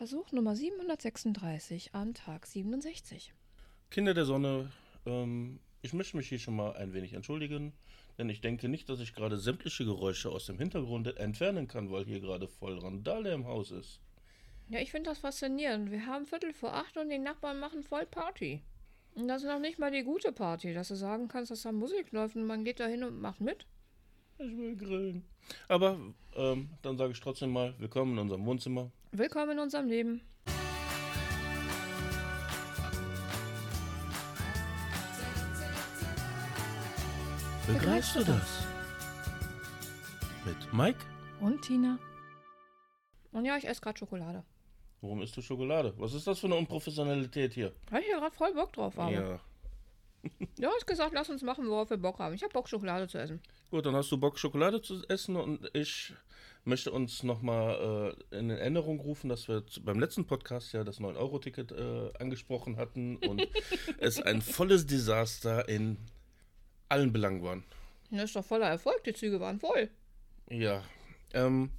Versuch Nummer 736 an Tag 67. Kinder der Sonne, ähm, ich möchte mich hier schon mal ein wenig entschuldigen, denn ich denke nicht, dass ich gerade sämtliche Geräusche aus dem Hintergrund entfernen kann, weil hier gerade voll Randale im Haus ist. Ja, ich finde das faszinierend. Wir haben Viertel vor acht und die Nachbarn machen voll Party. Und das ist noch nicht mal die gute Party, dass du sagen kannst, dass da Musik läuft und man geht da hin und macht mit. Ich will grillen. Aber ähm, dann sage ich trotzdem mal, willkommen in unserem Wohnzimmer. Willkommen in unserem Leben. Begreifst du das? Mit Mike? Und Tina. Und ja, ich esse gerade Schokolade. Warum isst du Schokolade? Was ist das für eine Unprofessionalität hier? Weil ich ja gerade voll Bock drauf habe. Ja. Du hast gesagt, lass uns machen, worauf wir Bock haben. Ich habe Bock, Schokolade zu essen. Gut, dann hast du Bock, Schokolade zu essen und ich möchte uns nochmal äh, in Erinnerung rufen, dass wir beim letzten Podcast ja das 9-Euro-Ticket äh, angesprochen hatten und es ein volles Desaster in allen Belangen war. Das ist doch voller Erfolg, die Züge waren voll. Ja, ähm,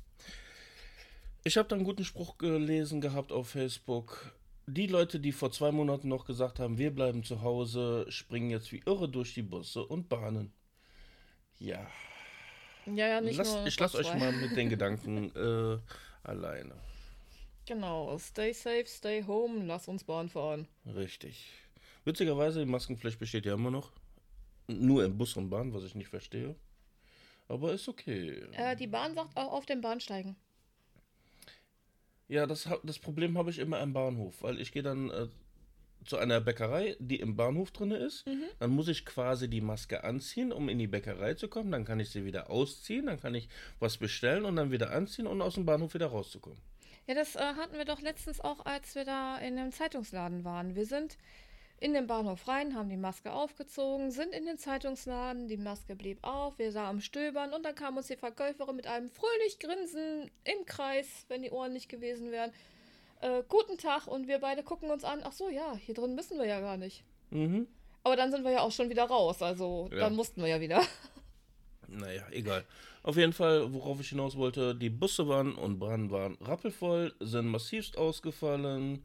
ich habe da einen guten Spruch gelesen gehabt auf Facebook. Die Leute, die vor zwei Monaten noch gesagt haben, wir bleiben zu Hause, springen jetzt wie irre durch die Busse und Bahnen. Ja. Ja, ja, nicht Lasst, nur ich lasse euch mal mit den Gedanken äh, alleine. Genau, stay safe, stay home, lass uns Bahn fahren. Richtig. Witzigerweise, die Maskenpflicht besteht ja immer noch. Nur im Bus und Bahn, was ich nicht verstehe. Aber ist okay. Äh, die Bahn sagt auch auf den Bahnsteigen. Ja, das, das Problem habe ich immer am Bahnhof, weil ich gehe dann äh, zu einer Bäckerei, die im Bahnhof drin ist. Dann muss ich quasi die Maske anziehen, um in die Bäckerei zu kommen. Dann kann ich sie wieder ausziehen, dann kann ich was bestellen und dann wieder anziehen und aus dem Bahnhof wieder rauszukommen. Ja, das äh, hatten wir doch letztens auch, als wir da in dem Zeitungsladen waren. Wir sind in den Bahnhof rein, haben die Maske aufgezogen, sind in den Zeitungsladen, die Maske blieb auf, wir sahen am Stöbern und dann kam uns die Verkäuferin mit einem fröhlich Grinsen im Kreis, wenn die Ohren nicht gewesen wären. Äh, guten Tag und wir beide gucken uns an. Ach so, ja, hier drin müssen wir ja gar nicht. Mhm. Aber dann sind wir ja auch schon wieder raus, also Ja. dann mussten wir ja wieder. Naja, egal. Auf jeden Fall, worauf ich hinaus wollte, die Busse waren und Bahnen waren rappelvoll, sind massivst ausgefallen,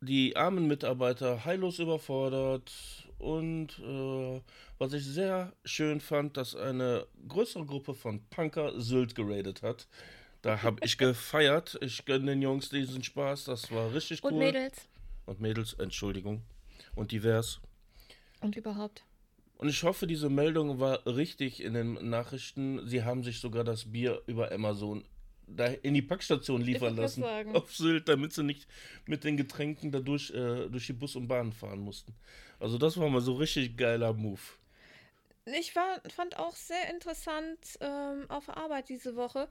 die armen Mitarbeiter heillos überfordert und äh, was ich sehr schön fand, dass eine größere Gruppe von Punker Sylt geradet hat. Da habe ich gefeiert. Ich gönne den Jungs diesen Spaß. Das war richtig cool. Und Mädels. Und Mädels, Entschuldigung. Und divers. Und überhaupt. Und ich hoffe, diese Meldung war richtig in den Nachrichten. Sie haben sich sogar das Bier über Amazon da in die Packstation liefern lassen. Auf Sylt, damit sie nicht mit den Getränken dadurch äh, durch die Bus und Bahn fahren mussten. Also das war mal so richtig geiler Move. Ich war, fand auch sehr interessant ähm, auf der Arbeit diese Woche.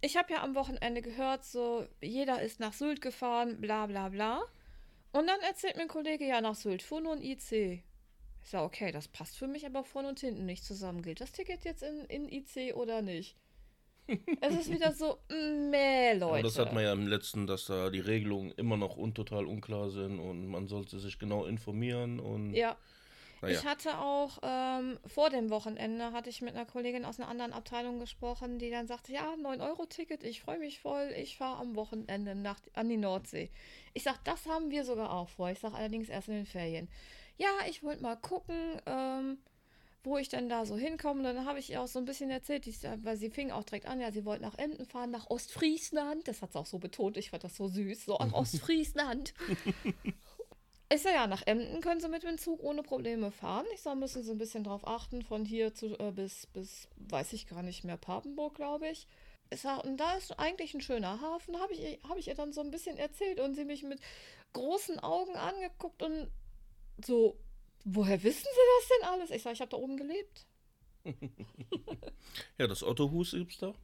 Ich habe ja am Wochenende gehört, so jeder ist nach Sylt gefahren, bla bla bla. Und dann erzählt mir ein Kollege, ja, nach Sylt fuhr nur ein IC. Ich sage, okay, das passt für mich aber vorne und hinten nicht zusammen. Gilt das Ticket jetzt in, in IC oder nicht? Es ist wieder so, meh, Leute. Aber das hat man ja im letzten, dass da die Regelungen immer noch un total unklar sind und man sollte sich genau informieren und Ja. naja. Ich hatte auch ähm, vor dem Wochenende hatte ich mit einer Kollegin aus einer anderen Abteilung gesprochen, die dann sagte, ja, 9-Euro-Ticket, ich freue mich voll, ich fahre am Wochenende nach, an die Nordsee. Ich sag, das haben wir sogar auch vor. Ich sag allerdings erst in den Ferien. Ja, ich wollte mal gucken, ähm, wo ich denn da so hinkomme. Und dann habe ich ihr auch so ein bisschen erzählt, die, weil sie fing auch direkt an, ja, sie wollte nach Emden fahren, nach Ostfriesland. Das hat sie auch so betont, ich fand das so süß, so nach Ostfriesland. Ich sag ja, nach Emden können sie mit dem Zug ohne Probleme fahren. Ich sag, müssen sie ein bisschen drauf achten, von hier zu, äh, bis, bis, weiß ich gar nicht mehr, Papenburg, glaube ich. Ich sag, und da ist eigentlich ein schöner Hafen, habe ich, hab ich ihr dann so ein bisschen erzählt und sie mich mit großen Augen angeguckt und so, woher wissen sie das denn alles? Ich sag, ich habe da oben gelebt. ja, das Ottohus gibt's da.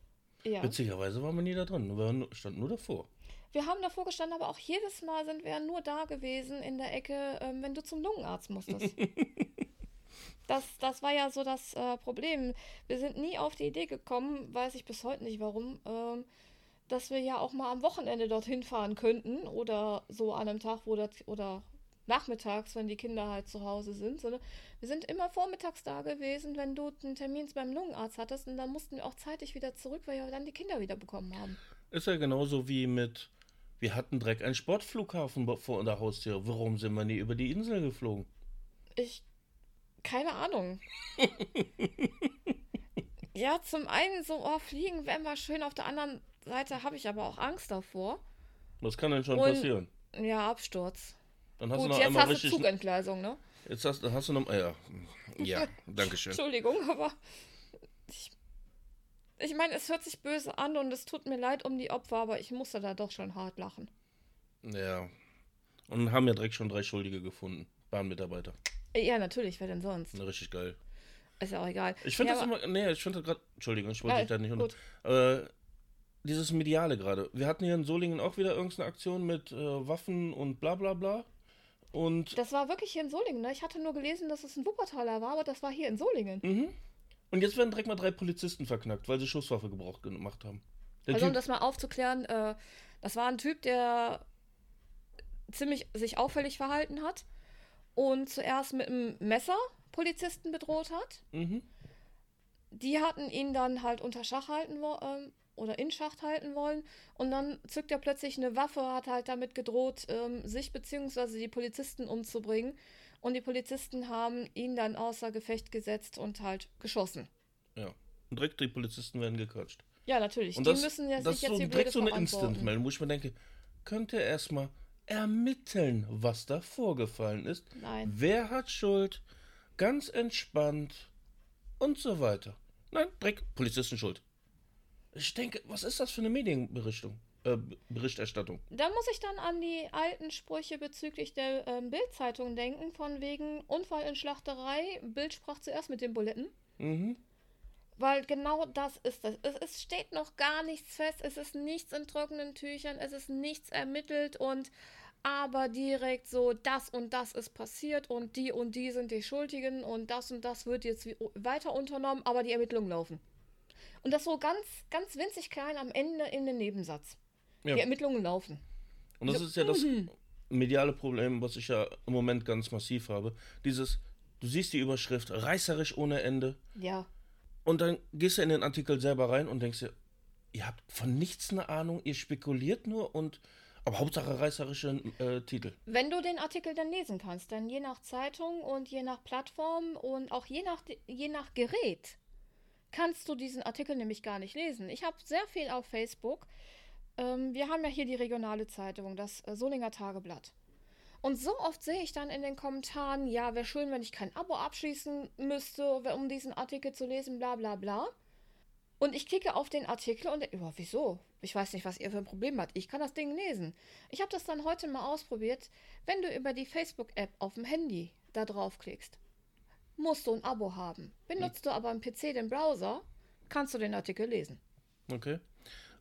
Ja. Witzigerweise war man nie da drin, wir waren nur- stand nur davor. Wir haben davor gestanden, aber auch jedes Mal sind wir nur da gewesen in der Ecke, ähm, wenn du zum Lungenarzt musstest. das, das war ja so das äh, Problem. Wir sind nie auf die Idee gekommen, weiß ich bis heute nicht warum, ähm, dass wir ja auch mal am Wochenende dorthin fahren könnten oder so an einem Tag, wo das, oder nachmittags, wenn die Kinder halt zu Hause sind. Sondern wir sind immer vormittags da gewesen, wenn du einen Termin beim Lungenarzt hattest und dann mussten wir auch zeitig wieder zurück, weil wir dann die Kinder wieder bekommen haben. Ist ja genauso wie mit Wir hatten direkt einen Sportflughafen vor der Haustür. Warum sind wir nie über die Insel geflogen? Ich. Keine Ahnung. ja, zum einen so, oh, fliegen wäre mal schön. Auf der anderen Seite habe ich aber auch Angst davor. Was kann denn schon Und- passieren? Ja, Absturz. Dann hast du Gut, noch jetzt einmal hast du richtig. Zugentgleisung, ne? Jetzt hast, hast du noch. Ja, ja, danke schön. Entschuldigung, aber ich, ich meine, es hört sich böse an und es tut mir leid um die Opfer, aber ich musste da doch schon hart lachen. Ja. Und haben ja direkt schon drei Schuldige gefunden. Bahnmitarbeiter. Ja, natürlich, wer denn sonst? Na, richtig geil. Ist ja auch egal. Ich finde ja, das immer. Nee, ich finde das gerade. Entschuldigung, ich wollte dich da nicht unter. Äh, dieses Mediale gerade. Wir hatten hier in Solingen auch wieder irgendeine Aktion mit äh, Waffen und bla bla bla. Und, Das war wirklich hier in Solingen, ne? Ich hatte nur gelesen, dass es ein Wuppertaler war, aber das war hier in Solingen. mhm. und jetzt werden direkt mal drei Polizisten verknackt, weil sie Schusswaffe Gebrauch gemacht haben. Der Also um Typ, das mal aufzuklären, äh, das war ein Typ, der ziemlich sich auffällig verhalten hat und zuerst mit einem Messer Polizisten bedroht hat. mhm. Die hatten ihn dann halt unter Schach halten ähm, oder in Schacht halten wollen und dann zückt er plötzlich eine Waffe, hat halt damit gedroht, ähm, sich bzw. die Polizisten umzubringen und die Polizisten haben ihn dann außer Gefecht gesetzt und halt geschossen. Ja. Und direkt die Polizisten werden gekatscht. Ja, natürlich. Und die das, müssen ja das sich ist so jetzt direkt so eine. Instant-Meldung, wo ich mir denke, könnte er erstmal ermitteln, was da vorgefallen ist. Nein. Wer hat Schuld? Ganz entspannt und so weiter. Nein, direkt Polizisten schuld. Ich denke, was ist das für eine Medienberichtung? Äh, Berichterstattung. Da muss ich dann an die alten Sprüche bezüglich der ähm, Bildzeitung denken, von wegen Unfall in Schlachterei, Bild sprach zuerst mit den Buletten. Mhm. Weil genau das ist das. Es, es steht noch gar nichts fest, es ist nichts in trockenen Tüchern, es ist nichts ermittelt und aber direkt so, das und das ist passiert und die und die sind die Schuldigen und das und das wird jetzt weiter unternommen, aber die Ermittlungen laufen. Und das so ganz, ganz winzig klein am Ende in den Nebensatz. Ja. Die Ermittlungen laufen. Und das So, ist ja das mediale Problem, was ich ja im Moment ganz massiv habe. Dieses, du siehst die Überschrift, reißerisch ohne Ende. Ja. Und dann gehst du in den Artikel selber rein und denkst dir, ihr habt von nichts eine Ahnung, ihr spekuliert nur und. Aber Hauptsache reißerische äh, Titel. Wenn du den Artikel dann lesen kannst, dann je nach Zeitung und je nach Plattform und auch je nach, je nach Gerät kannst du diesen Artikel nämlich gar nicht lesen. Ich habe sehr viel auf Facebook. Ähm, wir haben ja hier die regionale Zeitung, das äh, Solinger Tageblatt. Und so oft sehe ich dann in den Kommentaren, ja, wäre schön, wenn ich kein Abo abschließen müsste, um diesen Artikel zu lesen, bla bla bla. Und ich klicke auf den Artikel und ja, wieso? Ich weiß nicht, was ihr für ein Problem habt. Ich kann das Ding lesen. Ich habe das dann heute mal ausprobiert. Wenn du über die Facebook-App auf dem Handy da draufklickst, musst du ein Abo haben. Benutzt du aber am PC den Browser, kannst du den Artikel lesen. Okay.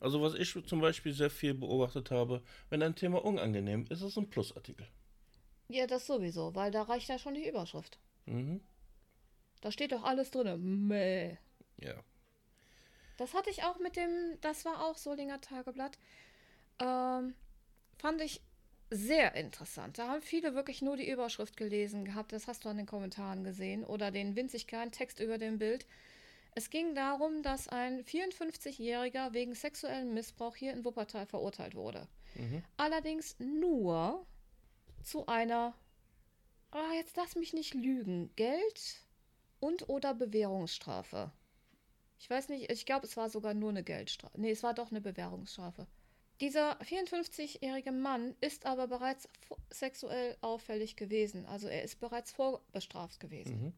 Also was ich zum Beispiel sehr viel beobachtet habe, wenn ein Thema unangenehm ist, ist es ein Plusartikel. Ja, das sowieso, weil da reicht ja schon die Überschrift. Mhm. Da steht doch alles drin. Mäh. Ja. Das hatte ich auch mit dem, das war auch Solinger Tageblatt. Ähm, fand ich sehr interessant. Da haben viele wirklich nur die Überschrift gelesen gehabt. Das hast du an den Kommentaren gesehen. Oder den winzig kleinen Text über dem Bild. Es ging darum, dass ein 54-Jähriger wegen sexuellem Missbrauch hier in Wuppertal verurteilt wurde. Mhm. Allerdings nur zu einer, ah, jetzt lass mich nicht lügen, Geld und oder Bewährungsstrafe. Ich weiß nicht, ich glaube, es war sogar nur eine Geldstrafe. Nee, es war doch eine Bewährungsstrafe. Dieser 54-jährige Mann ist aber bereits sexuell auffällig gewesen. Also er ist bereits vorbestraft gewesen. Mhm.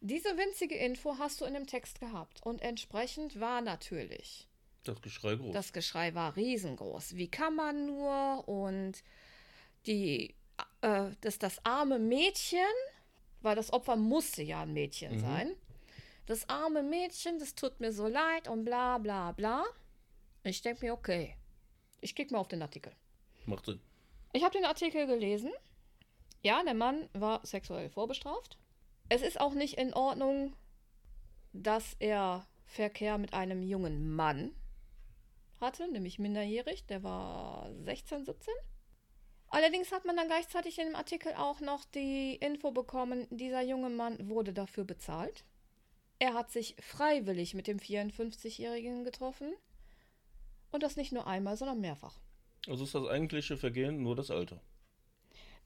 Diese winzige Info hast du in dem Text gehabt. Und entsprechend war natürlich Das Geschrei groß. das Geschrei war riesengroß. Wie kann man nur? Und die, äh, das, das arme Mädchen, weil das Opfer musste ja ein Mädchen Mhm. sein. Das arme Mädchen, das tut mir so leid und bla bla bla. Ich denke mir, okay, ich klicke mal auf den Artikel. Macht Sinn. Ich habe den Artikel gelesen. Ja, der Mann war sexuell vorbestraft. Es ist auch nicht in Ordnung, dass er Verkehr mit einem jungen Mann hatte, nämlich minderjährig. Der war 16, 17. Allerdings hat man dann gleichzeitig in dem Artikel auch noch die Info bekommen, dieser junge Mann wurde dafür bezahlt. Er hat sich freiwillig mit dem 54-Jährigen getroffen. Und das nicht nur einmal, sondern mehrfach. Also ist das eigentliche Vergehen nur das Alter.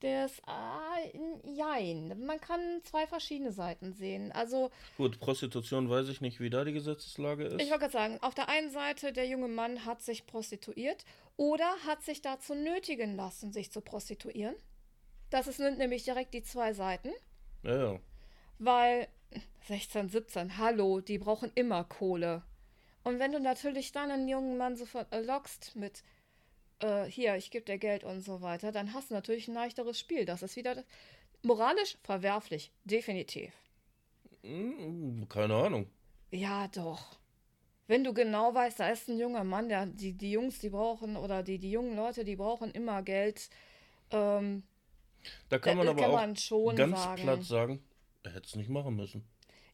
Das, äh, jein. Man kann zwei verschiedene Seiten sehen. Also, Gut, Prostitution weiß ich nicht, wie da die Gesetzeslage ist. ich wollte gerade sagen, auf der einen Seite, der junge Mann hat sich prostituiert oder hat sich dazu nötigen lassen, sich zu prostituieren. Das sind nämlich direkt die zwei Seiten. ja, ja. Weil 16, 17, hallo, die brauchen immer Kohle. Und wenn du natürlich dann einen jungen Mann sofort lockst mit, äh, hier, ich gebe dir Geld und so weiter, dann hast du natürlich ein leichteres Spiel. Das ist wieder moralisch verwerflich, definitiv. Hm, keine Ahnung. Ja, doch. Wenn du genau weißt, da ist ein junger Mann, der, die, die Jungs, die brauchen, oder die, die jungen Leute, die brauchen immer Geld. Ähm, Da kann man da aber kann auch man schon ganz sagen. platt sagen, er hätte es nicht machen müssen.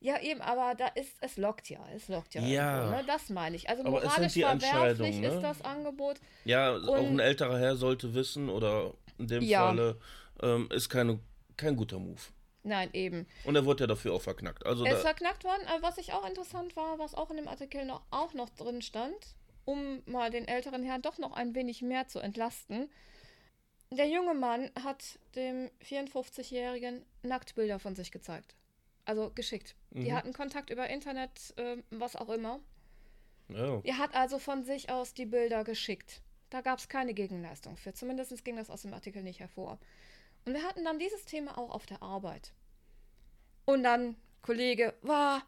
Ja, eben, aber da ist, es lockt ja, es lockt ja. Ja. Irgendwo, ne? Das meine ich. Also Aber es sind moralisch die verwerflich ne? ist das Angebot. Ja, auch ein Und- älterer Herr sollte wissen, oder in dem Ja. Falle ähm, ist keine, kein guter Move. Nein, eben. Und er wurde ja dafür auch verknackt. Also Er ist verknackt worden, was ich auch interessant war, was auch in dem Artikel noch, auch noch drin stand, um mal den älteren Herrn doch noch ein wenig mehr zu entlasten. Der junge Mann hat dem 54-Jährigen Nacktbilder von sich gezeigt. Also geschickt. Die Mhm. hatten Kontakt über Internet, ähm, was auch immer. ja, Er hat also von sich aus die Bilder geschickt. Da gab es keine Gegenleistung für. Zumindest ging das aus dem Artikel nicht hervor. Und wir hatten dann dieses Thema auch auf der Arbeit. Und dann, Kollege, war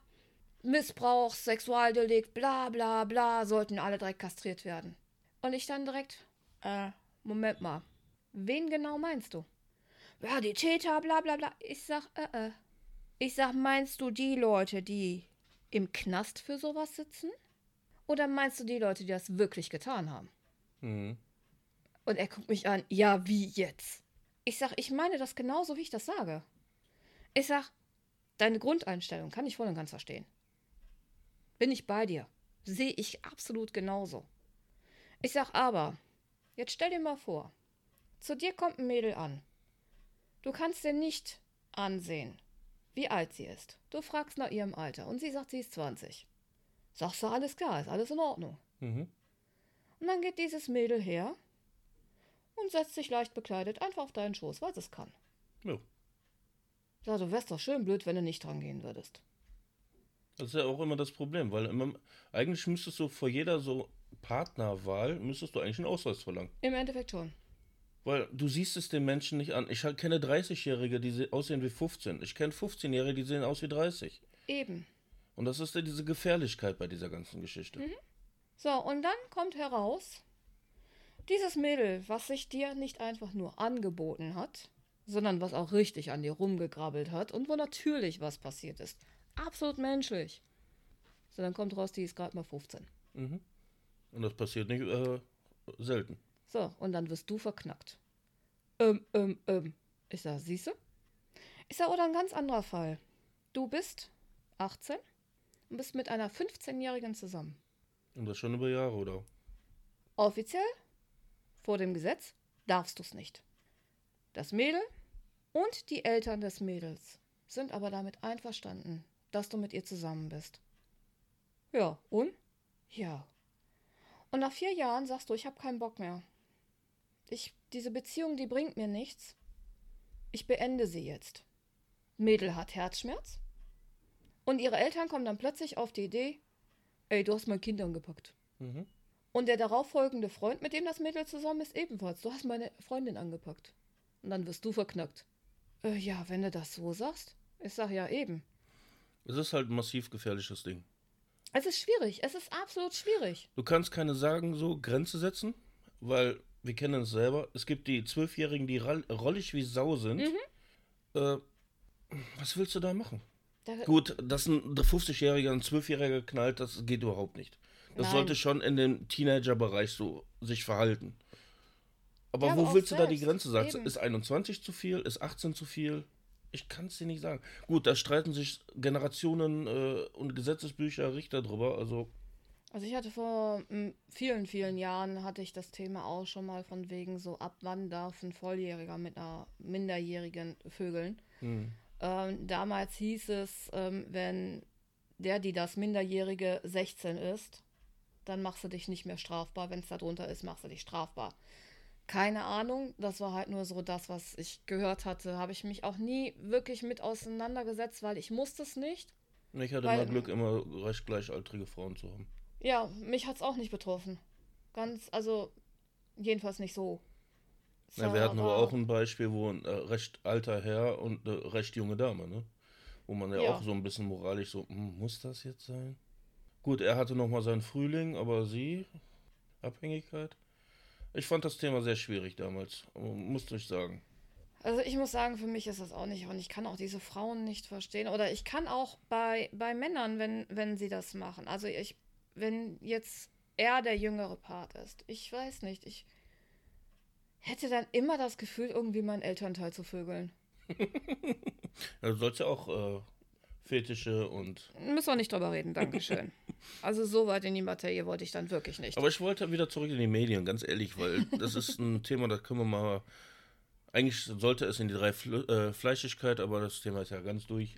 Missbrauch, Sexualdelikt, bla bla bla, sollten alle direkt kastriert werden. Und ich dann direkt, äh, Moment mal, wen genau meinst du? Ja, die Täter, bla bla bla. Ich sag, äh, äh. Ich sag, meinst du die Leute, die im Knast für sowas sitzen? Oder meinst du die Leute, die das wirklich getan haben? mhm. Und er guckt mich an, ja, wie jetzt? Ich sag, ich meine das genauso, wie ich das sage. Ich sag, deine Grundeinstellung kann ich voll und ganz verstehen. Bin ich bei dir. Sehe ich absolut genauso. Ich sag aber, jetzt stell dir mal vor, zu dir kommt ein Mädel an. Du kannst dir nicht ansehen, wie alt sie ist. Du fragst nach ihrem Alter und sie sagt, sie ist 20. Sagst du, alles klar, ist alles in Ordnung. Mhm. Und dann geht dieses Mädel her und setzt sich leicht bekleidet einfach auf deinen Schoß, weil es kann. ja. Sag, du wärst doch schön blöd, wenn du nicht dran gehen würdest. Das ist ja auch immer das Problem, weil immer, eigentlich müsstest du vor jeder so Partnerwahl, müsstest du eigentlich einen Ausweis verlangen. Im Endeffekt schon. Weil du siehst es den Menschen nicht an. Ich kenne 30-Jährige, die se- aussehen wie 15. Ich kenne 15-Jährige, die sehen aus wie 30. Eben. Und das ist ja diese Gefährlichkeit bei dieser ganzen Geschichte. So, und dann kommt heraus, dieses Mädel, was sich dir nicht einfach nur angeboten hat, sondern was auch richtig an dir rumgegrabbelt hat und wo natürlich was passiert ist. Absolut menschlich. So, dann kommt raus, die ist gerade mal 15. Mhm. Und das passiert nicht äh, selten. So, und dann wirst du verknackt. Ähm, ähm, ähm. Ich sag, siehste? Ich sag, oder ein ganz anderer Fall. Du bist 18 und bist mit einer 15-Jährigen zusammen. Und das schon über Jahre, oder? Offiziell, vor dem Gesetz, darfst du es nicht. Das Mädel und die Eltern des Mädels sind aber damit einverstanden, dass du mit ihr zusammen bist. Ja, und? Ja. Und nach vier Jahren sagst du, ich habe keinen Bock mehr. Ich, diese Beziehung, die bringt mir nichts. Ich beende sie jetzt. Mädel hat Herzschmerz. Und ihre Eltern kommen dann plötzlich auf die Idee, ey, du hast mein Kind angepackt. Mhm. Und der darauffolgende Freund, mit dem das Mädel zusammen ist, ebenfalls. Du hast meine Freundin angepackt. Und dann wirst du verknackt. Äh, ja, wenn du das so sagst. Ich sag ja eben. Es ist halt ein massiv gefährliches Ding. Es ist schwierig. Es ist absolut schwierig. Du kannst keine sagen, so Grenze setzen, weil wir kennen es selber. Es gibt die Zwölfjährigen, die rollig wie Sau sind. Mhm. Äh, was willst du da machen? Da, Gut, dass ein 50-Jähriger ein 12-Jähriger knallt, das geht überhaupt nicht. Das Nein. sollte schon in dem Teenager-Bereich so sich verhalten. Aber Ja, aber wo auch willst du da die Grenze setzen? Ist 21 zu viel? Ist 18 zu viel? Ich kann es dir nicht sagen. Gut, da streiten sich Generationen äh, und Gesetzesbücher, Richter drüber. Also, Also ich hatte vor mm, vielen, vielen Jahren hatte ich das Thema auch schon mal von wegen so, ab wann darf ein Volljähriger mit einer Minderjährigen vögeln. hm, Ähm, damals hieß es, ähm, wenn der, die das Minderjährige 16 ist, dann machst du dich nicht mehr strafbar. Wenn es da drunter ist, machst du dich strafbar. Keine Ahnung, das war halt nur so das, was ich gehört hatte. Habe ich mich auch nie wirklich mit auseinandergesetzt, weil ich musste es nicht. Ich hatte Weil- mal Glück, immer recht gleichaltrige Frauen zu haben. Ja, mich hat es auch nicht betroffen. Ganz, also jedenfalls nicht so. Ja, wir hatten aber auch ein Beispiel, wo ein äh, recht alter Herr und eine recht junge Dame, ne? Wo man ja, Ja. auch so ein bisschen moralisch so, hm, muss das jetzt sein? Gut, er hatte nochmal seinen Frühling, aber sie, Abhängigkeit. Ich fand das Thema sehr schwierig damals, musste ich sagen. Also ich muss sagen, für mich ist das auch nicht. Und ich kann auch diese Frauen nicht verstehen. Oder ich kann auch bei, bei Männern, wenn, wenn sie das machen. Also ich, wenn jetzt er der jüngere Part ist. Ich weiß nicht. Ich hätte dann immer das Gefühl, irgendwie meinen Elternteil zu vögeln. Ja, du sollst ja auch äh, Fetische und. Müssen wir nicht drüber reden, Dankeschön. also so weit in die Materie wollte ich dann wirklich nicht. Aber ich wollte wieder zurück in die Medien, ganz ehrlich, weil das ist ein Thema, da können wir mal. Eigentlich sollte es in die drei Fl äh, Fleischigkeit, aber das Thema ist ja ganz durch.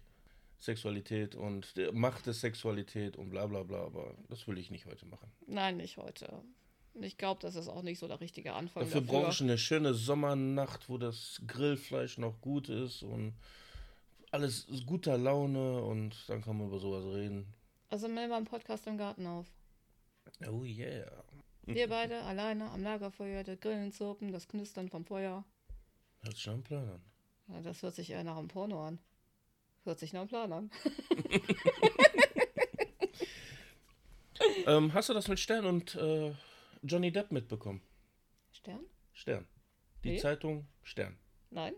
Sexualität und der Macht der Sexualität und bla bla bla, aber das will ich nicht heute machen. Nein, nicht heute. Ich glaube, das ist auch nicht so der richtige Anfang. Dafür brauche ich eine schöne Sommernacht, wo das Grillfleisch noch gut ist und alles guter Laune und dann kann man über sowas reden. Also nehmen wir einen Podcast im Garten auf. Oh yeah. Wir beide alleine am Lagerfeuer, der Grillen zirpen, das Knistern vom Feuer. Hört sich einem Plan an. Ja, das hört sich eher nach einem Porno an. Hört sich nach einem Plan an. Ähm, hast du das mit Stern und äh, Johnny Depp mitbekommen? Stern? Stern. Die Nee. Zeitung Stern. Nein?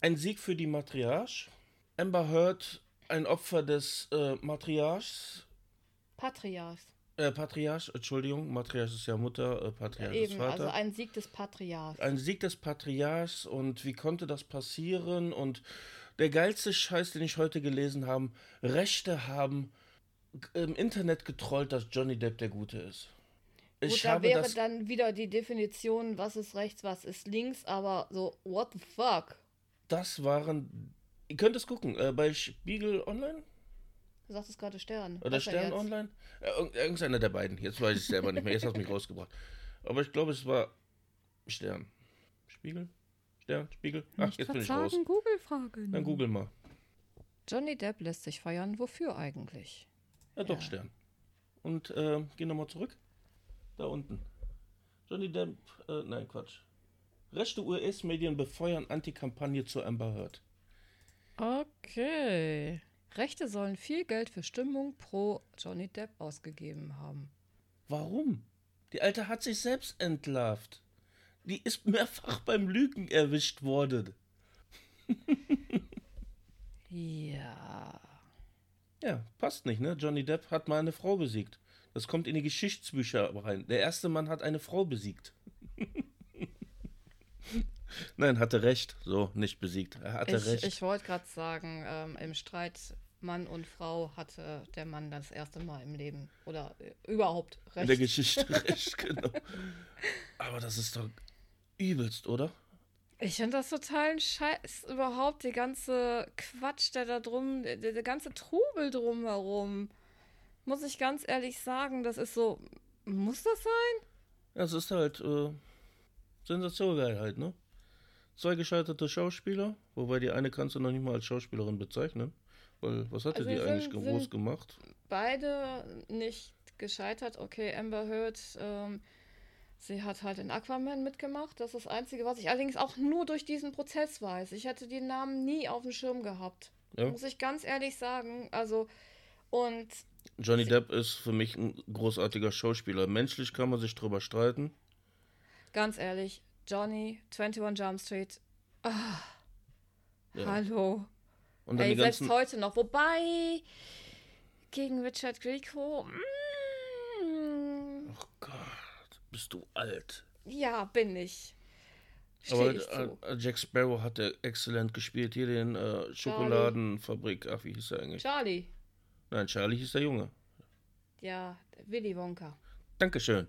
Ein Sieg für die Matriarch. Amber Heard, ein Opfer des äh, Matriarchs. Patriarch. Äh, Patriarch, Entschuldigung, Matriarch ist ja Mutter, äh, Patriarch ist Eben, Vater. also ein Sieg des Patriarchs. ein Sieg des Patriarchs und wie konnte das passieren? Und der geilste Scheiß, den ich heute gelesen habe, Rechte haben im Internet getrollt, dass Johnny Depp der Gute ist. Gut, Ich da wäre dann wieder die Definition, was ist rechts, was ist links, aber so, what the fuck? das waren, ihr könnt es gucken, äh, bei Spiegel Online Du sagtest gerade Stern. oder Was Stern? Online? Ja, irg- irgendeiner der beiden, jetzt weiß ich es selber nicht mehr, jetzt hast du mich rausgebracht. Aber ich glaube, es war Stern. Spiegel? Stern? Spiegel? Ach, jetzt bin ich raus. Google fragen. Dann google mal. Johnny Depp lässt sich feiern. Wofür eigentlich? Ja, doch, Ja. Stern. Und äh, geh nochmal zurück. Da unten. Johnny Depp, äh, nein, Quatsch. Rechte US-Medien befeuern Antikampagne zu Amber Heard. Okay. Rechte sollen viel Geld für Stimmung pro Johnny Depp ausgegeben haben. Warum? Die Alte hat sich selbst entlarvt. Die ist mehrfach beim Lügen erwischt worden. Ja. Ja, passt nicht, ne? Johnny Depp hat mal eine Frau besiegt. Das kommt in die Geschichtsbücher rein. Der erste Mann hat eine Frau besiegt. Nein, hatte recht. So, nicht besiegt. Er hatte Ich, recht. ich wollte gerade sagen, ähm, im Streit Mann und Frau hatte der Mann das erste Mal im Leben oder äh, überhaupt In recht. der Geschichte recht, genau. Aber das ist doch übelst, oder? Ich finde das total ein Scheiß. Überhaupt die ganze Quatsch, der da drum, der, der ganze Trubel drumherum. Muss ich ganz ehrlich sagen, das ist so. Muss das sein? Ja, es ist halt äh, Sensation halt, ne? Zwei gescheiterte Schauspieler, wobei die eine kannst du noch nicht mal als Schauspielerin bezeichnen. Weil, was hatte Also die sind- eigentlich groß gemacht? Beide nicht gescheitert. Okay, Amber Heard, ähm, sie hat halt in Aquaman mitgemacht. Das ist das Einzige, was ich allerdings auch nur durch diesen Prozess weiß. Ich hätte die Namen nie auf dem Schirm gehabt. Ja. Muss ich ganz ehrlich sagen. Also, und Johnny Depp ist für mich ein großartiger Schauspieler. Menschlich kann man sich drüber streiten. ganz ehrlich, Johnny, 21 Jump Street, ah, Ja. hallo. Und Ey, selbst heute noch. Wobei, gegen Richard Grieco, mm, Oh Gott, bist du alt. ja, bin ich. Aber ich zu. äh, Jack Sparrow hat er exzellent gespielt. Hier den äh, Schokoladenfabrik. Ach, wie hieß er eigentlich? Charlie. Nein, Charlie hieß der Junge. Ja, Willy Wonka. Dankeschön.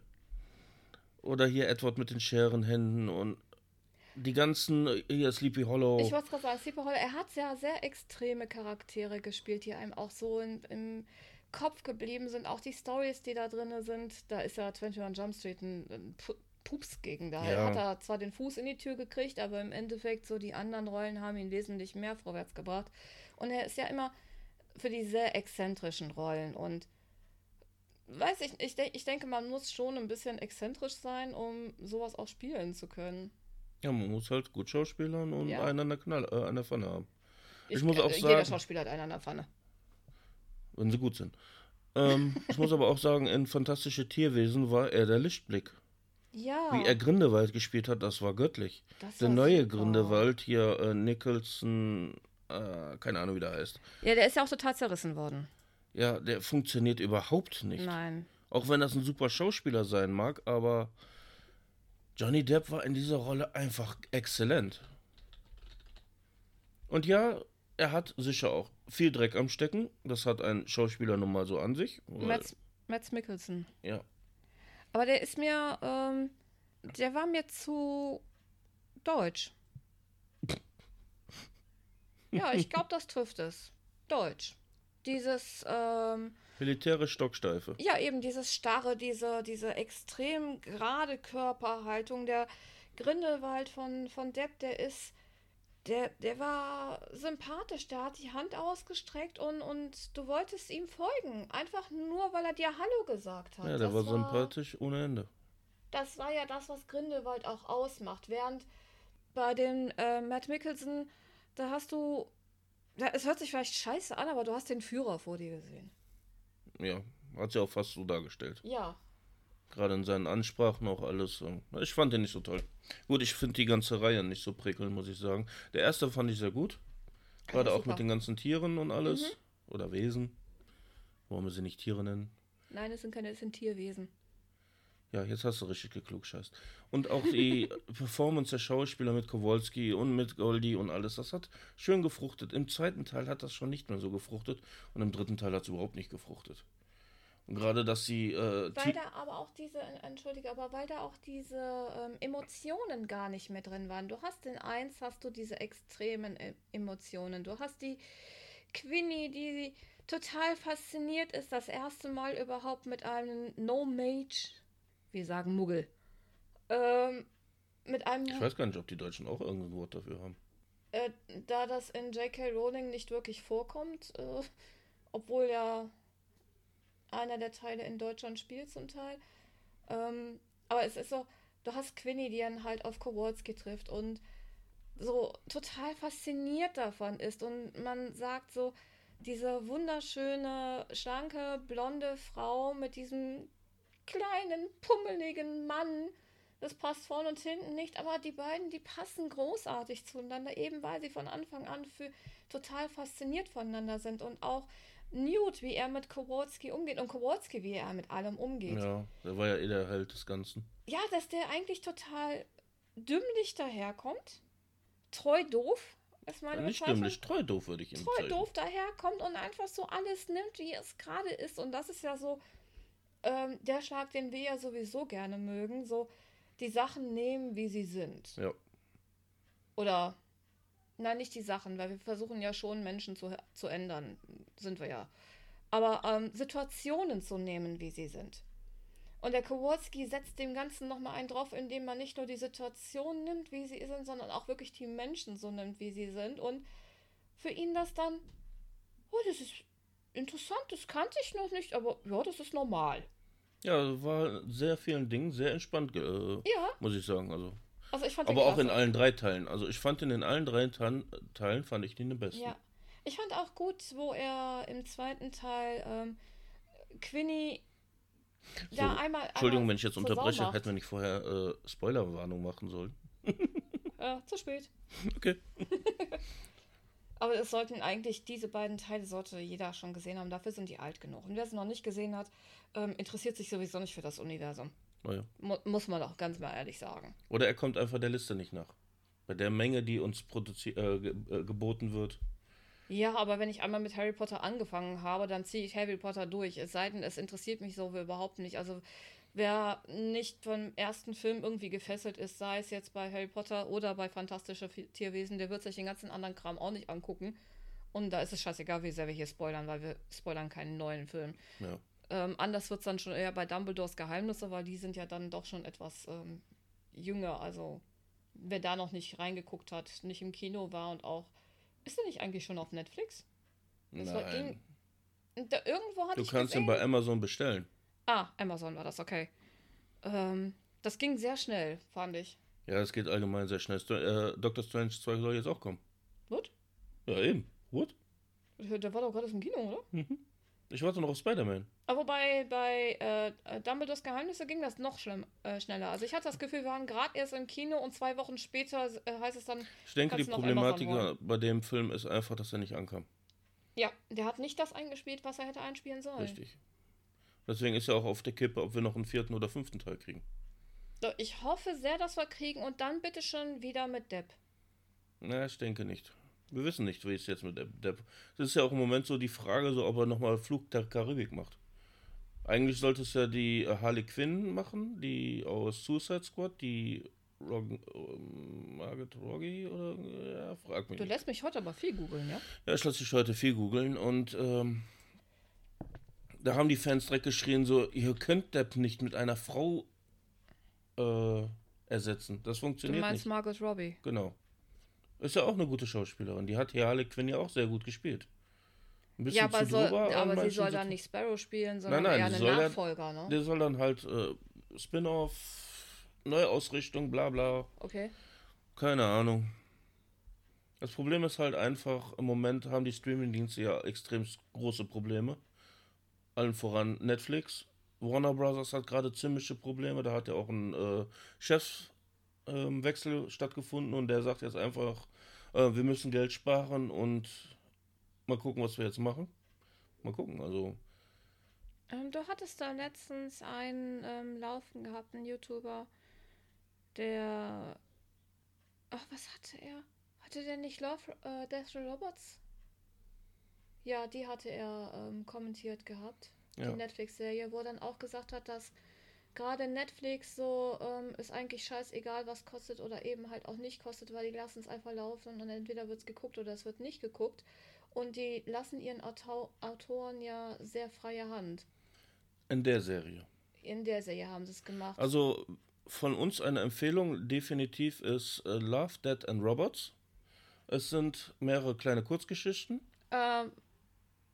Oder hier Edward mit den Scherenhänden und die ganzen, hier Sleepy Hollow. Ich wollte gerade sagen, Sleepy Hollow, er hat ja sehr extreme Charaktere gespielt, die einem auch so in, im Kopf geblieben sind. Auch die Stories, die da drin sind. Da ist ja 21 Jump Street ein, ein Pups gegen. Da ja. hat er zwar den Fuß in die Tür gekriegt, aber im Endeffekt so die anderen Rollen haben ihn wesentlich mehr vorwärts gebracht. Und er ist ja immer für die sehr exzentrischen Rollen und weiß ich, ich, ich denke, man muss schon ein bisschen exzentrisch sein, um sowas auch spielen zu können. Ja, man muss halt gut schauspielern und ja. einen an der, Knall, äh, an der Pfanne haben. Ich, ich muss auch sagen. Jeder Schauspieler hat einen an der Pfanne. Wenn sie gut sind. Ähm, ich muss aber auch sagen, in Fantastische Tierwesen war er der Lichtblick. Ja. Wie er Grindelwald gespielt hat, das war göttlich. Das der war neue super. Grindelwald hier, äh, Nicholson, äh, keine Ahnung, wie der heißt. Ja, der ist ja auch total zerrissen worden. Ja, der funktioniert überhaupt nicht. Nein. Auch wenn das ein super Schauspieler sein mag, aber Johnny Depp war in dieser Rolle einfach exzellent. Und ja, er hat sicher auch viel Dreck am Stecken. Das hat ein Schauspieler nun mal so an sich. Mats Mikkelsen. Ja. Aber der ist mir, ähm, der war mir zu deutsch. ja, ich glaube, das trifft es. Deutsch. Dieses, ähm, Militärisch Stocksteife. Ja, eben dieses starre, diese, diese extrem gerade Körperhaltung. Der Grindelwald von, von Depp, der ist, der, der war sympathisch, der hat die Hand ausgestreckt und, und du wolltest ihm folgen. Einfach nur, weil er dir Hallo gesagt hat. Ja, der war, war sympathisch ohne Ende. Das war ja das, was Grindelwald auch ausmacht. Während bei den äh, Matt Mickelson, da hast du. Ja, es hört sich vielleicht scheiße an, aber du hast den Führer vor dir gesehen. Ja, hat sie auch fast so dargestellt. Ja, Gerade in seinen Ansprachen auch alles. Ich fand den nicht so toll. Gut, ich finde die ganze Reihe nicht so prickelnd, muss ich sagen. Der erste fand ich sehr gut. Gerade auch mit den ganzen Tieren und alles. Mhm. Oder Wesen. Wollen wir sie nicht Tiere nennen? Nein, es sind keine, es sind Tierwesen. Ja, jetzt hast du richtig geklugscheißt. Und auch die Performance der Schauspieler mit Kowalski und mit Goldie und alles, das hat schön gefruchtet. Im zweiten Teil hat das schon nicht mehr so gefruchtet und im dritten Teil hat es überhaupt nicht gefruchtet. Und gerade, dass sie. Äh, weil da aber auch diese, entschuldige, aber weil da auch diese ähm, Emotionen gar nicht mehr drin waren. Du hast in eins, hast du diese extremen e Emotionen. Du hast die Quinny, die total fasziniert ist, das erste Mal überhaupt mit einem No-Mage, wir sagen Muggel, ähm, mit einem. Ich weiß gar nicht, ob die Deutschen auch irgendein Wort dafür haben. Äh, da das in J.K. Rowling nicht wirklich vorkommt, äh, obwohl ja einer der Teile in Deutschland spielt zum Teil. Ähm, aber es ist so, du hast Quinny, die dann halt auf Kowalski trifft und so total fasziniert davon ist und man sagt so, diese wunderschöne, schlanke, blonde Frau mit diesem kleinen, pummeligen Mann, das passt vorne und hinten nicht, aber die beiden, die passen großartig zueinander, eben weil sie von Anfang an für total fasziniert voneinander sind und auch Newt, wie er mit Kowalski umgeht und Kowalski, wie er mit allem umgeht. Ja, der war ja eh der Held des Ganzen. Ja, dass der eigentlich total dümmlich daherkommt. Treu doof, ist meine ja, Nicht dümmlich, treu doof würde ich ihm Treu doof daherkommt und einfach so alles nimmt, wie es gerade ist. Und das ist ja so ähm, der Schlag, den wir ja sowieso gerne mögen. So die Sachen nehmen, wie sie sind. Ja. Oder Nein, nicht die Sachen, weil wir versuchen ja schon Menschen zu, zu ändern, sind wir ja. Aber ähm, Situationen zu nehmen, wie sie sind. Und der Kowalski setzt dem Ganzen nochmal einen drauf, indem man nicht nur die Situation nimmt, wie sie sind, sondern auch wirklich die Menschen so nimmt, wie sie sind. Und für ihn das dann, oh, das ist interessant, das kannte ich noch nicht, aber ja, das ist normal. Ja, war sehr vielen Dingen sehr entspannt, äh, ja. muss ich sagen. Also also ich fand Aber auch in allen drei Teilen. Also ich fand ihn in allen drei Teilen, fand ich den den besten. Ja. Ich fand auch gut, wo er im zweiten Teil ähm, Quinny so, da einmal. Entschuldigung, einmal wenn ich jetzt unterbreche, hätten wir nicht vorher äh, Spoilerwarnung machen sollen. äh, zu spät. Okay. Aber es sollten eigentlich, diese beiden Teile sollte jeder schon gesehen haben. Dafür sind die alt genug. Und wer es noch nicht gesehen hat, ähm, interessiert sich sowieso nicht für das Universum. Naja. Mu muss man auch ganz mal ehrlich sagen. Oder er kommt einfach der Liste nicht nach. Bei der Menge, die uns äh, ge äh, geboten wird. Ja, aber wenn ich einmal mit Harry Potter angefangen habe, dann ziehe ich Harry Potter durch. Es sei denn, es interessiert mich so überhaupt nicht. Also wer nicht vom ersten Film irgendwie gefesselt ist, sei es jetzt bei Harry Potter oder bei Fantastische Tierwesen, der wird sich den ganzen anderen Kram auch nicht angucken. Und da ist es scheißegal, wie sehr wir hier spoilern, weil wir spoilern keinen neuen Film. Ja. Ähm, anders wird es dann schon eher bei Dumbledores Geheimnisse, weil die sind ja dann doch schon etwas ähm, jünger. Also, wer da noch nicht reingeguckt hat, nicht im Kino war und auch. Ist der nicht eigentlich schon auf Netflix? Das Nein. irgend- Da, irgendwo hatte Du ich kannst ihn bei Amazon bestellen. Ah, Amazon war das, okay. Ähm, das ging sehr schnell, fand ich. Ja, es geht allgemein sehr schnell. Äh, Doctor Strange 2 soll jetzt auch kommen. What? Ja, eben. What? Der war doch gerade im Kino, oder? Ich warte noch auf Spider-Man. Aber bei, bei äh, Dumbledores Geheimnisse ging das noch schlimm, äh, schneller. Also ich hatte das Gefühl, wir waren gerade erst im Kino und zwei Wochen später äh, heißt es dann, Ich denke, die Problematik bei dem Film ist einfach, dass er nicht ankam. ja, der hat nicht das eingespielt, was er hätte einspielen sollen. Richtig. Deswegen ist ja auch auf der Kippe, ob wir noch einen vierten oder fünften Teil kriegen. So, ich hoffe sehr, dass wir kriegen und dann bitte schon wieder mit Depp. Na, ich denke nicht. Wir wissen nicht, wie es jetzt mit Depp. Depp. Es ist ja auch im Moment so die Frage, so, ob er nochmal Flug der Karibik macht. Eigentlich sollte es ja die äh, Harley Quinn machen, die aus Suicide Squad, die Rog ähm, Margaret Robbie oder ja, frag mich. Du nicht. lässt mich heute aber viel googeln, ja? Ja, ich lasse dich heute viel googeln und ähm, da haben die Fans direkt geschrien, so, ihr könnt Depp nicht mit einer Frau äh, ersetzen. Das Du funktioniert meinst nicht. Margot Robbie. Genau. Ist ja auch eine gute Schauspielerin. Die hat hier Harley Quinn ja auch sehr gut gespielt. Ja, aber, soll, an aber sie soll dann Situ- nicht Sparrow spielen, sondern nein, eher sie eine Nachfolger, ne? Der soll dann halt äh, Spin-off, Neuausrichtung, bla bla. Okay. Keine Ahnung. Das Problem ist halt einfach, im Moment haben die Streaming-Dienste ja extrem große Probleme. Allen voran Netflix. Warner Brothers hat gerade ziemliche Probleme. Da hat ja auch ein äh, Chefwechsel stattgefunden und der sagt jetzt einfach, äh, wir müssen Geld sparen und mal gucken, was wir jetzt machen. Mal gucken, also. Ähm, du hattest da letztens einen ähm, Laufen gehabt, einen YouTuber, der. Ach, was hatte er? Hatte der nicht Love äh, Death Robots? Ja, die hatte er ähm, kommentiert gehabt. Ja. Die Netflix-Serie, wo er dann auch gesagt hat, dass gerade Netflix so ähm, ist eigentlich scheißegal, was kostet oder eben halt auch nicht kostet, weil die lassen es einfach laufen und entweder wird es geguckt oder es wird nicht geguckt. Und die lassen ihren Autor Autoren ja sehr freie Hand. In der Serie. In der Serie haben sie es gemacht. Also von uns eine Empfehlung definitiv ist äh, Love, Dead and Robots. Es sind mehrere kleine Kurzgeschichten. Ähm,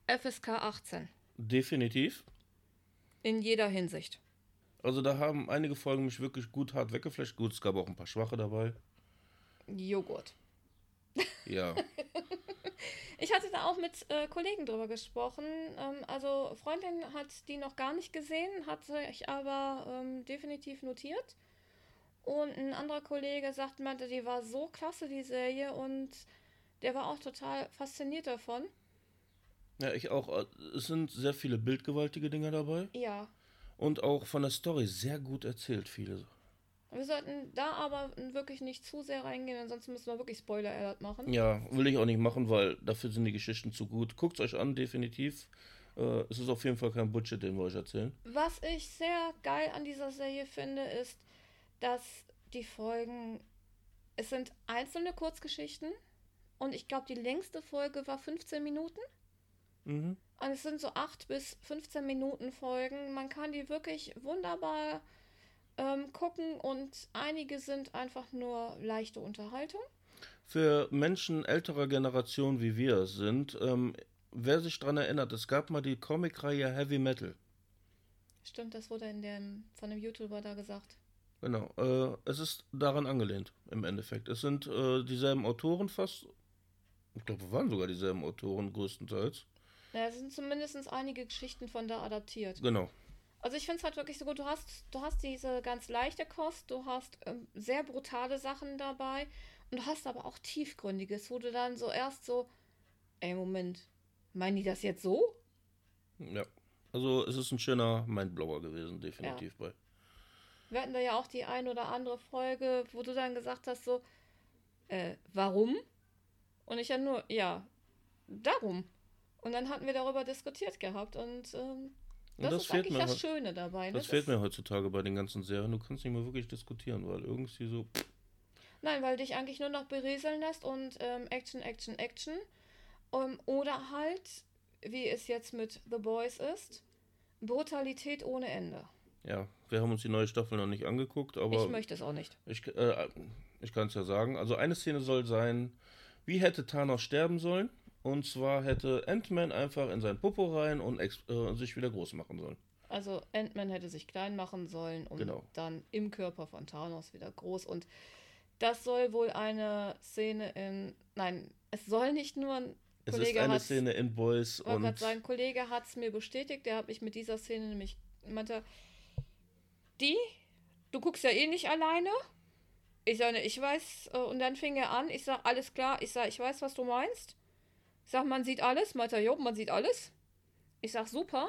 FSK 18. Definitiv. In jeder Hinsicht. Also da haben einige Folgen mich wirklich gut hart weggeflasht. Gut, es gab auch ein paar schwache dabei. Joghurt. Ja. Ich hatte da auch mit äh, Kollegen drüber gesprochen. Ähm, also Freundin hat die noch gar nicht gesehen, hatte ich aber ähm, definitiv notiert. Und ein anderer Kollege sagte, meinte, die war so klasse, die Serie, und der war auch total fasziniert davon. ja, ich auch. Äh, Es sind sehr viele bildgewaltige Dinge dabei. Ja. Und auch von der Story sehr gut erzählt, viele. Wir sollten da aber wirklich nicht zu sehr reingehen, ansonsten müssen wir wirklich Spoiler-Alert machen. Ja, will ich auch nicht machen, weil dafür sind die Geschichten zu gut. Guckt euch an, definitiv. Äh, es ist auf jeden Fall kein Bullshit, den wir euch erzählen. Was ich sehr geil an dieser Serie finde, ist, dass die Folgen, es sind einzelne Kurzgeschichten und ich glaube, die längste Folge war 15 Minuten. Mhm. Und es sind so 8 bis 15 Minuten Folgen. Man kann die wirklich wunderbar ähm, gucken und einige sind einfach nur leichte Unterhaltung. Für Menschen älterer Generation wie wir sind, ähm, wer sich daran erinnert, es gab mal die Comicreihe Heavy Metal. Stimmt, das wurde in dem, von dem YouTuber da gesagt. Genau, äh, es ist daran angelehnt im Endeffekt. Es sind äh, dieselben Autoren fast. Ich glaube, waren sogar dieselben Autoren größtenteils. Ja, es sind zumindest einige Geschichten von da adaptiert. Genau. Also ich finde es halt wirklich so gut, du hast, du hast diese ganz leichte Kost, du hast ähm, sehr brutale Sachen dabei und du hast aber auch tiefgründiges, wo du dann so erst so, ey Moment, meinen die das jetzt so? Ja. Also es ist ein schöner Mindblower gewesen, definitiv bei. Wir hatten da ja auch die ein oder andere Folge, wo du dann gesagt hast so, äh, warum? Und ich ja nur, ja, darum. Und dann hatten wir darüber diskutiert gehabt und ähm, Und das, das ist fehlt eigentlich mir das Schöne dabei. Ne? Das fehlt mir heutzutage bei den ganzen Serien. Du kannst nicht mehr wirklich diskutieren, weil irgendwie so. Nein, weil dich eigentlich nur noch berieseln lässt und ähm, Action, Action, Action. Ähm, oder halt, wie es jetzt mit The Boys ist, Brutalität ohne Ende. Ja, wir haben uns die neue Staffel noch nicht angeguckt, aber ich möchte es auch nicht. ich, äh, ich kann es ja sagen. Also eine Szene soll sein, wie hätte Thanos sterben sollen? Und zwar hätte Ant-Man einfach in sein Popo rein und äh, sich wieder groß machen sollen. Also Ant-Man hätte sich klein machen sollen und Genau. dann im Körper von Thanos wieder groß. Und das soll wohl eine Szene in. Nein, es soll nicht nur ein Es Kollege ist eine Szene in Boys und sagen, Kollege hat es mir bestätigt, der hat mich mit dieser Szene nämlich meinte, die, du guckst ja eh nicht alleine. Ich sage, ich weiß, äh, und dann fing er an, ich sage, alles klar, ich sage, ich weiß, was du meinst. Ich sage, man sieht alles, meinte er, jo, man sieht alles. Ich sage, super.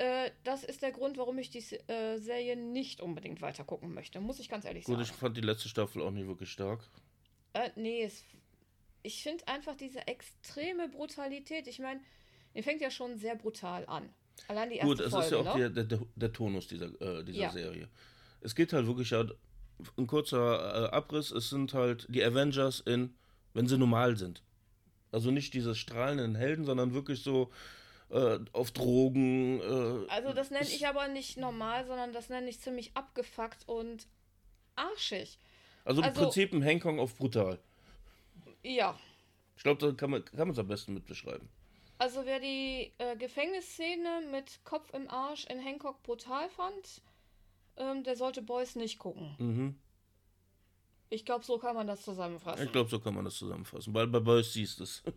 Äh, das ist der Grund, warum ich die äh, Serie nicht unbedingt weiter gucken möchte, muss ich ganz ehrlich gut, sagen. ich fand die letzte Staffel auch nicht wirklich stark. Äh, nee, es, ich finde einfach diese extreme Brutalität. Ich meine, die fängt ja schon sehr brutal an. Allein die erste Gut, es Folge, ist ja auch ne? der, der, der Tonus dieser, äh, dieser Ja. Serie. Es geht halt wirklich ja, ein kurzer Abriss, es sind halt die Avengers in, wenn sie normal sind. Also nicht diese strahlenden Helden, sondern wirklich so äh, auf Drogen. Äh, Also das nenne ich aber nicht normal, sondern das nenne ich ziemlich abgefuckt und arschig. Also im also- Prinzip ein Hongkong auf brutal. Ja, Ich glaube, da kann man es am besten mit beschreiben. also wer die äh, Gefängnisszene mit Kopf im Arsch in Hancock brutal fand, ähm, der sollte Boys nicht gucken. Mhm. Ich glaube, so kann man das zusammenfassen. Ich glaube, so kann man das zusammenfassen. Weil bei Boys siehst du es.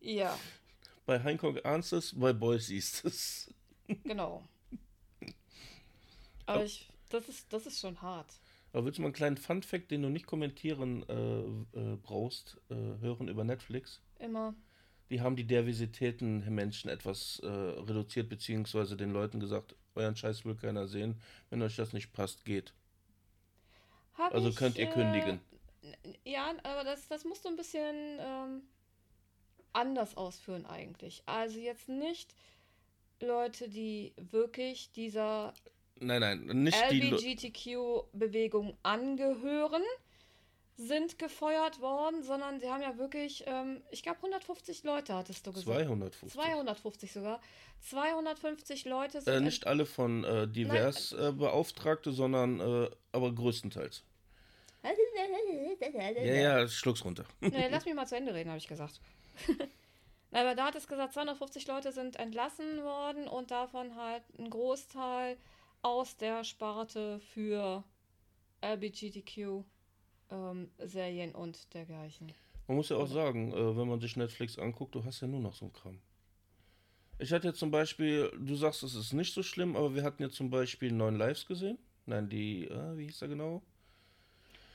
Ja, bei Hancock ahnst du es, bei Boys siehst du es. genau. Aber ich, das ist, das ist schon hart. Aber willst du mal einen kleinen Fun-Fact, den du nicht kommentieren äh, äh, brauchst, äh, hören über Netflix? Immer. Die haben die Diversitäten der Menschen etwas äh, reduziert, beziehungsweise den Leuten gesagt, euren Scheiß will keiner sehen. Wenn euch das nicht passt, geht. Hab Also ich, könnt ihr äh, kündigen. Ja, aber das, das musst du ein bisschen ähm, anders ausführen eigentlich. Also jetzt nicht Leute, die wirklich dieser Nein, nein, nicht. LGBTQ-Bewegung angehören, sind gefeuert worden, sondern sie haben ja wirklich, ähm, ich glaube 150 Leute hattest du gesagt. 250. 250 sogar. 250 Leute sind Äh, nicht alle von äh, divers äh, Beauftragte, sondern äh, aber größtenteils. Ja, ja, schluck's runter. Nee, lass mich mal zu Ende reden, habe ich gesagt. Aber da hat es gesagt, 250 Leute sind entlassen worden und davon halt ein Großteil aus der Sparte für LGBTQ ähm, Serien und dergleichen. Man muss ja auch sagen, äh, wenn man sich Netflix anguckt, du hast ja nur noch so einen Kram. Ich hatte jetzt zum Beispiel, du sagst, es ist nicht so schlimm, aber wir hatten jetzt zum Beispiel neun Lives gesehen. Nein, die, äh, wie hieß er genau?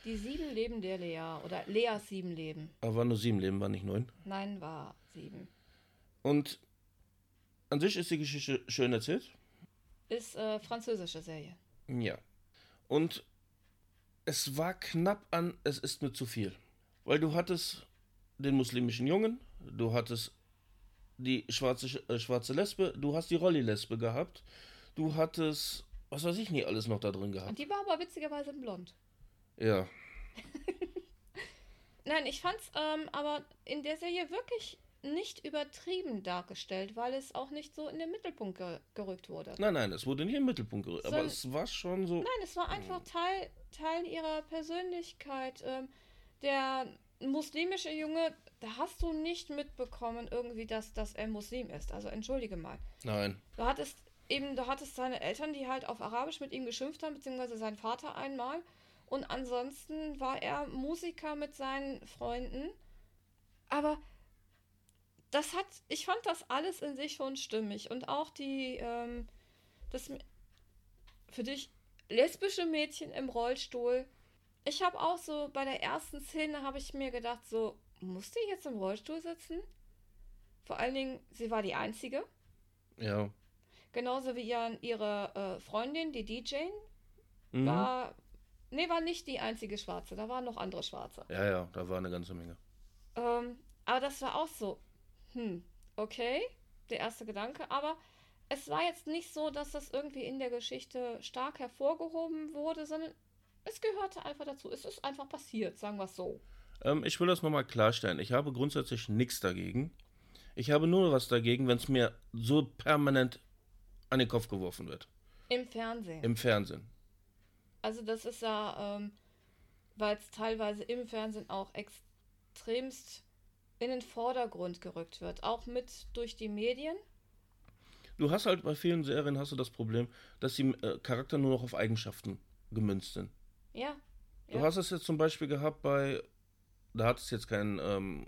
Die sieben Leben der Lea oder Leas sieben Leben. Aber waren nur sieben Leben, waren nicht neun. Nein, war sieben. Und an sich ist die Geschichte schön erzählt. Ist äh, französische Serie. Ja. Und es war knapp an, es ist mir zu viel. Weil du hattest den muslimischen Jungen, du hattest die schwarze, äh, schwarze Lesbe, du hast die Rolli-Lesbe gehabt, du hattest, was weiß ich nie alles noch da drin Und gehabt. die war aber witzigerweise blond. Ja. Nein, ich fand's ähm, aber in der Serie wirklich nicht übertrieben dargestellt, weil es auch nicht so in den Mittelpunkt ge gerückt wurde. Nein, nein, es wurde nicht im Mittelpunkt gerückt, aber Soll- es war schon so. Nein, es war einfach Teil, Teil ihrer Persönlichkeit. Ähm, der muslimische Junge, da hast du nicht mitbekommen irgendwie, dass, dass er Muslim ist. Also entschuldige mal. Nein. Du hattest eben, du hattest seine Eltern, die halt auf Arabisch mit ihm geschimpft haben, beziehungsweise sein Vater einmal. Und ansonsten war er Musiker mit seinen Freunden. Aber das hat, ich fand das alles in sich schon stimmig. Und auch die, ähm, das für dich lesbische Mädchen im Rollstuhl. Ich habe auch so bei der ersten Szene habe ich mir gedacht, so, muss die jetzt im Rollstuhl sitzen? Vor allen Dingen, sie war die Einzige. Ja. Genauso wie ihren, ihre äh, Freundin, die DJ, Mhm. war. Nee, war nicht die einzige Schwarze, da waren noch andere Schwarze. Ja, ja, da war eine ganze Menge. Ähm, aber das war auch so. Hm, okay, der erste Gedanke, aber es war jetzt nicht so, dass das irgendwie in der Geschichte stark hervorgehoben wurde, sondern es gehörte einfach dazu. Es ist einfach passiert, sagen wir es so. Ähm, ich will das nochmal klarstellen. Ich habe grundsätzlich nichts dagegen, Ich habe nur was dagegen, wenn es mir so permanent an den Kopf geworfen wird. Im Fernsehen. Im Fernsehen. Also das ist ja, ähm, weil es teilweise im Fernsehen auch extremst in den Vordergrund gerückt wird, auch mit durch die Medien. Du hast halt bei vielen Serien hast du das Problem, dass die äh, Charakter nur noch auf Eigenschaften gemünzt sind. Ja. Du ja. hast es jetzt zum Beispiel gehabt bei, da hat es jetzt kein ähm,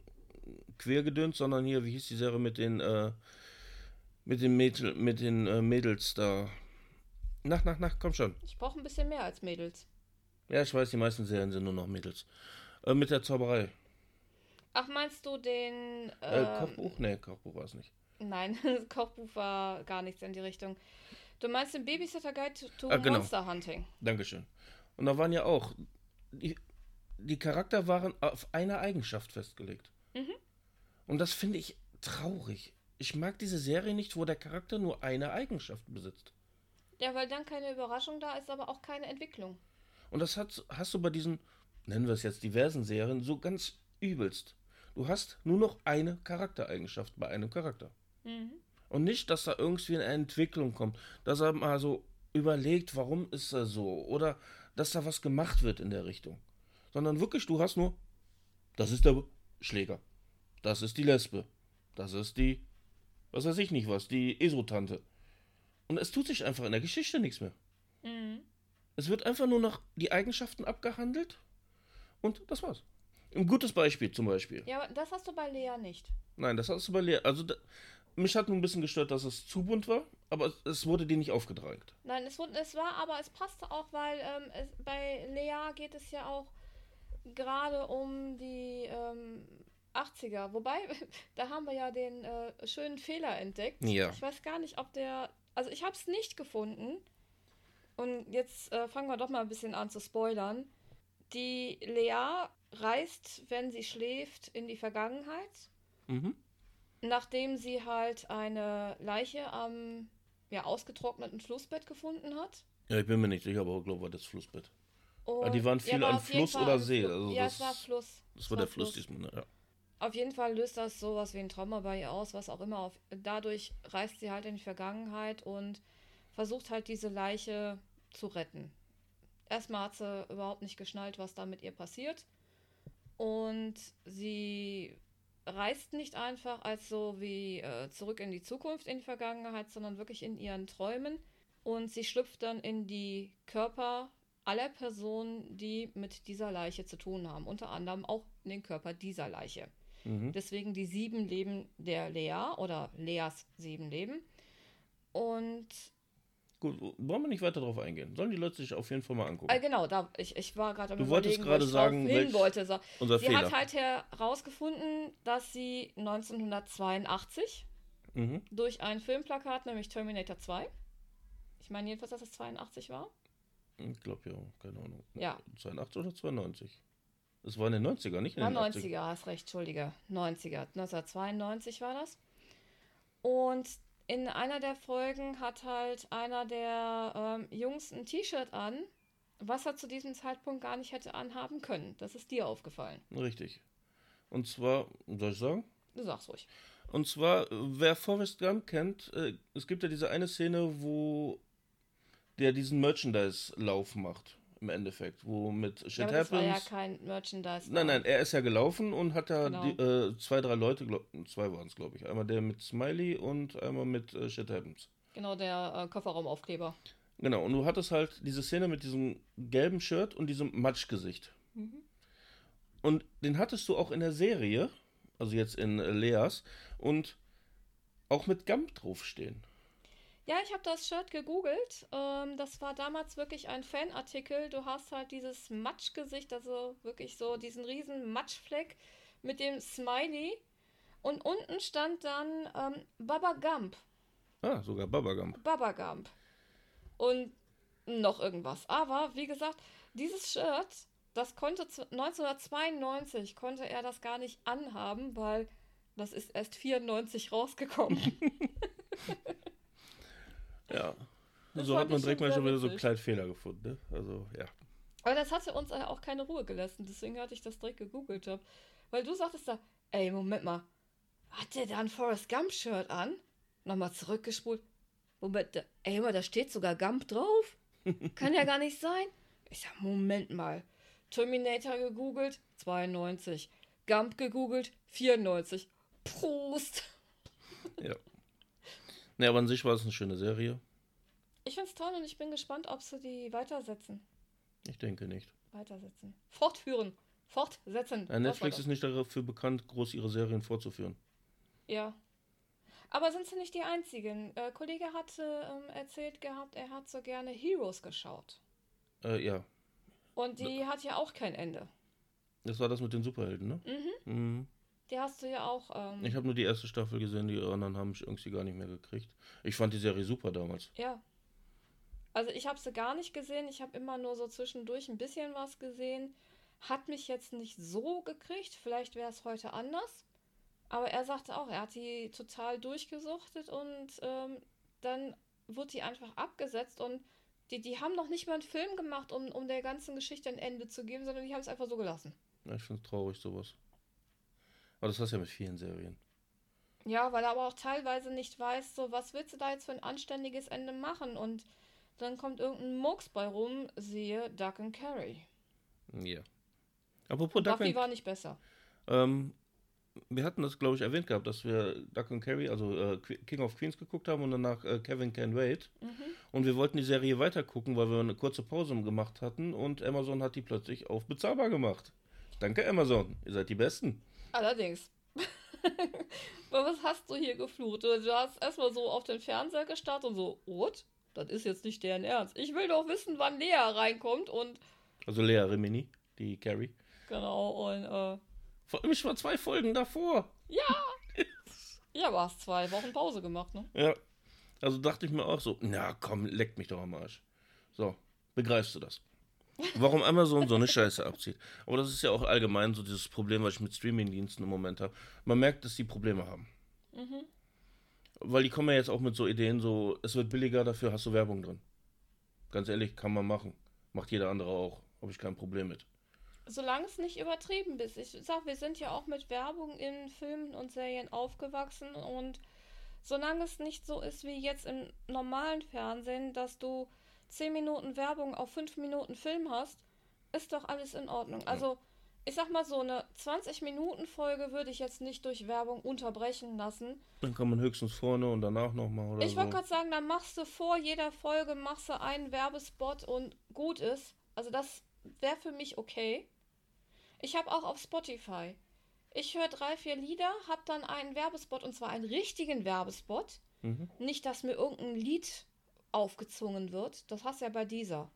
Quergedöns, sondern hier, wie hieß die Serie mit den, äh, mit den, Mädel, mit den äh, Mädels da. Nach, nach, nach, komm schon. Ich brauche ein bisschen mehr als Mädels. Ja, ich weiß, die meisten Serien sind nur noch Mädels. Äh, mit der Zauberei. Ach, meinst du den. Äh, ähm, Kochbuch? Nee, Kochbuch war es nicht. Nein, das Kochbuch war gar nichts in die Richtung. Du meinst den Babysitter Guide to Ah, genau. Monster Hunting? Dankeschön. Und da waren ja auch, die, die Charakter waren auf eine Eigenschaft festgelegt. Mhm. Und das finde ich traurig. Ich mag diese Serie nicht, wo der Charakter nur eine Eigenschaft besitzt. Ja, weil dann keine Überraschung da ist, aber auch keine Entwicklung. Und das hat, hast du bei diesen, nennen wir es jetzt diversen Serien, so ganz übelst. Du hast nur noch eine Charaktereigenschaft bei einem Charakter. Mhm. Und nicht, dass da irgendwie eine Entwicklung kommt, dass er mal so überlegt, warum ist er so, oder dass da was gemacht wird in der Richtung. Sondern wirklich, du hast nur, das ist der Schläger, das ist die Lesbe, das ist die, was weiß ich nicht was, die Esotante. Und es tut sich einfach in der Geschichte nichts mehr. Mhm. Es wird einfach nur noch die Eigenschaften abgehandelt und das war's. Ein gutes Beispiel zum Beispiel. Ja, aber das hast du bei Lea nicht. Nein, das hast du bei Lea. Also da, mich hat nur ein bisschen gestört, dass es zu bunt war, aber es, es wurde dir nicht aufgedrängt. Nein, es, wurde, es war, aber es passte auch, weil ähm, es, bei Lea geht es ja auch gerade um die ähm, 80er. Wobei, da haben wir ja den äh, schönen Fehler entdeckt. Ja. Ich weiß gar nicht, ob der. Also ich habe es nicht gefunden. Und jetzt äh, fangen wir doch mal ein bisschen an zu spoilern. Die Lea reist, wenn sie schläft, in die Vergangenheit, Mhm. nachdem sie halt eine Leiche am ja, ausgetrockneten Flussbett gefunden hat. Ja, ich bin mir nicht sicher, aber ich glaube, war das Flussbett. Und, die waren viel war an Fluss Fall oder See, also ja, das- es war Fluss. Das Es war der Fluss diesmal, ne? ja. Auf jeden Fall löst das sowas wie ein Trauma bei ihr aus, was auch immer. Auf, dadurch reist sie halt in die Vergangenheit und versucht halt diese Leiche zu retten. Erstmal hat sie überhaupt nicht geschnallt, was da mit ihr passiert. Und sie reist nicht einfach als so wie äh, zurück in die Zukunft, in die Vergangenheit, sondern wirklich in ihren Träumen. Und sie schlüpft dann in die Körper aller Personen, die mit dieser Leiche zu tun haben. Unter anderem auch in den Körper dieser Leiche. Mhm. Deswegen die sieben Leben der Lea oder Leas sieben Leben. Und Gut, wollen wir nicht weiter darauf eingehen. Sollen die Leute sich auf jeden Fall mal angucken. äh, genau, da, ich, ich war gerade am Du wolltest wo gerade sagen, hin wollte. So. Unser Sie Fehler. hat halt herausgefunden, dass sie 1982 mhm. durch ein Filmplakat, nämlich Terminator 2, ich meine jedenfalls, dass es 82 war. Ich glaube ja, keine Ahnung. Ja. 82 oder 92? Es war in den 90er, nicht in War den 80er. 90er, hast recht, Entschuldige. 90er. 1992 war das. Und in einer der Folgen hat halt einer der ähm, Jungs ein T-Shirt an, was er zu diesem Zeitpunkt gar nicht hätte anhaben können. Das ist dir aufgefallen. Richtig. Und zwar, soll ich sagen? Du sagst ruhig. Und zwar, wer Forrest Gump kennt, äh, es gibt ja diese eine Szene, wo der diesen Merchandise-Lauf macht, im Endeffekt, wo mit Shit Ja, aber das war ja Happens. kein Merchandise. Nein, nein, er ist ja gelaufen und hat da Genau. die, äh, zwei, drei Leute, glaub, zwei waren es, glaube ich. Einmal der mit Smiley und einmal mit äh, Shit Happens. Genau, der äh, Kofferraumaufkleber. Genau, und du hattest halt diese Szene mit diesem gelben Shirt und diesem Matschgesicht. Und den hattest du auch in der Serie, also jetzt in äh, Leas, und auch mit Gump draufstehen. Ja, ich habe das Shirt gegoogelt. Ähm, das war damals wirklich ein Fanartikel. Du hast halt dieses Matschgesicht, also wirklich so diesen riesen Matschfleck mit dem Smiley. Und unten stand dann ähm, Baba Gump. Ah, sogar Baba Gump. Baba Gump. Und noch irgendwas. Aber wie gesagt, dieses Shirt, das konnte zu- 1992 konnte er das gar nicht anhaben, weil das ist erst 94 rausgekommen. Ja. Das so fand hat man direkt mal schon wieder so einen kleinen Fehler gefunden, ne? Also, ja. Aber das hatte uns auch keine Ruhe gelassen, deswegen hatte ich das direkt gegoogelt hab. Weil du sagtest da, ey, Moment mal, Hat der da ein Forrest Gump-Shirt an? Nochmal zurückgespult. Moment, ey, mal, da steht sogar Gump drauf. Kann ja gar nicht sein. Ich sag, Moment mal. Terminator gegoogelt, 92. Gump gegoogelt, 94. Prost! Ja. Ne, aber an sich war es eine schöne Serie. Ich find's toll und ich bin gespannt, ob sie die weitersetzen. Ich denke nicht. Weitersetzen. Fortführen. Fortsetzen. Ja, Netflix ist nicht dafür bekannt, groß ihre Serien fortzuführen. Ja. Aber sind sie nicht die einzigen? Äh, Kollege hatte ähm, erzählt gehabt, er hat so gerne Heroes geschaut. Äh, ja. Und die hat ja auch kein Ende. Das war das mit den Superhelden, ne? Mhm. Mhm. Die hast du ja auch. Ähm, Ich habe nur die erste Staffel gesehen, die anderen haben mich irgendwie gar nicht mehr gekriegt. Ich fand die Serie super damals. Ja. Also ich habe sie gar nicht gesehen. Ich habe immer nur so zwischendurch ein bisschen was gesehen. Hat mich jetzt nicht so gekriegt. Vielleicht wäre es heute anders. Aber er sagte auch, er hat die total durchgesuchtet und ähm, dann wurde die einfach abgesetzt und die, die haben noch nicht mal einen Film gemacht, um, um der ganzen Geschichte ein Ende zu geben, sondern die haben es einfach so gelassen. Ja, ich finde es traurig, sowas. Aber das hast du ja mit vielen Serien. Ja, weil er aber auch teilweise nicht weiß, so was willst du da jetzt für ein anständiges Ende machen und dann kommt irgendein Murks bei rum, siehe Duck and Carry. Ja. Apropos Duck Buffy and, war nicht besser. ähm, wir hatten das, glaube ich, erwähnt gehabt, dass wir Duck and Carry, also äh, King of Queens geguckt haben und danach äh, Kevin Can Wait. Mhm. Und wir wollten die Serie weiter gucken, weil wir eine kurze Pause gemacht hatten und Amazon hat die plötzlich auf bezahlbar gemacht. Danke Amazon, ihr seid die Besten. Allerdings. Was hast du hier geflucht? Du hast erstmal so auf den Fernseher gestarrt und so, what? Das ist jetzt nicht deren Ernst. Ich will doch wissen, wann Lea reinkommt und Also Lea Remini, die Carrie. genau und äh, Vor allem, ich war zwei Folgen davor. ja, war es zwei Wochen Pause gemacht, ne? Ja. Also dachte ich mir auch so, na komm, leck mich doch am Arsch. So, begreifst du das? Warum Amazon so eine Scheiße abzieht. Aber das ist ja auch allgemein so dieses Problem, was ich mit Streamingdiensten im Moment habe. Man merkt, dass die Probleme haben. Mhm. Weil die kommen ja jetzt auch mit so Ideen, so, es wird billiger, dafür hast du Werbung drin. Ganz ehrlich, kann man machen. Macht jeder andere auch. Habe ich kein Problem mit. Solange es nicht übertrieben ist. Ich sag, wir sind ja auch mit Werbung in Filmen und Serien aufgewachsen und solange es nicht so ist wie jetzt im normalen Fernsehen, dass du 10 Minuten Werbung auf 5 Minuten Film hast, ist doch alles in Ordnung. Also, ich sag mal so, eine 20-Minuten-Folge würde ich jetzt nicht durch Werbung unterbrechen lassen. Dann kann man höchstens vorne und danach nochmal oder Ich so. wollte gerade sagen, dann machst du vor jeder Folge machst du einen Werbespot und gut ist. Also das wäre für mich okay. Ich habe auch auf Spotify. Ich höre drei, vier Lieder, habe dann einen Werbespot und zwar einen richtigen Werbespot. Mhm. Nicht, dass mir irgendein Lied aufgezwungen wird. Das hast du ja bei dieser.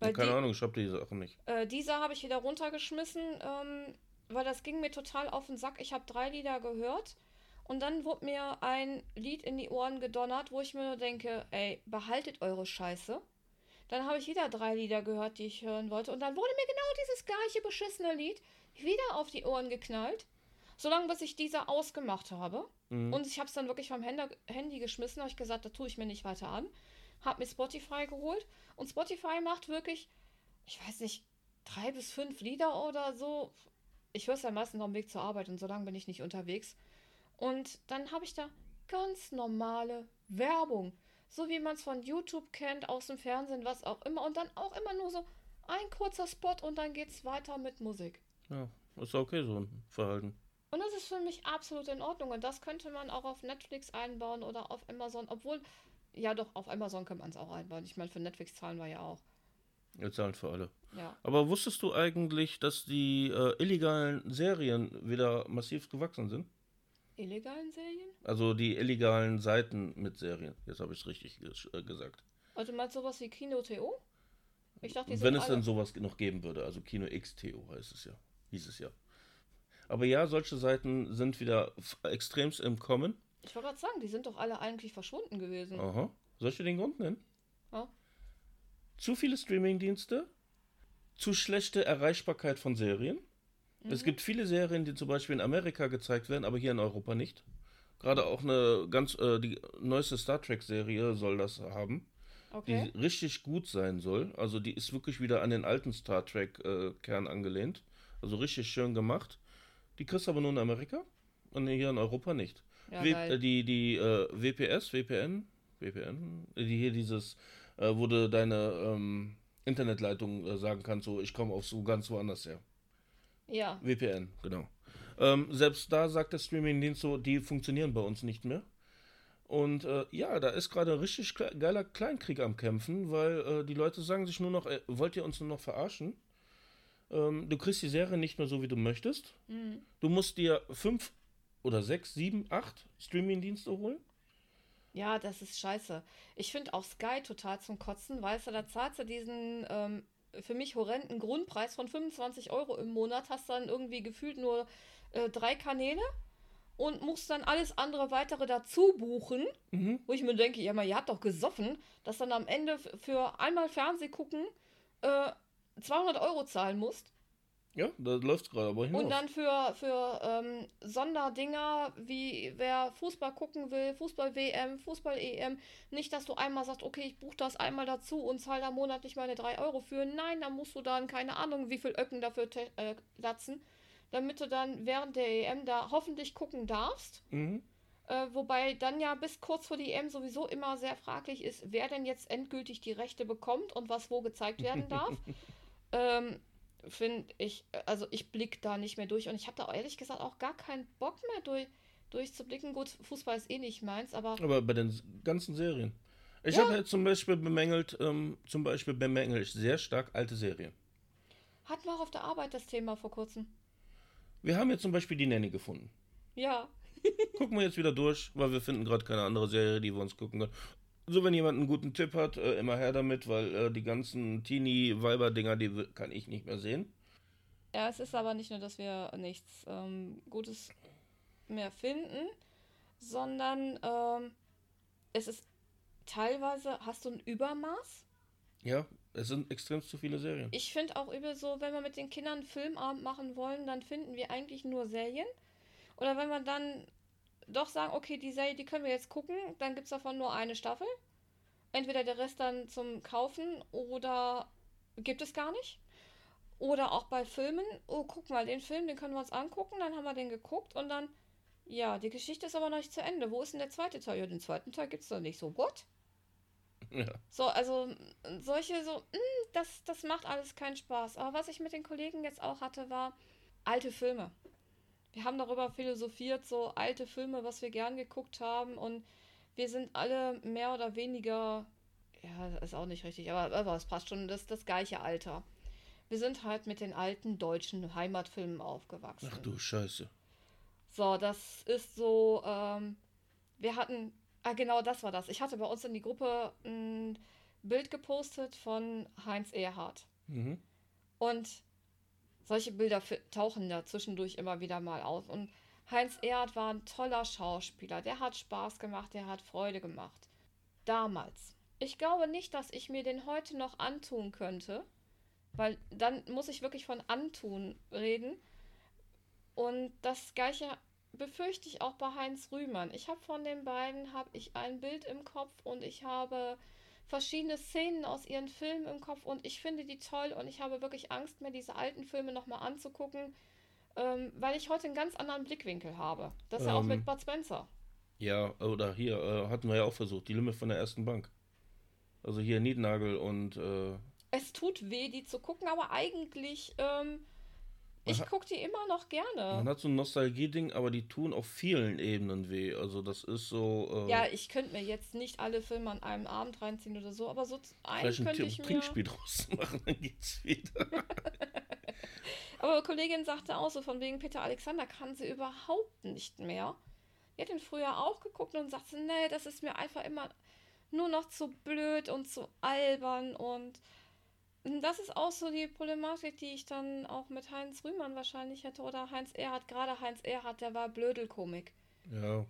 Bei Keine die- Ahnung, ich habe die Sachen nicht. äh, dieser habe ich wieder runtergeschmissen, ähm, weil das ging mir total auf den Sack. Ich habe drei Lieder gehört und dann wurde mir ein Lied in die Ohren gedonnert, wo ich mir nur denke, ey, behaltet eure Scheiße. Dann habe ich wieder drei Lieder gehört, die ich hören wollte und dann wurde mir genau dieses gleiche beschissene Lied wieder auf die Ohren geknallt, solange bis ich dieser ausgemacht habe. Mhm. Und ich habe es dann wirklich vom Handy geschmissen, habe ich gesagt, da tue ich mir nicht weiter an. Habe mir Spotify geholt und Spotify macht wirklich, ich weiß nicht, drei bis fünf Lieder oder so. Ich höre es ja meistens auf dem Weg zur Arbeit und so lange bin ich nicht unterwegs. Und dann habe ich da ganz normale Werbung. So wie man es von YouTube kennt, aus dem Fernsehen, was auch immer. Und dann auch immer nur so ein kurzer Spot und dann geht's weiter mit Musik. Ja, ist okay so ein Verhalten. Und das ist für mich absolut in Ordnung. Und das könnte man auch auf Netflix einbauen oder auf Amazon. Obwohl, ja doch, auf Amazon kann man es auch einbauen. Ich meine, für Netflix zahlen wir ja auch. Wir zahlen für alle. Ja. Aber wusstest du eigentlich, dass die äh, illegalen Serien wieder massiv gewachsen sind? Illegalen Serien? Also die illegalen Seiten mit Serien. Jetzt habe ich es richtig ges äh, gesagt. Also meinst du sowas wie Kino.to? Ich dachte, die Wenn es alle... denn sowas noch geben würde. Also Kino XTO heißt es ja. Hieß es ja. Aber ja, solche Seiten sind wieder extremst im Kommen. Ich wollte gerade sagen, die sind doch alle eigentlich verschwunden gewesen. Aha. Soll ich dir den Grund nennen? Ja. Zu viele Streamingdienste, zu schlechte Erreichbarkeit von Serien. Mhm. Es gibt viele Serien, die zum Beispiel in Amerika gezeigt werden, aber hier in Europa nicht. Gerade auch eine ganz, äh, die neueste Star Trek-Serie soll das haben, Okay. die richtig gut sein soll. Also die ist wirklich wieder an den alten Star Trek-Kern angelehnt. Also richtig schön gemacht. Die kriegst du aber nur in Amerika. Und hier in Europa nicht. Ja, W die die äh, WPS, VPN, VPN, die hier dieses, äh, wo du deine ähm, Internetleitung äh, sagen kannst, so ich komme auf so ganz woanders her. Ja. VPN, genau. Ähm, selbst da sagt der Streamingdienst so, die funktionieren bei uns nicht mehr. Und äh, ja, da ist gerade ein richtig kle- geiler Kleinkrieg am Kämpfen, weil äh, die Leute sagen sich nur noch, äh, wollt ihr uns nur noch verarschen? Ähm, du kriegst die Serie nicht mehr so, wie du möchtest. Mhm. Du musst dir fünf oder sechs, sieben, acht Streamingdienste holen. Ja, das ist scheiße. Ich finde auch Sky total zum Kotzen, weißt du, da zahlst du diesen ähm, für mich horrenden Grundpreis von 25 Euro im Monat, hast dann irgendwie gefühlt nur äh, drei Kanäle und musst dann alles andere weitere dazu buchen, Mhm. wo ich mir denke, ja, mal, ihr habt doch gesoffen, dass dann am Ende für einmal Fernseh gucken äh, 200 Euro zahlen musst. Ja, da läuft gerade aber hinaus. Und dann für, für ähm, Sonderdinger, wie wer Fußball gucken will, Fußball-WM, Fußball-EM, nicht, dass du einmal sagst, okay, ich buche das einmal dazu und zahle da monatlich meine 3 Euro für. Nein, dann musst du dann, keine Ahnung, wie viel Öcken dafür äh, latzen, damit du dann während der EM da hoffentlich gucken darfst. mhm. Äh, wobei dann ja bis kurz vor die EM sowieso immer sehr fraglich ist, wer denn jetzt endgültig die Rechte bekommt und was wo gezeigt werden darf. ähm, Finde ich, also ich blick da nicht mehr durch und ich habe da ehrlich gesagt auch gar keinen Bock mehr durch, durchzublicken. Gut, Fußball ist eh nicht meins, aber Aber bei den ganzen Serien. Ich Ja. habe jetzt zum Beispiel bemängelt, ähm, zum Beispiel bemängel ich sehr stark alte Serien. hatten wir auch auf der Arbeit das Thema vor kurzem. Wir haben jetzt zum Beispiel die Nanny gefunden. Ja, Gucken wir jetzt wieder durch, weil wir finden gerade keine andere Serie, die wir uns gucken können. So, wenn jemand einen guten Tipp hat, äh, immer her damit, weil äh, die ganzen Teenie-Weiber-Dinger, die kann ich nicht mehr sehen. Ja, es ist aber nicht nur, dass wir nichts ähm, Gutes mehr finden, sondern ähm, es ist teilweise, hast du ein Übermaß? Ja, es sind extrem zu viele Serien. Ich finde auch übel so, wenn wir mit den Kindern einen Filmabend machen wollen, dann finden wir eigentlich nur Serien. Oder wenn wir dann doch sagen, okay, die Serie, die können wir jetzt gucken, dann gibt es davon nur eine Staffel. Entweder der Rest dann zum Kaufen oder gibt es gar nicht. Oder auch bei Filmen, oh, guck mal, den Film, den können wir uns angucken, dann haben wir den geguckt und dann, ja, die Geschichte ist aber noch nicht zu Ende. Wo ist denn der zweite Teil? Ja, den zweiten Teil gibt es doch nicht. So, what? Ja. So, also solche so, mh, das, das macht alles keinen Spaß. Aber was ich mit den Kollegen jetzt auch hatte, war alte Filme. Wir haben darüber philosophiert, so alte Filme, was wir gern geguckt haben. Und wir sind alle mehr oder weniger, ja, ist auch nicht richtig, aber, aber es passt schon, das, das gleiche Alter. Wir sind halt mit den alten deutschen Heimatfilmen aufgewachsen. Ach du Scheiße. So, das ist so, ähm, wir hatten, ah genau, das war das. Ich hatte bei uns in die Gruppe ein Bild gepostet von Heinz Erhardt. Mhm. Und solche Bilder tauchen da zwischendurch immer wieder mal auf. Und Heinz Erhardt war ein toller Schauspieler. Der hat Spaß gemacht, der hat Freude gemacht. Damals. Ich glaube nicht, dass ich mir den heute noch antun könnte, weil dann muss ich wirklich von antun reden. Und das gleiche befürchte ich auch bei Heinz Rühmann. Ich habe von den beiden habe ich ein Bild im Kopf und ich habe verschiedene Szenen aus ihren Filmen im Kopf und ich finde die toll und ich habe wirklich Angst, mir diese alten Filme nochmal anzugucken, ähm, weil ich heute einen ganz anderen Blickwinkel habe. Das ist ja auch Ähm. mit Bud Spencer. Ja, oder hier äh, hatten wir ja auch versucht, die Limit von der ersten Bank. Also hier Niednagel und äh, Es tut weh, die zu gucken, aber eigentlich, ähm, ich gucke die immer noch gerne. man hat so ein Nostalgie-Ding, aber die tun auf vielen Ebenen weh. Also das ist so. Äh, Ja, ich könnte mir jetzt nicht alle Filme an einem Abend reinziehen oder so, aber so einen vielleicht ein könnte Tri- ich mir. Trinkspiel draus machen, dann geht's wieder. Aber eine Kollegin sagte auch so, von wegen Peter Alexander kann sie überhaupt nicht mehr. Die hat ihn früher auch geguckt und sagte, nee, das ist mir einfach immer nur noch zu blöd und zu albern und das ist auch so die Problematik, die ich dann auch mit Heinz Rühmann wahrscheinlich hätte oder Heinz Erhardt, gerade Heinz Erhardt, der war Blödelkomik. Ja,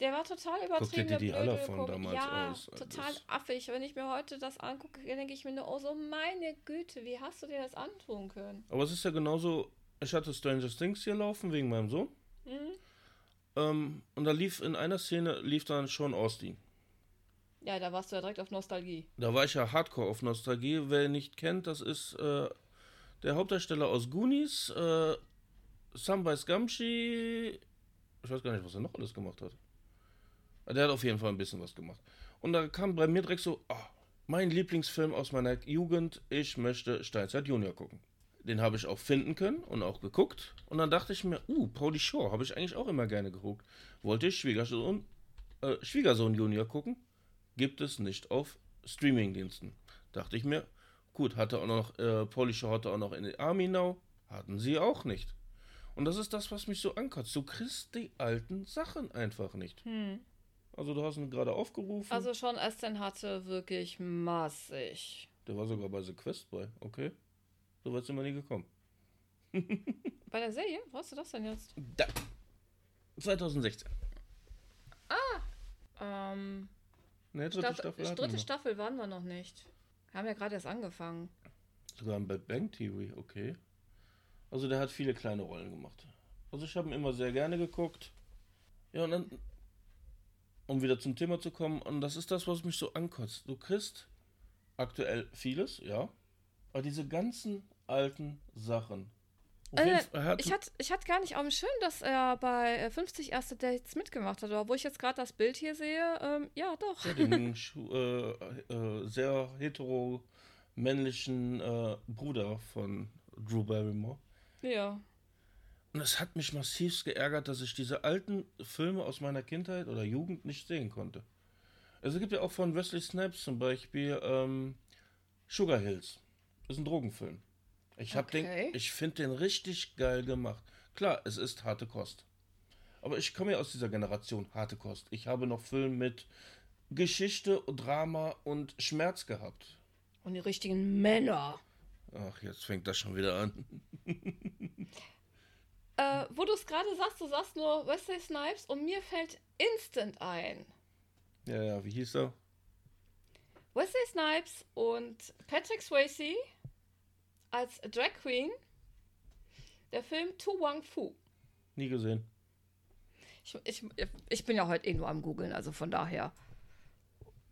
Der war total dir übertrieben. die aller von damals ja, aus. Also total affig. Wenn ich mir heute das angucke, denke ich mir nur, oh so meine Güte, wie hast du dir das antun können? aber es ist ja genauso. Ich hatte Stranger Things hier laufen wegen meinem Sohn. Mhm. Ähm, und da lief in einer Szene lief dann Sean Austin. Ja, da warst du ja direkt auf Nostalgie. Da war ich ja hardcore auf Nostalgie. Wer ihn nicht kennt, das ist äh, der Hauptdarsteller aus Goonies, äh, Samwise Gamgee Ich weiß gar nicht, was er noch alles gemacht hat. Aber Der hat auf jeden Fall ein bisschen was gemacht. Und da kam bei mir direkt so, ah, mein Lieblingsfilm aus meiner Jugend, ich möchte Steinzeit Junior gucken. Den habe ich auch finden können und auch geguckt. Und dann dachte ich mir, uh, Pauli Shore habe ich eigentlich auch immer gerne geguckt. Wollte ich Schwiegersohn, äh, Schwiegersohn Junior gucken? Gibt es nicht auf Streamingdiensten. Dachte ich mir, gut, hatte auch noch, äh, Pauli Shore hatte auch noch in Army Now. Hatten sie auch nicht. Und das ist das, was mich so ankotzt. Du kriegst die alten Sachen einfach nicht. Also du hast ihn gerade aufgerufen. Also schon Aston hatte wirklich massig. Der war sogar bei The Quest bei. Okay. So weit sind wir nie gekommen. Bei der Serie? Wo hast du das denn jetzt? Da. 2016. Ähm, Ne, dritte Staffel, Staffel. dritte. Staffel waren wir noch nicht. Wir haben ja gerade erst angefangen. Sogar ein Bad Bang Theory, okay. Also der hat viele kleine Rollen gemacht. Also ich habe ihn immer sehr gerne geguckt. Ja, und dann, um wieder zum Thema zu kommen, und das ist das, was mich so ankotzt. Du kriegst aktuell vieles, ja, aber diese ganzen alten Sachen. Äh, Fall- hat- ich hatte ich hatte gar nicht auf dem Schirm, dass er bei äh, 50 erste Dates mitgemacht hat. Aber wo ich jetzt gerade das Bild hier sehe, ähm, ja doch. Ja, den äh, äh, sehr hetero männlichen äh, Bruder von Drew Barrymore. Ja. Und es hat mich massiv geärgert, dass ich diese alten Filme aus meiner Kindheit oder Jugend nicht sehen konnte. Also es gibt ja auch von Wesley Snipes zum Beispiel ähm, Sugar Hills. Das ist ein Drogenfilm. Ich hab Okay. den, ich finde den richtig geil gemacht. Klar, es ist harte Kost. Aber ich komme ja aus dieser Generation harte Kost. Ich habe noch Filme mit Geschichte, Drama und Schmerz gehabt. Und die richtigen Männer. Ach, jetzt fängt das schon wieder an. Äh, wo du es gerade sagst, du sagst nur Wesley Snipes und mir fällt instant ein. Ja, ja, wie hieß er? Wesley Snipes und Patrick Swayze als Drag Queen. Der Film Tu Wang Fu. Nie gesehen. Ich, ich, ich bin ja heute eh nur am googeln, also von daher.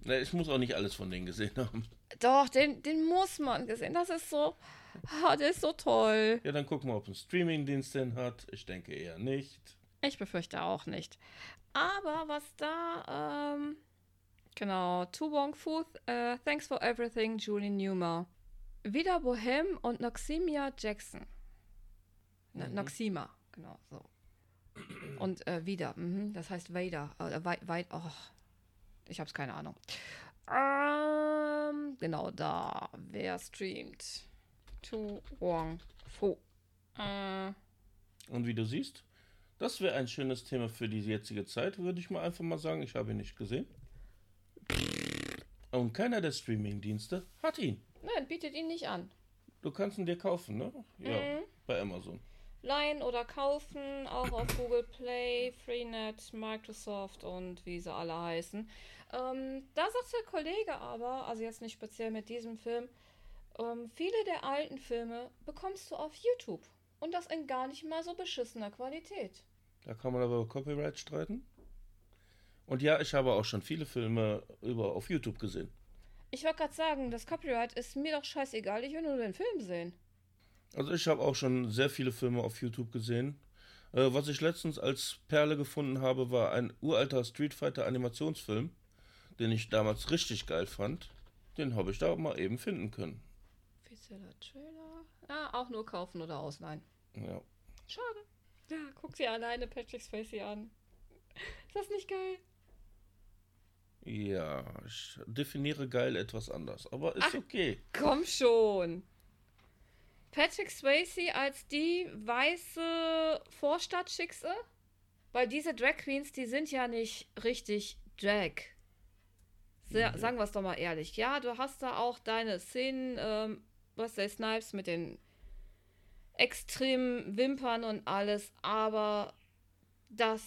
Ne, ich muss auch nicht alles von denen gesehen haben. Doch, den, den muss man gesehen. Das ist so. Ah, der ist so toll. Ja, dann gucken wir, ob ein Streamingdienst den hat. Ich denke eher nicht. Ich befürchte auch nicht. Aber was da, ähm, genau, Tu Wong Fu, äh, Thanks for Everything, Julie Newmar. Wieder Bohem und Noximia Jackson. Ne, Noxima, genau, so. Und äh, wieder, mhm, das heißt Vader, äh, weit, weit, oh, ich hab's keine Ahnung. Ähm, genau, da, wer streamt? Tu Wong Fu. Äh, Und wie du siehst, das wäre ein schönes Thema für die jetzige Zeit, würde ich mal einfach mal sagen. Ich habe ihn nicht gesehen. Und keiner der Streamingdienste hat ihn. nein, bietet ihn nicht an. Du kannst ihn dir kaufen, ne? Ja, Mhm. bei Amazon. leihen oder kaufen, auch auf Google Play, Freenet, Microsoft und wie sie alle heißen. Ähm, da sagt der Kollege aber, also jetzt nicht speziell mit diesem Film, ähm, viele der alten Filme bekommst du auf YouTube. Und das in gar nicht mal so beschissener Qualität. Da kann man aber über Copyright streiten. Und ja, ich habe auch schon viele Filme über auf YouTube gesehen. Ich wollte gerade sagen, das Copyright ist mir doch scheißegal, ich will nur den Film sehen. Also ich habe auch schon sehr viele Filme auf YouTube gesehen. Äh, was ich letztens als Perle gefunden habe, war ein uralter Street Fighter Animationsfilm, den ich damals richtig geil fand. Den habe ich da mal eben finden können. Offizieller Trailer. Ah, auch nur kaufen oder ausleihen. Ja. Schade. Ja, guck sie alleine Patrick Swayze an. Ist das nicht geil? Ja, ich definiere geil etwas anders, aber ist Ach. okay. Komm schon. Patrick Swayze als die weiße Vorstadtschickse? Weil diese Drag Queens, die sind ja nicht richtig Drag. Sehr, Sagen wir es doch mal ehrlich. Ja, du hast da auch deine Szenen, ähm, Wesley Snipes mit den extremen Wimpern und alles, aber das.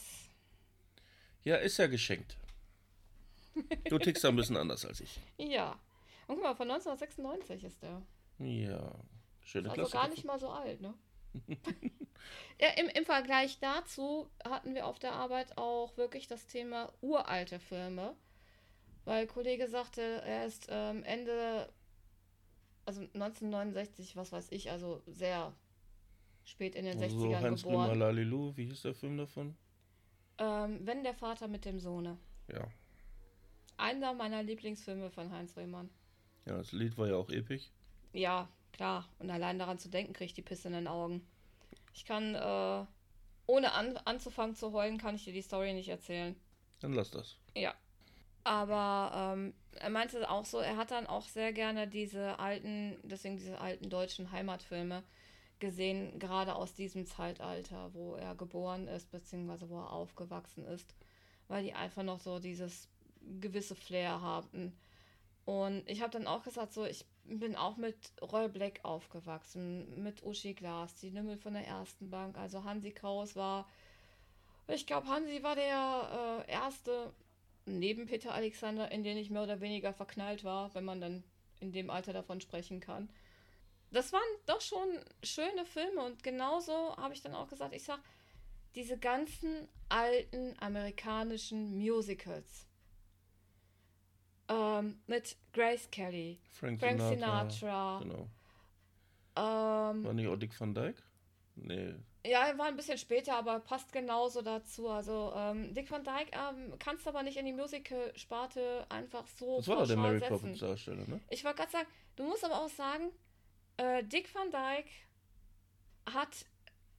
Ja, ist ja geschenkt. Du tickst da ein bisschen anders als ich. Ja. Und guck mal, von 1996 ist der. Ja, schöne Also Klasse. gar nicht mal so alt, ne? ja, im, Im Vergleich dazu hatten wir auf der Arbeit auch wirklich das Thema uralte Filme. Weil Kollege sagte, er ist ähm, Ende, also 1969, was weiß ich, also sehr spät in den Also 60ern Hans geboren. Nimmer Lalilu, wie hieß der Film davon? Ähm, wenn der Vater mit dem Sohne. Ja. Einer meiner Lieblingsfilme von Heinz Rehmann. Ja, das Lied war ja auch episch. Ja, klar. Und allein daran zu denken, kriege ich die Pisse in den Augen. Ich kann, äh, ohne an, anzufangen zu heulen, kann ich dir die Story nicht erzählen. Dann lass das. Ja. Aber ähm, er meinte auch so, er hat dann auch sehr gerne diese alten, deswegen diese alten deutschen Heimatfilme gesehen, gerade aus diesem Zeitalter, wo er geboren ist, beziehungsweise wo er aufgewachsen ist, weil die einfach noch so dieses gewisse Flair haben. Und ich habe dann auch gesagt, so, ich bin auch mit Roy Black aufgewachsen, mit Uschi Glas, die Nimmel von der ersten Bank. Also Hansi Kraus war, ich glaube, Hansi war der äh, erste neben Peter Alexander, in den ich mehr oder weniger verknallt war, wenn man dann in dem Alter davon sprechen kann. Das waren doch schon schöne Filme und genauso habe ich dann auch gesagt, ich sag, diese ganzen alten amerikanischen Musicals ähm, mit Grace Kelly, Frank, Frank Sinatra. Sinatra, Genau. ähm, War nicht auch Dick Van Dyke? Nee. Ja, er war ein bisschen später, aber passt genauso dazu. Also, ähm, Dick Van Dyke ähm, kannst du aber nicht in die Musical-Sparte einfach so Das war doch der Mary setzen. Poppins Darsteller, ne? Ich wollte gerade sagen, du musst aber auch sagen, äh, Dick Van Dyke hat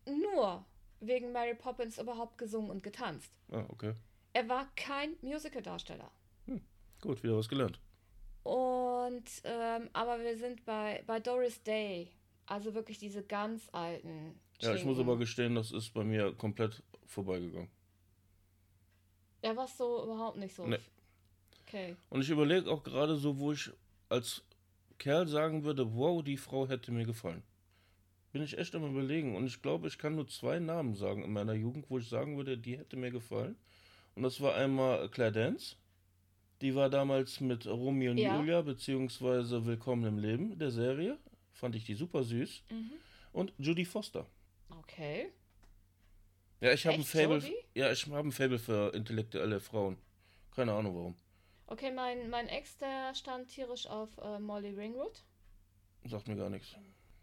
nur wegen Mary Poppins überhaupt gesungen und getanzt. Ah, okay. Er war kein Musical-Darsteller. Gut, wieder was gelernt. Und, ähm, aber wir sind bei, bei Doris Day. Also wirklich diese ganz alten. Ja, ich muss Schinken. aber gestehen, das ist bei mir komplett vorbeigegangen. Er war so überhaupt nicht so. Nee. Okay. Und ich überlege auch gerade so, wo ich als Kerl sagen würde, wow, die Frau hätte mir gefallen. Bin ich echt am überlegen. Und ich glaube, ich kann nur zwei Namen sagen in meiner Jugend, wo ich sagen würde, die hätte mir gefallen. Und das war einmal Claire Dance. Die war damals mit Romeo und Ja. Julia, beziehungsweise Willkommen im Leben, der Serie. Fand ich die super süß. Mhm. Und Judy Foster. Okay. Ja, ich habe ein Fable. Ja, ich habe ein Fable für intellektuelle Frauen. Keine Ahnung warum. Okay, mein, mein Ex, der stand tierisch auf äh, Molly Ringwood. Sagt mir gar nichts.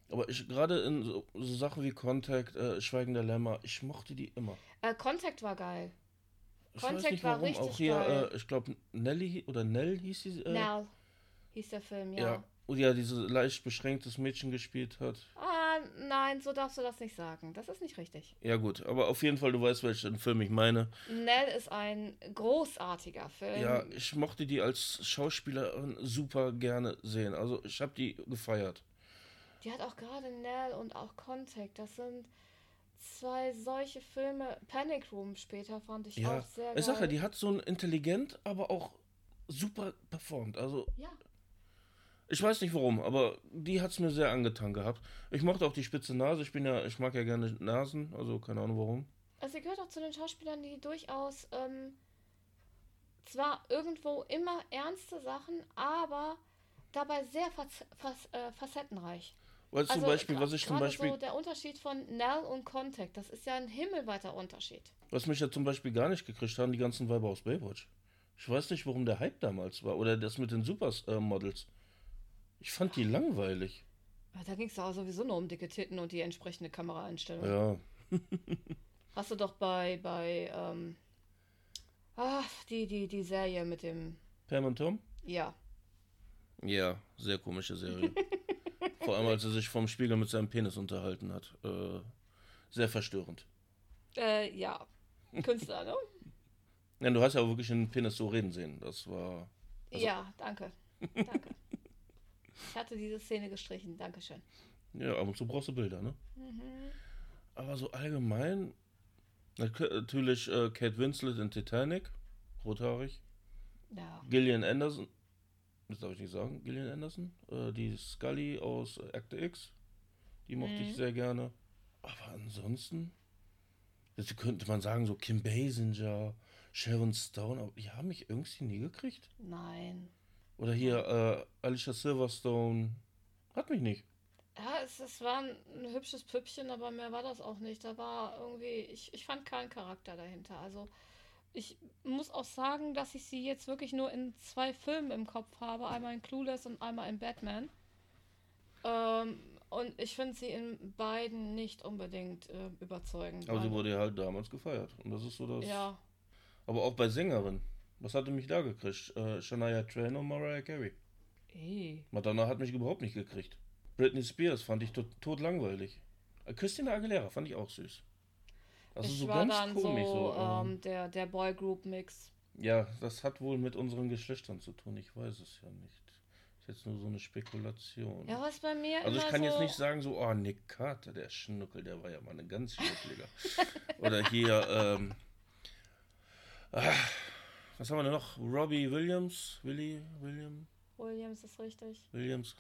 Aber ich gerade in so, so Sachen wie Contact, äh, Schweigen der Lämmer, ich mochte die immer. Äh, Contact war geil. Ich Contact weiß nicht war warum. richtig Auch hier, geil. äh, ich glaube Nelly oder Nell hieß sie. Äh, Nell hieß der Film, ja. ja. Und ja, dieses leicht beschränktes Mädchen gespielt hat. Ah, nein, so darfst du das nicht sagen. Das ist nicht richtig. Ja gut, aber auf jeden Fall, du weißt, welchen Film ich meine. Nell ist ein großartiger Film. Ja, ich mochte die als Schauspielerin super gerne sehen. Also ich habe die gefeiert. Die hat auch gerade Nell und auch Contact. Das sind zwei solche Filme. Panic Room später fand ich Ja, auch sehr geil. ich sag ja, die hat so ein intelligent, aber auch super performt. Also Ja, Ich weiß nicht warum, aber die hat es mir sehr angetan gehabt. Ich mochte auch die spitze Nase. Ich bin ja, ich mag ja gerne Nasen, also keine Ahnung warum. Also sie gehört auch zu den Schauspielern, die durchaus ähm, zwar irgendwo immer ernste Sachen, aber dabei sehr fac fac äh, facettenreich. Weil zum Also Beispiel, was ich zum Beispiel, so der Unterschied von Nell und Contact, das ist ja ein himmelweiter Unterschied. was mich ja zum Beispiel gar nicht gekriegt haben, die ganzen Weiber aus Baywatch. Ich weiß nicht, warum der Hype damals war. Oder das mit den Supermodels. Ich fand die langweilig. Da ging es auch sowieso nur um dicke Titten und die entsprechende Kameraeinstellung. Ja. Hast du doch bei, bei, ähm, ach, die, die, die Serie mit dem, Pam und Tom? ja. Ja, sehr komische Serie. Vor allem, als er sich vom Spiegel mit seinem Penis unterhalten hat. Äh, sehr verstörend. Äh, ja. Künstler, ne? Ja, du hast ja auch wirklich einen Penis so reden sehen. Das war. Also- ja, danke. Danke. Ich hatte diese Szene gestrichen, Dankeschön. Ja, ab und zu brauchst du Bilder, ne? Mhm. Aber so allgemein, nat- natürlich äh, Kate Winslet in Titanic, rothaarig. Ja. Gillian Anderson, das darf ich nicht sagen, Gillian Anderson, äh, die Scully aus Akte X, die mochte Mhm. ich sehr gerne. Aber ansonsten, jetzt könnte man sagen, so Kim Basinger, Sharon Stone, aber die haben mich irgendwie nie gekriegt. Nein. Oder hier äh, Alicia Silverstone, hat mich nicht. Ja, es, es war ein, ein hübsches Püppchen, aber mehr war das auch nicht. Da war irgendwie, ich, ich fand keinen Charakter dahinter. Also ich muss auch sagen, dass ich sie jetzt wirklich nur in zwei Filmen im Kopf habe. Einmal in Clueless und einmal in Batman. Ähm, Und ich finde sie in beiden nicht unbedingt äh, überzeugend. Aber sie wurde ja halt damals gefeiert. Und das ist so das. Ja, Aber auch bei Sängerinnen. Was hatte mich da gekriegt? Äh, Shania Twain und Mariah Carey. eh. Madonna hat mich überhaupt nicht gekriegt. Britney Spears fand ich tot, tot langweilig. Christina Aguilera fand ich auch süß. Das ist ich so war ganz dann komisch. so, So, ähm, ähm, der, der Boy-Group-Mix. ja, das hat wohl mit unseren Geschlechtern zu tun. Ich weiß es ja nicht. Ist jetzt nur so eine Spekulation. Ja, was bei mir Also ich kann so, jetzt nicht sagen so, oh, Nick Carter, der Schnuckel, der war ja mal ein ganz schnuckliger. Oder hier, ähm, ah, was haben wir denn noch? Robbie Williams, Willie, William, Williams ist richtig. Williams.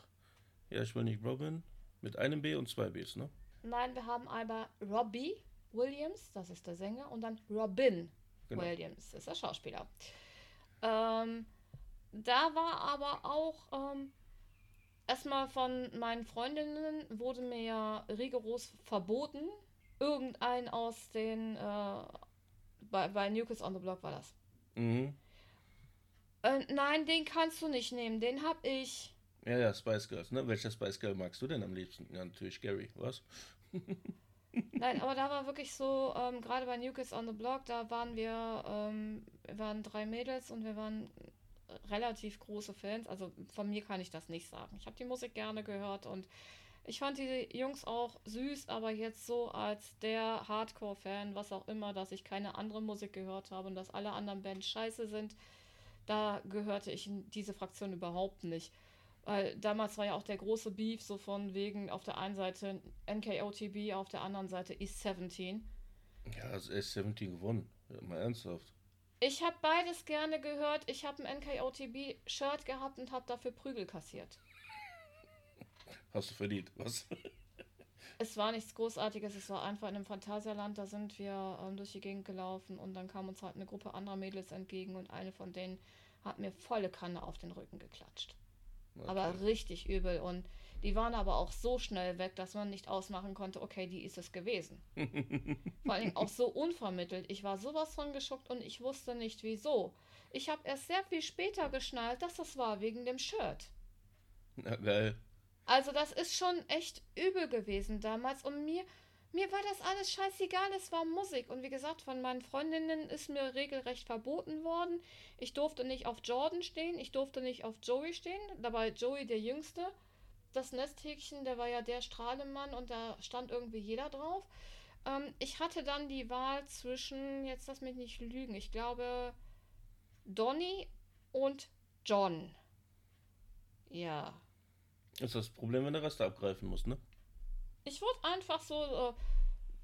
Ja, ich will nicht Robin. Mit einem B und zwei Bs, ne? Nein, wir haben aber Robbie Williams, das ist der Sänger, und dann Robin Genau. Williams, das ist der Schauspieler. Ähm, da war aber auch ähm, erstmal von meinen Freundinnen wurde mir ja rigoros verboten, irgendein aus den, äh, bei, bei New Kids on the Block war das. Mhm. Äh, nein, den kannst du nicht nehmen, den hab ich. Ja, ja, Spice Girls, ne? Welcher Spice Girl magst du denn am liebsten? Ja, natürlich Gary, was? Nein, aber da war wirklich so, ähm, gerade bei New Kids on the Block, da waren wir, ähm, wir waren drei Mädels und wir waren relativ große Fans. Also von mir kann ich das nicht sagen. Ich habe die Musik gerne gehört und ich fand die Jungs auch süß, aber jetzt so als der Hardcore-Fan, was auch immer, dass ich keine andere Musik gehört habe und dass alle anderen Bands scheiße sind, da gehörte ich in diese Fraktion überhaupt nicht. Weil damals war ja auch der große Beef so von wegen auf der einen Seite NKOTB, auf der anderen Seite East 17. Ja, also S17 gewonnen. Ja, mal ernsthaft. Ich habe beides gerne gehört. Ich habe ein NKOTB-Shirt gehabt und habe dafür Prügel kassiert. Hast du verdient, was? Es war nichts Großartiges, es war einfach in einem Phantasialand, da sind wir ähm, durch die Gegend gelaufen und dann kam uns halt eine Gruppe anderer Mädels entgegen und eine von denen hat mir volle Kanne auf den Rücken geklatscht. Aber richtig übel und die waren aber auch so schnell weg, dass man nicht ausmachen konnte, okay, die ist es gewesen. Vor Dingen auch so unvermittelt. Ich war sowas von geschockt und ich wusste nicht wieso. Ich habe erst sehr viel später geschnallt, dass das war wegen dem Shirt. Na, geil. Also das ist schon echt übel gewesen damals und mir, mir war das alles scheißegal, es war Musik und wie gesagt, von meinen Freundinnen ist mir regelrecht verboten worden. Ich durfte nicht auf Jordan stehen, ich durfte nicht auf Joey stehen, dabei Joey der Jüngste. Das Nesthäkchen, der war ja der Strahlemann und da stand irgendwie jeder drauf. Ähm, ich hatte dann die Wahl zwischen, jetzt lass mich nicht lügen, ich glaube Donny und John. Ja, Ist das Problem, wenn der Rest abgreifen muss, ne? Ich wurde einfach so, äh,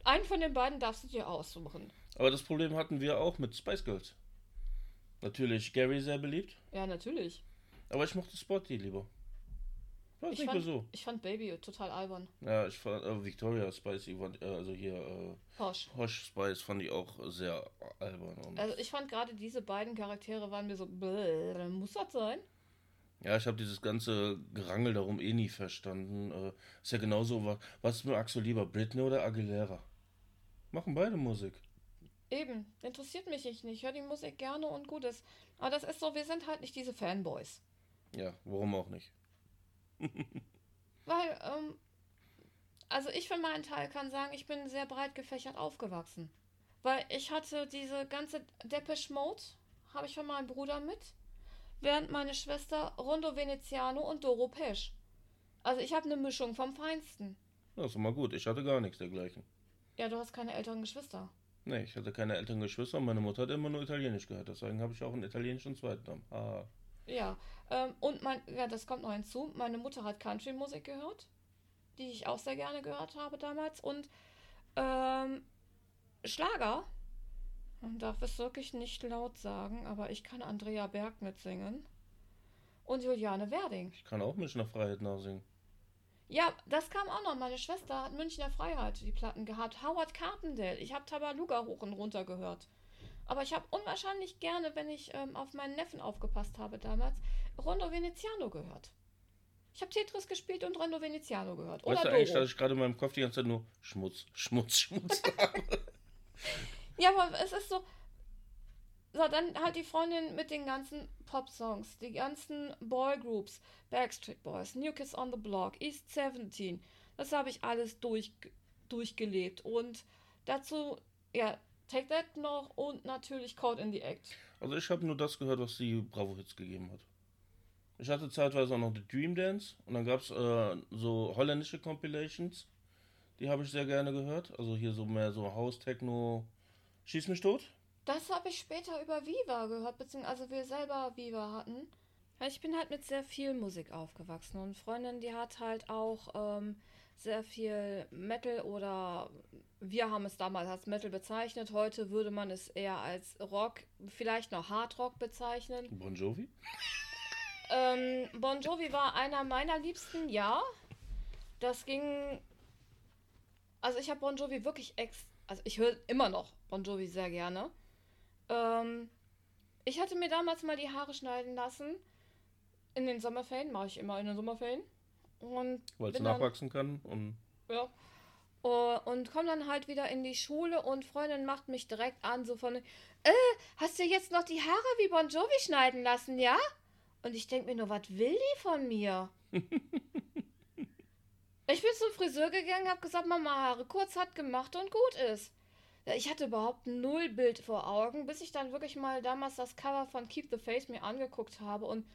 einen von den beiden darfst du dir aussuchen. Aber das Problem hatten wir auch mit Spice Girls. Natürlich Gary sehr beliebt, Ja, natürlich. aber ich mochte Spotty lieber. Weiß Ich nicht fand, wieso. ich fand Baby total albern. Ja, ich fand äh, Victoria Spicy, fand, äh, also hier äh, Posch. Hosh Spice fand ich auch sehr albern. Also ich fand gerade diese beiden Charaktere waren mir so, bläh, muss das sein? Ja, ich habe dieses ganze Gerangel darum eh nie verstanden. Äh, ist ja genauso, was, was magst du lieber, Britney oder Aguilera? Machen beide Musik. Eben, interessiert mich nicht. Ich höre die Musik gerne und gut ist. Aber das ist so, wir sind halt nicht diese Fanboys. Ja, warum auch nicht? Weil, ähm, also ich für meinen Teil kann sagen, ich bin sehr breit gefächert aufgewachsen. Weil ich hatte diese ganze Depeche Mode, habe ich von meinem Bruder mit, während meine Schwester Rondo Veneziano und Doro Pesch. Also ich habe eine Mischung vom Feinsten. Ja, ist mal gut. Ich hatte gar nichts dergleichen. Ja, du hast keine älteren Geschwister. Nee, ich hatte keine älteren Geschwister und meine Mutter hat immer nur Italienisch gehört. Deswegen habe ich auch einen italienischen Zweitnamen. Ah. Ja, ähm, und mein, ja, das kommt noch hinzu. Meine Mutter hat Country-Musik gehört, die ich auch sehr gerne gehört habe damals. Und ähm, Schlager, man darf es wirklich nicht laut sagen, aber ich kann Andrea Berg mitsingen. Und Juliane Werding. Ich kann auch Münchner Freiheit nachsingen. Ja, das kam auch noch. Meine Schwester hat Münchner Freiheit die Platten gehabt. Howard Carpendale. Ich habe Tabaluga hoch und runter gehört. Aber ich habe unwahrscheinlich gerne, wenn ich ähm, auf meinen Neffen aufgepasst habe damals, Rondo Veneziano gehört. Ich habe Tetris gespielt und Rondo Veneziano gehört. Oder weißt du Doro. eigentlich, dass ich gerade in meinem Kopf die ganze Zeit nur Schmutz, Schmutz, Schmutz habe? Ja, aber es ist so. So, dann halt die Freundin mit den ganzen Pop-Songs, die ganzen Boygroups, Backstreet Boys, New Kids on the Block, East 17. Das habe ich alles durch, durchgelebt. Und dazu, ja, Take That noch und natürlich Caught in the Act. Also ich habe nur das gehört, was die Bravo Hits gegeben hat. Ich hatte zeitweise auch noch The Dream Dance und dann gab es äh, so holländische Compilations. Die habe ich sehr gerne gehört. Also hier so mehr so House, Techno, Schieß mich tot. Das habe ich später über Viva gehört, beziehungsweise wir selber Viva hatten. Ich bin halt mit sehr viel Musik aufgewachsen und Freundin, die hat halt auch ähm, sehr viel Metal oder wir haben es damals als Metal bezeichnet. Heute würde man es eher als Rock, vielleicht noch Hardrock bezeichnen. Bon Jovi? Ähm, bon Jovi war einer meiner liebsten, ja. Das ging. Also ich habe Bon Jovi wirklich ex. Also ich höre immer noch Bon Jovi sehr gerne. Ähm, ich hatte mir damals mal die Haare schneiden lassen. In den Sommerferien, mache ich immer in den Sommerferien. Und Weil es nachwachsen kann und. Ja. Uh, und komme dann halt wieder in die Schule und Freundin macht mich direkt an, so von, äh, hast du jetzt noch die Haare wie Bon Jovi schneiden lassen, ja? Und ich denke mir nur, was will die von mir? ich bin zum Friseur gegangen, habe gesagt, Mama, Haare kurz hat gemacht und gut ist. Ich hatte überhaupt null Bild vor Augen, bis ich dann wirklich mal damals das Cover von Keep the Face mir angeguckt habe und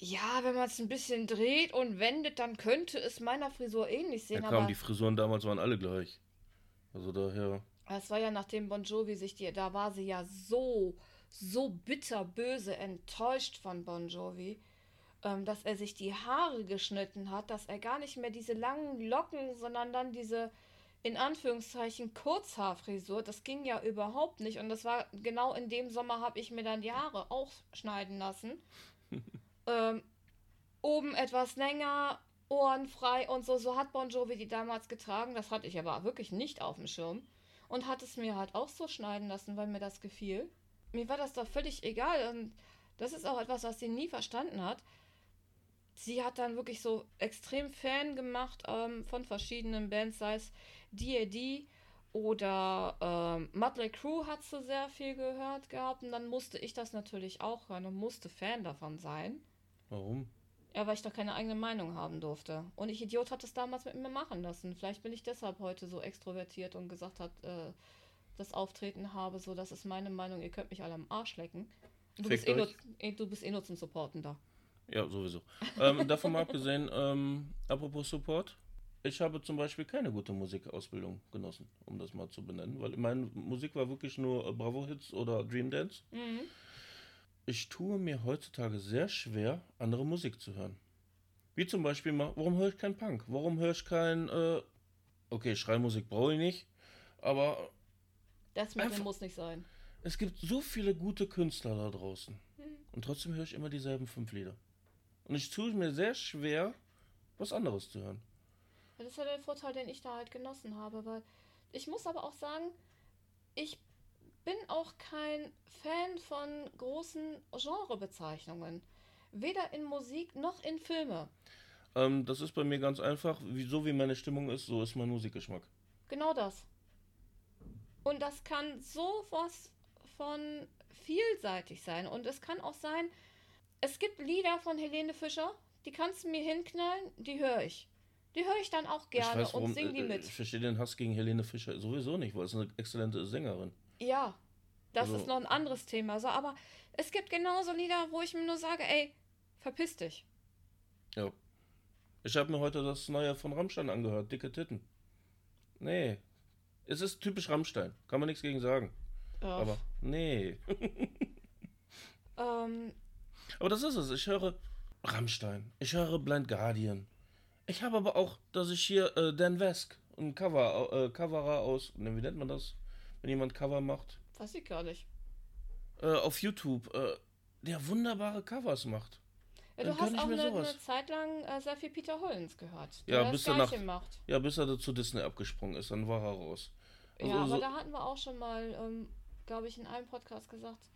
ja, wenn man es ein bisschen dreht und wendet, dann könnte es meiner Frisur ähnlich sehen. Ja, kaum, die Frisuren damals waren alle gleich. Also daher. Es war ja nachdem Bon Jovi sich die, da war sie ja so, so bitterböse enttäuscht von Bon Jovi, ähm, dass er sich die Haare geschnitten hat, dass er gar nicht mehr diese langen Locken, sondern dann diese in Anführungszeichen Kurzhaarfrisur, das ging ja überhaupt nicht. Und das war genau in dem Sommer habe ich mir dann die Haare auch schneiden lassen. ähm, oben etwas länger, Ohren frei und so. So hat Bon Jovi die damals getragen. Das hatte ich aber wirklich nicht auf dem Schirm. Und hat es mir halt auch so schneiden lassen, weil mir das gefiel. Mir war das doch völlig egal. Und das ist auch etwas, was sie nie verstanden hat. Sie hat dann wirklich so extrem Fan gemacht ähm, von verschiedenen Bands, sei es D.A.D. oder ähm, Mötley Crew hat sie sehr viel gehört gehabt. Und dann musste ich das natürlich auch hören und musste Fan davon sein. Warum? Ja, weil ich doch keine eigene Meinung haben durfte. Und ich Idiot hat es damals mit mir machen lassen. Vielleicht bin ich deshalb heute so extrovertiert und gesagt hat, äh, das Auftreten habe, so das ist meine Meinung, ihr könnt mich alle am Arsch lecken. Du, bist eh, nur, eh, du bist eh nur zum Supporten da. Ja, sowieso. ähm, davon mal abgesehen, ähm, apropos Support, ich habe zum Beispiel keine gute Musikausbildung genossen, um das mal zu benennen, weil meine Musik war wirklich nur Bravo-Hits oder Dream Dance. Mhm ich tue mir heutzutage sehr schwer, andere Musik zu hören. Wie zum Beispiel mal, warum höre ich kein Punk? Warum höre ich kein, äh, okay, Schreimusik brauche ich nicht, aber. Das einfach, muss nicht sein. Es gibt so viele gute Künstler da draußen. Hm. Und trotzdem höre ich immer dieselben fünf Lieder. Und ich tue mir sehr schwer, was anderes zu hören. Das ist ja der Vorteil, den ich da halt genossen habe, weil ich muss aber auch sagen, ich bin auch kein Fan von großen Genrebezeichnungen. Weder in Musik noch in Filme. Ähm, das ist bei mir ganz einfach. Wie, so wie meine Stimmung ist, so ist mein Musikgeschmack. Genau das. Und das kann sowas von vielseitig sein. Und es kann auch sein, es gibt Lieder von Helene Fischer, die kannst du mir hinknallen, die höre ich. Die höre ich dann auch gerne weiß, warum, und singe die äh, mit. Ich verstehe den Hass gegen Helene Fischer sowieso nicht, weil es eine exzellente Sängerin. Ja, das also, ist noch ein anderes Thema. So, aber es gibt genauso Lieder, wo ich mir nur sage, ey, verpiss dich. Ja. Ich habe mir heute das neue von Rammstein angehört, dicke Titten. Nee. Es ist typisch Rammstein. Kann man nichts gegen sagen. Ach. Aber nee. ähm. Aber das ist es. Ich höre Rammstein. Ich höre Blind Guardian. Ich habe aber auch, dass ich hier äh, Dan Wesk, ein Cover, äh, Coverer aus, ne, wie nennt man das? Wenn jemand Cover macht. Weiß ich gar nicht. Äh, auf YouTube, äh, der wunderbare Covers macht. Ja, du hast auch eine, eine, Zeit lang äh, sehr viel Peter Hollins gehört. Ja, bis er nach, macht. ja, bis er zu Disney abgesprungen ist, dann war er raus. Also, ja, aber so da hatten wir auch schon mal, ähm, glaube ich, in einem Podcast gesagt,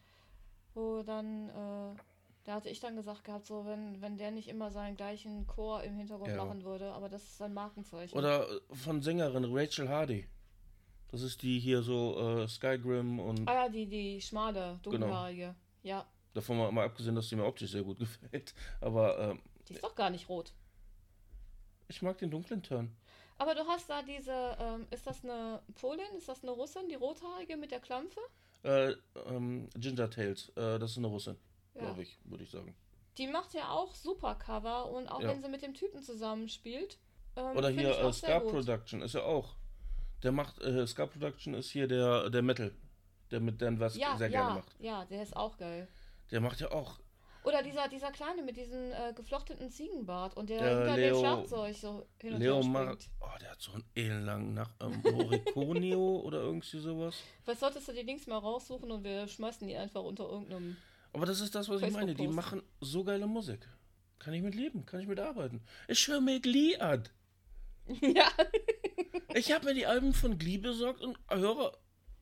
wo dann, äh, da hatte ich dann gesagt gehabt, so, wenn, wenn der nicht immer seinen gleichen Chor im Hintergrund ja. machen würde, aber das ist sein Markenzeichen. Oder äh, von Sängerin Rachel Hardy. Das ist die hier so äh, Skygrim und. Ah ja, die, die schmale, dunkelhaarige. Genau. Ja. Davon mal, mal abgesehen, dass die mir optisch sehr gut gefällt. Aber. Ähm, die ist doch gar nicht rot. Ich mag den dunklen Turn. Aber du hast da diese, ähm, ist das eine Polin, ist das eine Russin, die rothaarige mit der Klampfe? Äh, ähm, Ginger Tales, äh, das ist eine Russin, Ja. glaube ich, würde ich sagen. Die macht ja auch super Cover und auch Ja. wenn sie mit dem Typen zusammenspielt. Ähm, Oder hier äh, Scar. Production ist ja auch. Der macht, äh, Scar Production ist hier der, der Metal, der mit Dan Wask Ja, sehr gerne macht. ja, der ist auch geil. Der macht ja auch. Oder dieser, dieser Kleine mit diesem äh, geflochteten Ziegenbart und der Der hinter Leo- dem Schlagzeug so hin und Leo her springt. oh, der hat so einen ellenlangen Nach ähm, Morriconio oder irgendwie sowas. Was solltest du die Links mal raussuchen und wir schmeißen die einfach unter irgendeinem. Aber das ist das, was ich meine. Die machen so geile Musik. Kann ich mit leben, kann ich mit arbeiten. Ich höre mir Glee an. ja. Ich habe mir die Alben von Glee besorgt und höre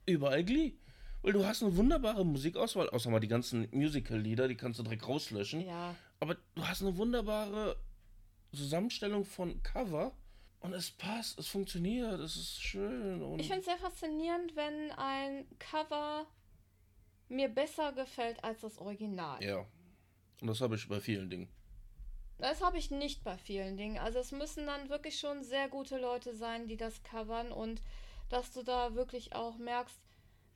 überall Glee. Weil du hast eine wunderbare Musikauswahl, außer mal die ganzen Musical-Lieder, die kannst du direkt rauslöschen. Ja. Aber du hast eine wunderbare Zusammenstellung von Cover und es passt, es funktioniert, es ist schön. Ich finde es sehr faszinierend, wenn ein Cover mir besser gefällt als das Original. ja. Und das habe ich bei vielen Dingen. Das habe ich nicht bei vielen Dingen. Also es müssen dann wirklich schon sehr gute Leute sein, die das covern und dass du da wirklich auch merkst,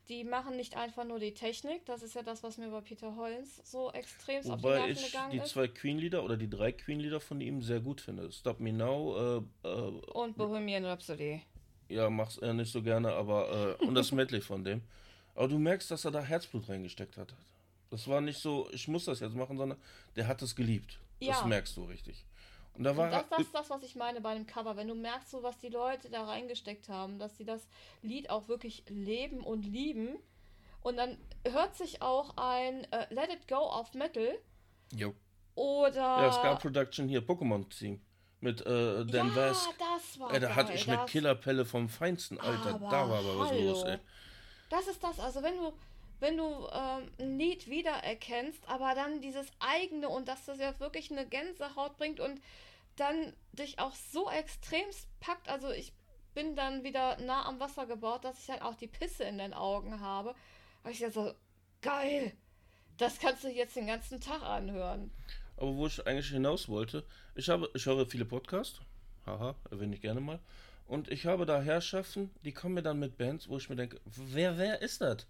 die machen nicht einfach nur die Technik. Das ist ja das, was mir bei Peter Hollins so extrem auf die Nerven ich gegangen die ist. zwei Queen-Lieder oder die drei Queen-Lieder von ihm sehr gut finde. Stop Me Now, äh, äh, Und Bohemian Rhapsody. ja, mach's er nicht so gerne, aber, äh, und das Medley von dem. Aber du merkst, dass er da Herzblut reingesteckt hat. Das war nicht so, ich muss das jetzt machen, sondern der hat es geliebt. Das Ja. merkst du richtig. Und da war Und das, das ist das, was ich meine bei dem Cover. Wenn du merkst, so was die Leute da reingesteckt haben, dass sie das Lied auch wirklich leben und lieben. Und dann hört sich auch ein äh, Let It Go auf Metal Jo. oder. Ja, Scar Production hier, Pokémon-Team. Mit äh, Dan ja, West. das war Ey, da hatte geil. ich mit das, Killerpelle vom Feinsten, Alter. Aber da war aber was hallo. los, ey. Das ist das. Also wenn du, wenn du ähm, ein Lied wiedererkennst, aber dann dieses eigene und dass das ja wirklich eine Gänsehaut bringt und dann dich auch so extremst packt. Also ich bin dann wieder nah am Wasser gebaut, dass ich halt auch die Pisse in den Augen habe. Weil ich ja so, geil. Das kannst du jetzt den ganzen Tag anhören. Aber wo ich eigentlich hinaus wollte, ich habe, ich höre viele Podcasts, haha, erwähne ich gerne mal. Und ich habe da Herrschaften, die kommen mir dann mit Bands, wo ich mir denke, wer, wer ist das?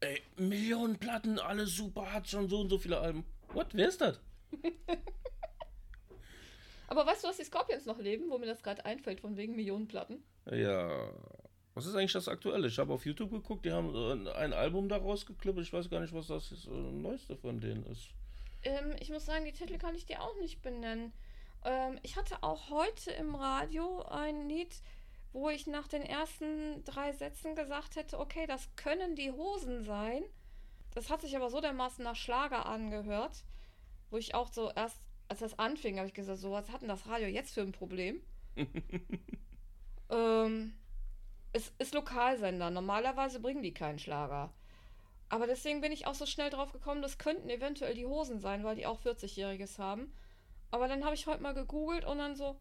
Ey, Millionen Platten, alles super, hat schon so und so viele Alben. What, wer ist das? Aber weißt du, dass die Scorpions noch leben, wo mir das gerade einfällt, von wegen Millionenplatten? Ja, was ist eigentlich das Aktuelle? Ich habe auf YouTube geguckt, die haben äh, ein Album da rausgeklippt, ich weiß gar nicht, was das äh, Neueste von denen ist. Ähm, ich muss sagen, die Titel kann ich dir auch nicht benennen. Ähm, ich hatte auch heute im Radio ein Lied, wo ich nach den ersten drei Sätzen gesagt hätte, okay, das können die Hosen sein. Das hat sich aber so dermaßen nach Schlager angehört, wo ich auch so erst, als das anfing, habe ich gesagt, so was hat denn das Radio jetzt für ein Problem? ähm, es ist Lokalsender. Normalerweise bringen die keinen Schlager. Aber deswegen bin ich auch so schnell drauf gekommen, das könnten eventuell die Hosen sein, weil die auch 40-Jähriges haben. Aber dann habe ich heute mal gegoogelt und dann so,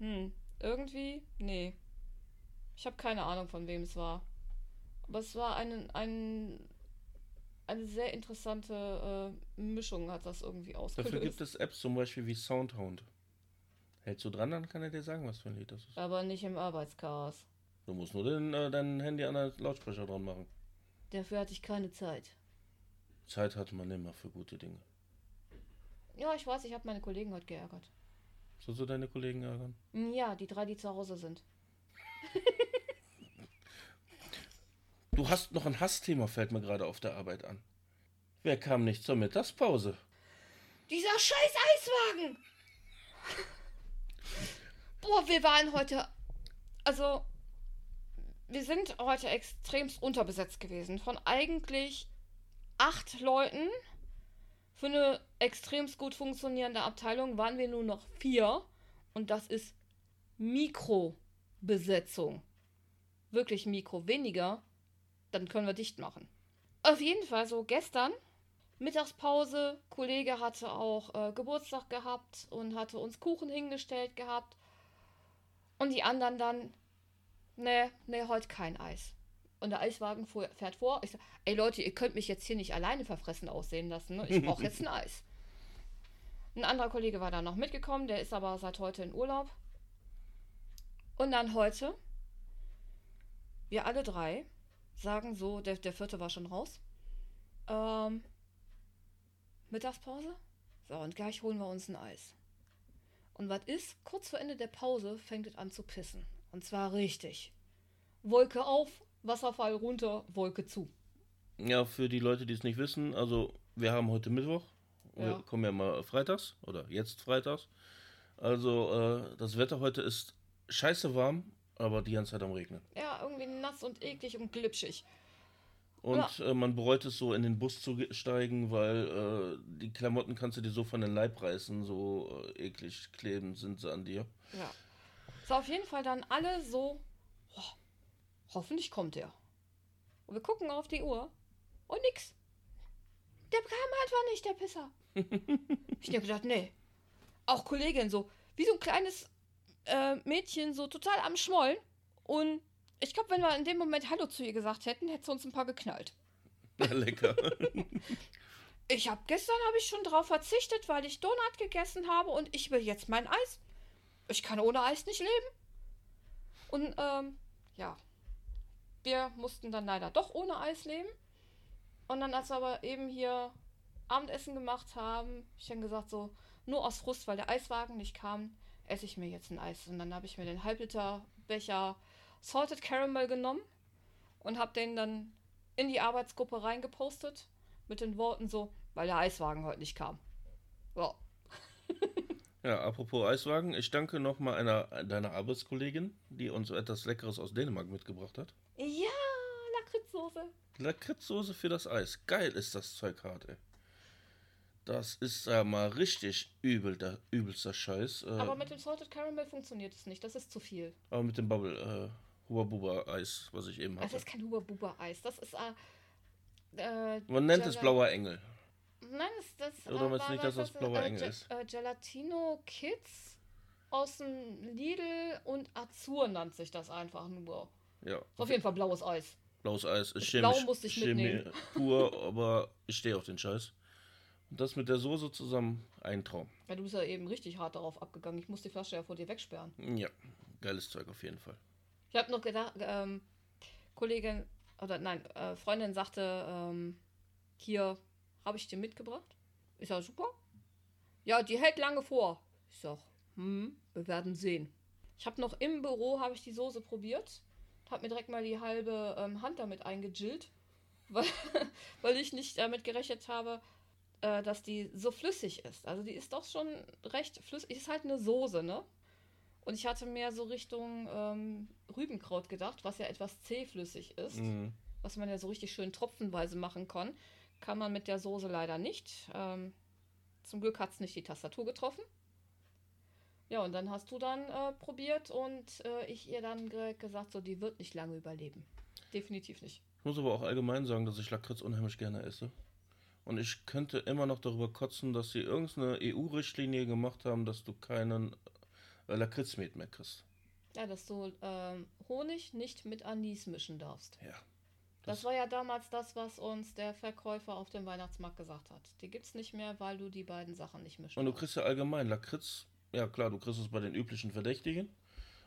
hm, irgendwie, nee. Ich habe keine Ahnung, von wem es war. Aber es war ein, ein, eine sehr interessante äh, Mischung, hat das irgendwie ausgelöst. Dafür gibt es Apps zum Beispiel wie Soundhound. Hältst du dran, dann kann er dir sagen, was für ein Lied das ist. Aber nicht im Arbeitschaos. Du musst nur den, äh, dein Handy an den Lautsprecher dran machen. Dafür hatte ich keine Zeit. Zeit hat man immer für gute Dinge. Ja, ich weiß, ich habe meine Kollegen heute geärgert. Sollst du deine Kollegen ärgern? Ja, die drei, die zu Hause sind. Du hast noch ein Hassthema, fällt mir gerade auf der Arbeit an. Wer kam nicht zur Mittagspause? Dieser scheiß Eiswagen! Boah, wir waren heute. Also, wir sind heute extremst unterbesetzt gewesen. Von eigentlich acht Leuten für eine extremst gut funktionierende Abteilung waren wir nur noch vier. Und das ist Mikrobesetzung. Wirklich Mikro. Weniger, dann können wir dicht machen. Auf jeden Fall so gestern Mittagspause. Kollege hatte auch äh, Geburtstag gehabt und hatte uns Kuchen hingestellt gehabt. Und die anderen dann, ne, ne, heute kein Eis. Und der Eiswagen fuhr, fährt vor. Ich so, ey Leute, ihr könnt mich jetzt hier nicht alleine verfressen aussehen lassen. Ne? Ich brauche jetzt ein Eis. Ein anderer Kollege war da noch mitgekommen, der ist aber seit heute in Urlaub. Und dann heute, wir alle drei sagen so, der, der vierte war schon raus. Ähm, Mittagspause? So, und gleich holen wir uns ein Eis. Und was ist? Kurz vor Ende der Pause fängt es an zu pissen. Und zwar richtig. Wolke auf, Wasserfall runter, Wolke zu. Ja, für die Leute, die es nicht wissen, also wir haben heute Mittwoch. Wir Ja. kommen ja mal freitags oder jetzt freitags. Also äh, das Wetter heute ist scheiße warm, aber die ganze Zeit am Regnen. Ja, irgendwie nass und eklig und glitschig. Und äh, man bereut es so in den Bus zu ge- steigen, weil äh, die Klamotten kannst du dir so von den Leib reißen, so äh, eklig kleben sind sie an dir. Ja. So, auf jeden Fall dann alle so, "Boah, hoffentlich kommt er. Und wir gucken auf die Uhr und nix. Der kam einfach nicht, der Pisser. ich hab gedacht, nee. Auch Kollegin so, wie so ein kleines äh, Mädchen, so total am Schmollen. Und ich glaube, wenn wir in dem Moment Hallo zu ihr gesagt hätten, hätte sie uns ein paar geknallt. Lecker. Ich habe gestern habe ich schon drauf verzichtet, weil ich Donut gegessen habe und ich will jetzt mein Eis. Ich kann ohne Eis nicht leben. Und ähm, ja, wir mussten dann leider doch ohne Eis leben. Und dann, als wir aber eben hier Abendessen gemacht haben, hab ich dann gesagt so, nur aus Frust, weil der Eiswagen nicht kam, esse ich mir jetzt ein Eis. Und dann habe ich mir den Halbliter Becher Salted Caramel genommen und habe den dann in die Arbeitsgruppe reingepostet mit den Worten so, weil der Eiswagen heute nicht kam. Ja. Ja, apropos Eiswagen, ich danke nochmal einer deiner Arbeitskollegin, die uns etwas Leckeres aus Dänemark mitgebracht hat. Ja, Lakritzsoße. Lakritzsoße für das Eis. Geil ist das Zeug hart, ey. Das ist ja mal richtig übel, der übelster Scheiß. Äh, Aber mit dem Salted Caramel funktioniert es nicht. Das ist zu viel. aber mit dem Bubble, äh, Huba Buba Eis, was ich eben Das hatte. ist kein Huber-Buber-Eis. Das ist. Äh, äh, Man nennt es Gela- blauer Engel. Nein, das, das Oder meinst du nicht, dass war- das blauer Engel Ge- ist? Äh, Gelatino Kids aus dem Lidl und Azur nannt sich das einfach nur. Ja, Ist auf jeden Fall blaues Eis. blaues Eis ist Blau musste ich Chemie mitnehmen. pur, aber ich stehe auf den Scheiß. Und das mit der Soße zusammen, ein Traum. Ja, du bist ja eben richtig hart darauf abgegangen. Ich muss die Flasche ja vor dir wegsperren. Ja, geiles Zeug auf jeden Fall. Ich habe noch gedacht, ähm, Kollegin, oder nein, äh, Freundin sagte, ähm, hier habe ich dir mitgebracht. Ich sag, super. Ja, die hält lange vor. Ich sag, hm, wir werden sehen. Ich habe noch im Büro, habe ich die Soße probiert. Habe mir direkt mal die halbe ähm, Hand damit eingejillt, weil, weil ich nicht damit gerechnet habe, äh, dass die so flüssig ist. Also die ist doch schon recht flüssig. Ist halt eine Soße, ne? Und ich hatte mehr so Richtung ähm, Rübenkraut gedacht, was ja etwas zähflüssig ist, Mhm. was man ja so richtig schön tropfenweise machen kann. Kann man mit der Soße leider nicht. Ähm, zum Glück hat es nicht die Tastatur getroffen. Ja, und dann hast du dann äh, probiert und äh, ich ihr dann ge gesagt, so, die wird nicht lange überleben. Definitiv nicht. Ich muss aber auch allgemein sagen, dass ich Lakritz unheimlich gerne esse. Und ich könnte immer noch darüber kotzen, dass sie irgendeine EU-Richtlinie gemacht haben, dass du keinen äh, Lakritzmet mehr kriegst. Ja, dass du ähm, Honig nicht mit Anis mischen darfst. Ja. Das war ja damals das, was uns der Verkäufer auf dem Weihnachtsmarkt gesagt hat. Die gibt's nicht mehr, weil du die beiden Sachen nicht mischen Und du kriegst ja allgemein Lakritz. Ja, klar, du kriegst es bei den üblichen Verdächtigen.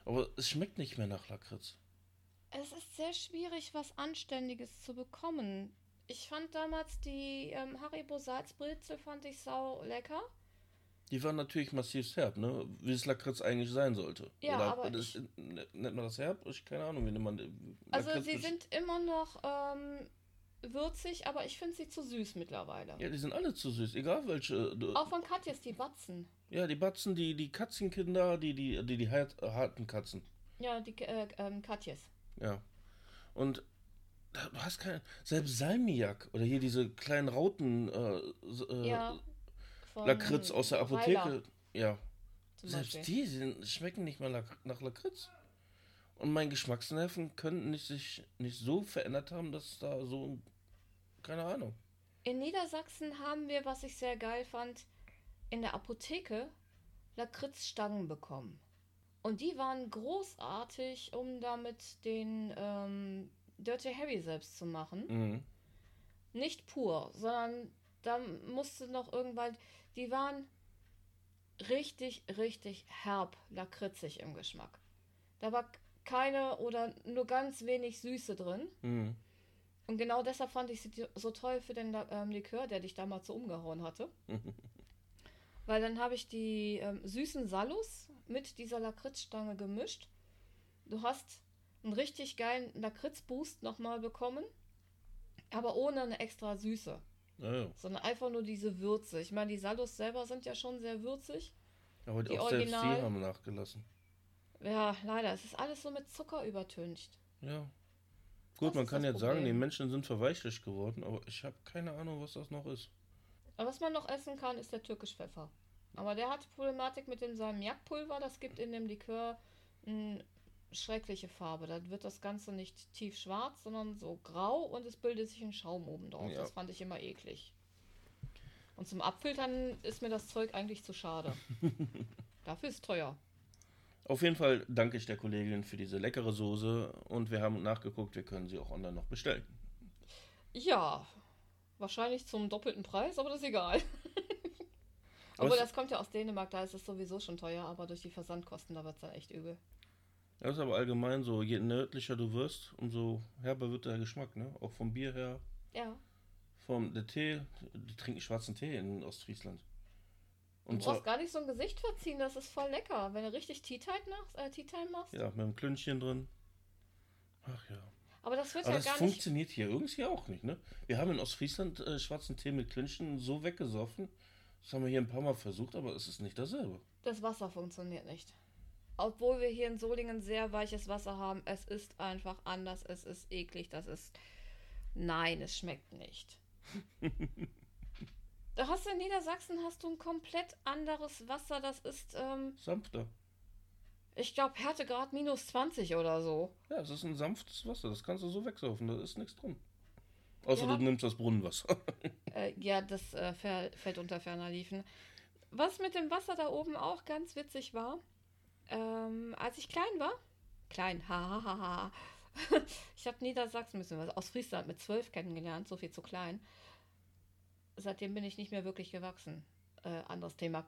Aber es schmeckt nicht mehr nach Lakritz. Es ist sehr schwierig, was Anständiges zu bekommen. Ich fand damals die ähm, Haribo Salzbrezel fand ich sau lecker. Die waren natürlich massiv herb, ne? Wie es Lakritz eigentlich sein sollte. Ja, Oder aber das, ich- nennt man das herb? Ich keine Ahnung, wie nennt man Also Lakritz sie mit- sind immer noch ähm, würzig, aber ich finde sie zu süß mittlerweile. Ja, die sind alle zu süß, egal welche. Du, Auch von Katjes, die Batzen. Ja, die Batzen, die, die Katzenkinder, die, die, die, die hart, harten Katzen. Ja, die äh, ähm, Katjes. Ja. Und du hast keine. Selbst Salmiak oder hier diese kleinen Rauten äh, äh, Ja. Lakritz aus der Weiler Apotheke. Ja. zum Selbst Beispiel. die sind, schmecken nicht mal nach Lakritz. Und meine Geschmacksnerven könnten nicht sich nicht so verändert haben, dass da so. Keine Ahnung. In Niedersachsen haben wir, was ich sehr geil fand, in der Apotheke Lakritzstangen bekommen. Und die waren großartig, um damit den ähm, Dirty Harry selbst zu machen. Mhm. Nicht pur, sondern da musste noch irgendwann. Die waren richtig, richtig herb, lakritzig im Geschmack. Da war keine oder nur ganz wenig Süße drin. Mhm. Und genau deshalb fand ich sie so toll für den ähm, Likör, der dich damals so umgehauen hatte. Weil dann habe ich die ähm, süßen Salus mit dieser Lakritzstange gemischt. Du hast einen richtig geilen Lakritz-Boost nochmal bekommen, aber ohne eine extra Süße. Ja. Sondern einfach nur diese Würze. Ich meine, die Salus selber sind ja schon sehr würzig. Aber Die auch selbst Original- die haben nachgelassen. Ja, leider. Es ist alles so mit Zucker übertüncht. Ja. Gut, Das man kann jetzt sagen, die Problem. Menschen sind verweichlicht geworden, aber ich habe keine Ahnung, was das noch ist. Aber was man noch essen kann, ist der Türkischpfeffer. Aber der hat Problematik mit dem Salmiakpulver. Das gibt in dem Likör eine schreckliche Farbe. Da wird das Ganze nicht tief schwarz, sondern so grau und es bildet sich ein Schaum oben drauf. Ja. Das fand ich immer eklig. Und zum Abfiltern ist mir das Zeug eigentlich zu schade. Dafür ist es teuer. Auf jeden Fall danke ich der Kollegin für diese leckere Soße und wir haben nachgeguckt, wir können sie auch online noch bestellen. Ja, wahrscheinlich zum doppelten Preis, aber das ist egal. Aber Obwohl, das kommt ja aus Dänemark, da ist es sowieso schon teuer, aber durch die Versandkosten, da wird es dann echt übel. Das ist aber allgemein so, je nördlicher du wirst, umso herber wird der Geschmack, ne? Auch vom Bier her, Ja. vom der Tee, die trinken schwarzen Tee in Ostfriesland. Du Und brauchst zwar, gar nicht so ein Gesicht verziehen, das ist voll lecker. Wenn du richtig Tea Time machst, äh, Tea machst. ja, mit einem Klünchen drin. Ach ja. Aber das wird Aber ja das gar nicht. funktioniert hier irgendwie auch nicht, ne? Wir haben in Ostfriesland äh, schwarzen Tee mit Klünchen so weggesoffen. Das haben wir hier ein paar Mal versucht, aber es ist nicht dasselbe. Das Wasser funktioniert nicht. Obwohl wir hier in Solingen sehr weiches Wasser haben, es ist einfach anders, es ist eklig, das ist. Nein, es schmeckt nicht. da hast du in Niedersachsen hast du ein komplett anderes Wasser, das ist, ähm, Sanfter. Ich glaube, Härtegrad minus 20 oder so. Ja, es ist ein sanftes Wasser, das kannst du so wegsaufen, da ist nichts drin. Außer Ja. du nimmst das Brunnenwasser. Äh, ja, das äh, fäll- fällt unter ferner Liefen. Was mit dem Wasser da oben auch ganz witzig war, ähm, als ich klein war, klein, hahaha, ich habe Niedersachsen, beziehungsweise aus Friesland mit zwölf kennengelernt, so viel zu klein. Seitdem bin ich nicht mehr wirklich gewachsen. Äh, anderes Thema.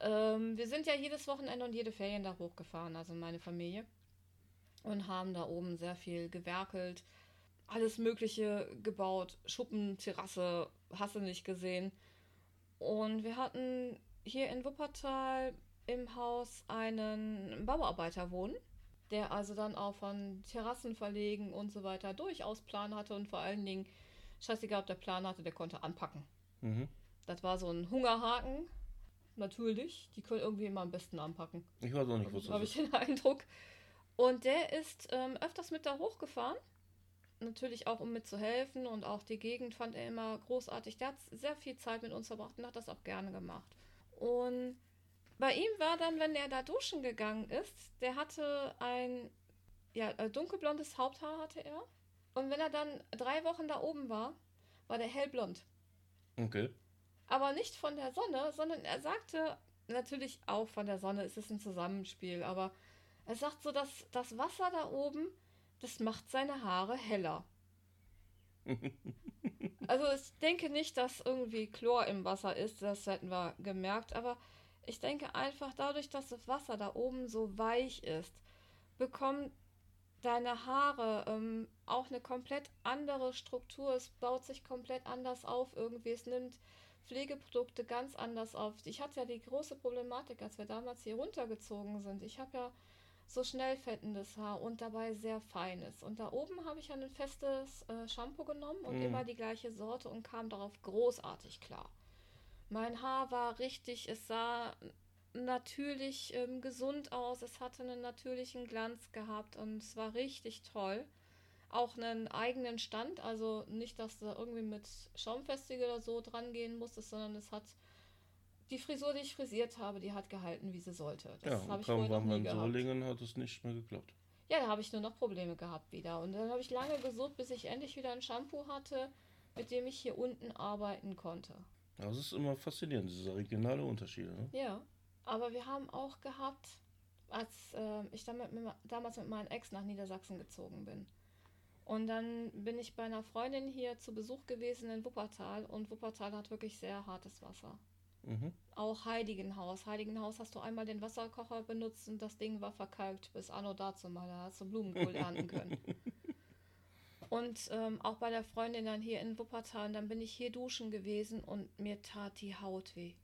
Ähm, wir sind ja jedes Wochenende und jede Ferien da hochgefahren, also meine Familie. Und haben da oben sehr viel gewerkelt, alles Mögliche gebaut, Schuppen, Terrasse, hast du nicht gesehen. Und wir hatten hier in Wuppertal im Haus einen Bauarbeiter wohnen, der also dann auch von Terrassen verlegen und so weiter durchaus Plan hatte und vor allen Dingen scheißegal, ob der Plan hatte, der konnte anpacken. mhm. Das war so ein Hungerhaken. Natürlich, die können irgendwie immer am besten anpacken. Ich weiß auch nicht, was Habe das ich ist. den Eindruck. Und der ist ähm, öfters mit da hochgefahren. Natürlich auch, um mitzuhelfen. Und auch die Gegend fand er immer großartig. Der hat sehr viel Zeit mit uns verbracht und hat das auch gerne gemacht. Und bei ihm war dann, wenn er da duschen gegangen ist, der hatte ein ja, äh, dunkelblondes Haupthaar hatte er. Und wenn er dann drei Wochen da oben war, war der hellblond. Okay. Aber nicht von der Sonne, sondern er sagte natürlich auch von der Sonne, es ist ein Zusammenspiel, aber er sagt so, dass das Wasser da oben, das macht seine Haare heller. Also ich denke nicht, dass irgendwie Chlor im Wasser ist, das hätten wir gemerkt, aber ich denke einfach dadurch, dass das Wasser da oben so weich ist, bekommen deine Haare ähm, auch eine komplett andere Struktur. Es baut sich komplett anders auf irgendwie. Es nimmt Pflegeprodukte ganz anders auf. Ich hatte ja die große Problematik, als wir damals hier runtergezogen sind. Ich habe ja so schnell fettendes Haar und dabei sehr feines. Und da oben habe ich ja ein festes äh, Shampoo genommen und Mhm. immer die gleiche Sorte und kam darauf großartig klar. Mein Haar war richtig, es sah natürlich ähm, gesund aus, es hatte einen natürlichen Glanz gehabt und es war richtig toll. Auch einen eigenen Stand, also nicht, dass du irgendwie mit Schaumfestige oder so dran gehen musstest, sondern es hat die Frisur, die ich frisiert habe, die hat gehalten, wie sie sollte. Das Ja, habe und ich kaum vorher noch nie in gehabt. Solingen, hat es nicht mehr geklappt. Ja, da habe ich nur noch Probleme gehabt wieder. Und dann habe ich lange gesucht, bis ich endlich wieder ein Shampoo hatte, mit dem ich hier unten arbeiten konnte. Das ist immer faszinierend, diese regionale Unterschiede. Ne? Ja, aber wir haben auch gehabt, als äh, ich damit, mit, damals mit meinem Ex nach Niedersachsen gezogen bin. Und dann bin ich bei einer Freundin hier zu Besuch gewesen in Wuppertal und Wuppertal hat wirklich sehr hartes Wasser. Mhm. Auch Heiligenhaus. Heiligenhaus hast du einmal den Wasserkocher benutzt und das Ding war verkalkt bis anno dazu mal. Da hast du Blumenkohl ernten können. Und ähm, auch bei der Freundin dann hier in Wuppertal, dann bin ich hier duschen gewesen und mir tat die Haut weh.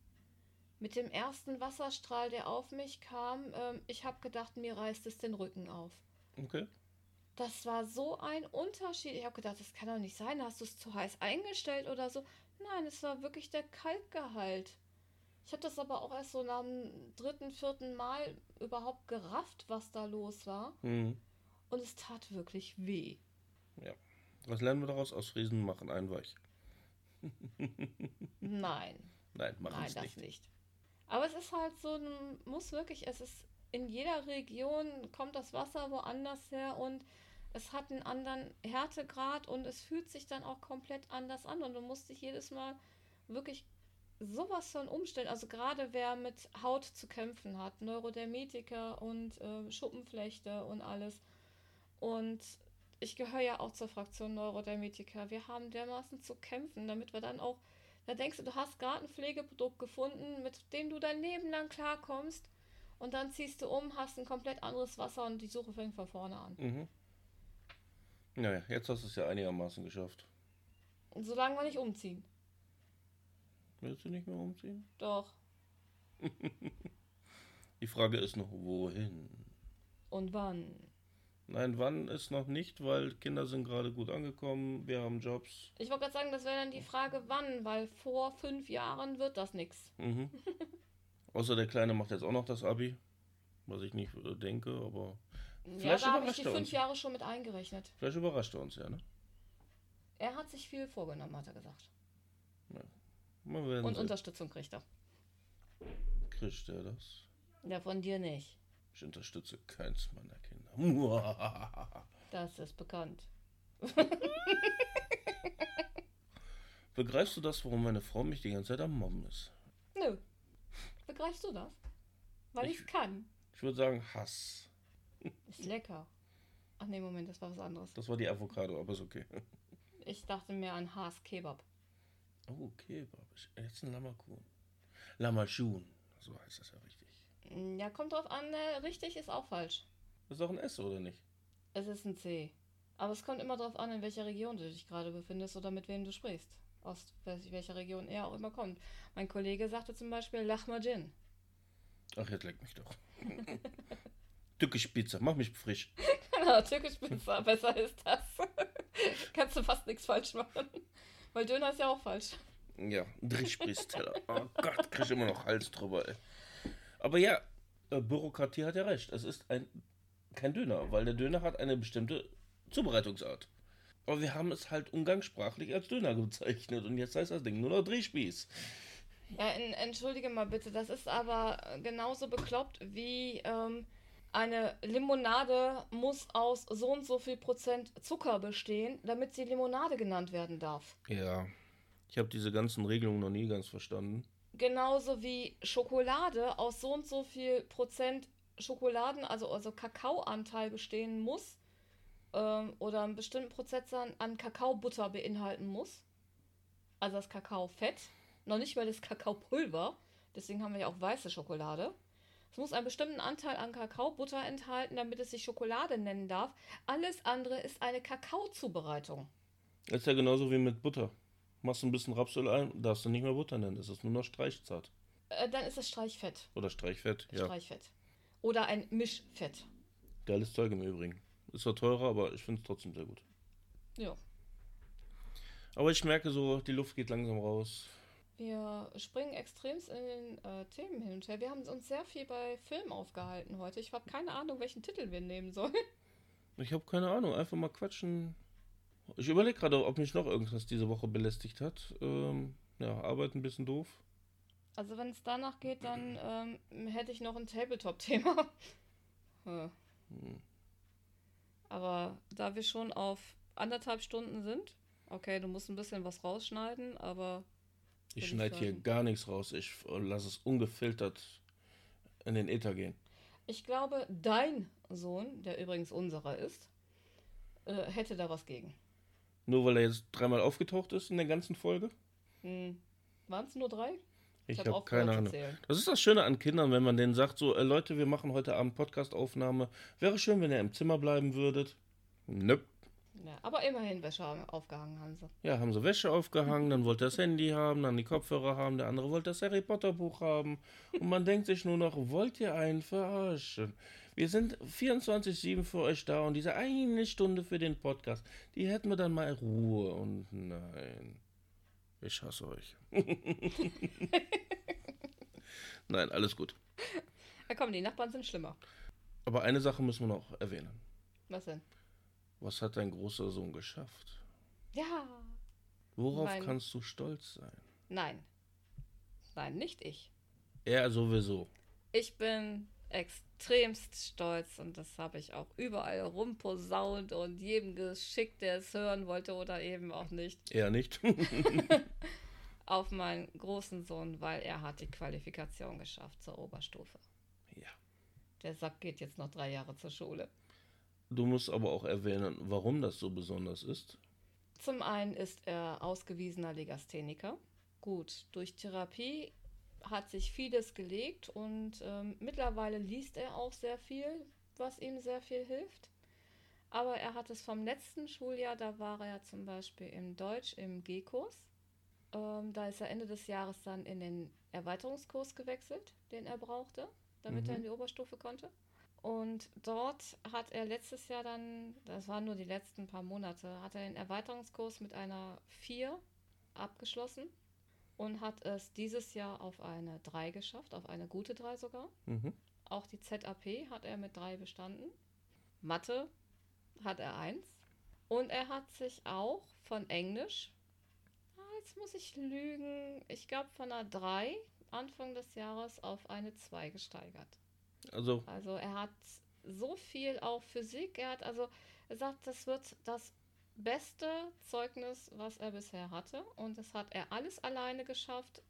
Mit dem ersten Wasserstrahl, der auf mich kam, ähm, ich habe gedacht, mir reißt es den Rücken auf. Okay. Das war so ein Unterschied. Ich habe gedacht, das kann doch nicht sein. Hast du es zu heiß eingestellt oder so? Nein, es war wirklich der Kalkgehalt. Ich habe das aber auch erst so nach dem dritten, vierten Mal überhaupt gerafft, was da los war. Mhm. Und es tat wirklich weh. Ja. Was lernen wir daraus? Aus Friesen machen einen weich. Nein, Nein, machen nein, das nicht. nicht. Aber es ist halt so ein, muss wirklich, es ist in jeder Region kommt das Wasser woanders her und es hat einen anderen Härtegrad und es fühlt sich dann auch komplett anders an und du musst dich jedes Mal wirklich sowas von umstellen. Also gerade wer mit Haut zu kämpfen hat, Neurodermitiker und äh, Schuppenflechte und alles. Und ich gehöre ja auch zur Fraktion Neurodermitiker. Wir haben dermaßen zu kämpfen, damit wir dann auch, da denkst du, du hast gerade ein Pflegeprodukt gefunden, mit dem du dein Leben lang klarkommst. Und dann ziehst du um, hast ein komplett anderes Wasser und die Suche fängt von vorne an. Mhm. Naja, jetzt hast du es ja einigermaßen geschafft. Und solange wir nicht umziehen. Willst du nicht mehr umziehen? Doch. Die Frage ist noch, wohin? Und wann? Nein, wann ist noch nicht, weil Kinder sind gerade gut angekommen, wir haben Jobs. Ich wollte gerade sagen, das wäre dann die Frage, wann, weil vor fünf Jahren wird das nichts. Mhm. Außer der Kleine macht jetzt auch noch das Abi, was ich nicht äh, denke, aber Ja, Vielleicht da habe ich die fünf uns. Jahre schon mit eingerechnet. vielleicht überrascht er uns ja, ne? Er hat sich viel vorgenommen, hat er gesagt. Werden Und sehen. Unterstützung kriegt er. Kriegt er das? Ja, von dir nicht. Ich unterstütze keins meiner Kinder. Das ist bekannt. Begreifst du das, warum meine Frau mich die ganze Zeit am Mobben ist? Begreifst du das? Weil Ich- ich kann. Ich würde sagen Hass. Ist lecker. Ach nee, Moment, das war was anderes. Das war die Avocado, aber ist okay. Ich dachte mehr an Haas Kebab. Oh, Kebab. Esse ein Lammerkuhn. Lammerschun. So heißt das ja richtig. Ja, kommt drauf an, äh, richtig ist auch falsch. Das ist doch ein S, oder nicht? Es ist ein C. Aber es kommt immer drauf an, in welcher Region du dich gerade befindest oder mit wem du sprichst. Aus wel- welcher Region er auch immer kommt. Mein Kollege sagte zum Beispiel Lachmajin. Ach, jetzt leck mich doch. Tückisch Pizza, mach mich frisch. Genau, türkisch Pizza, besser ist das. Kannst du fast nichts falsch machen. Weil Döner ist ja auch falsch. Ja, Drischpriesteller. Oh Gott, krieg ich immer noch Hals drüber, ey. Aber ja, äh, Bürokratie hat ja recht. Es ist ein, kein Döner, weil der Döner hat eine bestimmte Zubereitungsart. Aber wir haben es halt umgangssprachlich als Döner bezeichnet und jetzt heißt das Ding nur noch Drehspieß. Ja, en, entschuldige mal bitte, das ist aber genauso bekloppt wie ähm, eine Limonade muss aus so und so viel Prozent Zucker bestehen, damit sie Limonade genannt werden darf. Ja, ich habe diese ganzen Regelungen noch nie ganz verstanden. Genauso wie Schokolade aus so und so viel Prozent Schokoladen, also, also Kakaoanteil bestehen muss ähm, oder einen bestimmten Prozentsatz an Kakaobutter beinhalten muss. Also das Kakaofett, noch nicht mal das Kakaopulver. Deswegen haben wir ja auch weiße Schokolade. Es muss einen bestimmten Anteil an Kakaobutter enthalten, damit es sich Schokolade nennen darf. Alles andere ist eine Kakaozubereitung. Das ist ja genauso wie mit Butter. Machst ein bisschen Rapsöl ein, darfst du nicht mehr Butter nennen. Das ist nur noch Streichzart. Äh, dann ist es Streichfett. Oder Streichfett, ja. Streichfett. Oder ein Mischfett. Geiles Zeug im Übrigen. Ist zwar teurer, aber ich finde es trotzdem sehr gut. Ja. Aber ich merke so, die Luft geht langsam raus. Wir springen extremst in den äh, Themen hin und her. Wir haben uns sehr viel bei Film aufgehalten heute. Ich habe keine Ahnung, welchen Titel wir nehmen sollen. Ich habe keine Ahnung, einfach mal quatschen. Ich überlege gerade, ob mich noch irgendwas diese Woche belästigt hat. Ähm, ja, Arbeit ein bisschen doof. Also wenn es danach geht, dann ähm, hätte ich noch ein Tabletop-Thema. Hm. Aber da wir schon auf anderthalb Stunden sind, okay, du musst ein bisschen was rausschneiden, aber Ich schneide hier gar nichts raus. Ich äh, lasse es ungefiltert in den Äther gehen. ich glaube, dein Sohn, der übrigens unserer ist, äh, hätte da was gegen. Nur weil er jetzt dreimal aufgetaucht ist in der ganzen Folge. Hm. Waren es nur drei? Ich hab habe keine Ahnung. zählen. Das ist das Schöne an Kindern, wenn man denen sagt, so, äh, Leute, wir machen heute Abend Podcastaufnahme. Wäre schön, wenn ihr im Zimmer bleiben würdet. Nöp. Ja, aber immerhin Wäsche aufgehangen haben sie. Ja, haben sie Wäsche aufgehangen, dann wollte das Handy haben, dann die Kopfhörer haben, der andere wollte das Harry Potter Buch haben. Und man denkt sich nur noch, wollt ihr einen verarschen? Wir sind 24-7 für euch da und diese eine Stunde für den Podcast, die hätten wir dann mal Ruhe. Und nein, ich hasse euch. nein, alles gut. Ja, komm, die Nachbarn sind schlimmer. Aber eine Sache müssen wir noch erwähnen. Was denn? Was hat dein großer Sohn geschafft? Ja. Worauf Mein- kannst du stolz sein? Nein. Nein, nicht ich. Er sowieso. Ich bin extremst stolz und das habe ich auch überall rumposaunt und jedem geschickt, der es hören wollte oder eben auch nicht, Er nicht. auf meinen großen Sohn, weil er hat die Qualifikation geschafft zur Oberstufe. ja. Der Sack geht jetzt noch drei Jahre zur Schule. Du musst aber auch erwähnen, warum das so besonders ist. Zum einen ist er ausgewiesener Legastheniker. Gut, durch Therapie hat sich vieles gelegt und ähm, mittlerweile liest er auch sehr viel, was ihm sehr viel hilft. Aber er hat es vom letzten Schuljahr, da war er zum Beispiel im Deutsch im G-Kurs. Ähm, da ist er Ende des Jahres dann in den Erweiterungskurs gewechselt, den er brauchte, damit Mhm. er in die Oberstufe konnte. Und dort hat er letztes Jahr dann, das waren nur die letzten paar Monate, hat er den Erweiterungskurs mit einer 4 abgeschlossen und hat es dieses Jahr auf eine 3 geschafft, auf eine gute 3 sogar. Mhm. Auch die ZAP hat er mit 3 bestanden. Mathe hat er 1. Und er hat sich auch von Englisch, ah, jetzt muss ich lügen, ich glaube von einer 3 Anfang des Jahres auf eine 2 gesteigert. Also, Also er hat so viel auch Physik. Er hat also er sagt, das wird das beste Zeugnis, was er bisher hatte. Und das hat er alles alleine geschafft,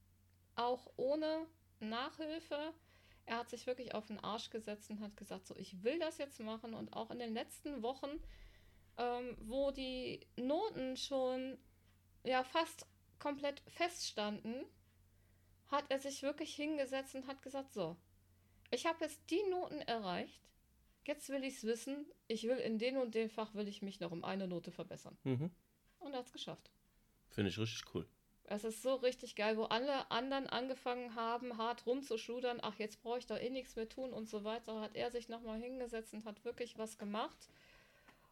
auch ohne Nachhilfe. Er hat sich wirklich auf den Arsch gesetzt und hat gesagt, so ich will das jetzt machen. Und auch in den letzten Wochen, ähm, wo die Noten schon ja fast komplett feststanden, hat er sich wirklich hingesetzt und hat gesagt, so, ich habe jetzt die Noten erreicht. Jetzt will ich es wissen. Ich will in den und dem Fach will ich mich noch um eine Note verbessern. mhm. Und er hat es geschafft. finde ich richtig cool. Es ist so richtig geil, wo alle anderen angefangen haben, hart rumzuschudern. Ach, jetzt brauche ich doch eh nichts mehr tun und so weiter. Hat er sich nochmal hingesetzt und hat wirklich was gemacht.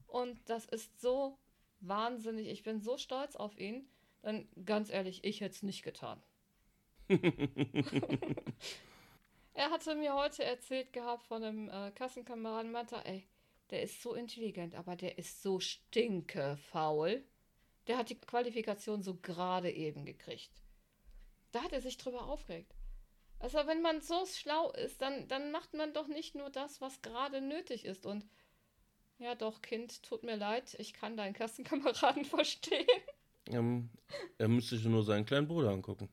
Und das ist so wahnsinnig. Ich bin so stolz auf ihn. Dann ganz ehrlich, ich hätte es nicht getan. Er hatte mir heute erzählt gehabt von einem äh, Klassenkameraden, meinte, ey, der ist so intelligent, aber der ist so stinkefaul. Der hat die Qualifikation so gerade eben gekriegt. Da hat er sich drüber aufgeregt. Also wenn man so schlau ist, dann, dann macht man doch nicht nur das, was gerade nötig ist. Und ja doch, Kind, tut mir leid, ich kann deinen Klassenkameraden verstehen. Ähm, er müsste sich nur seinen kleinen Bruder angucken.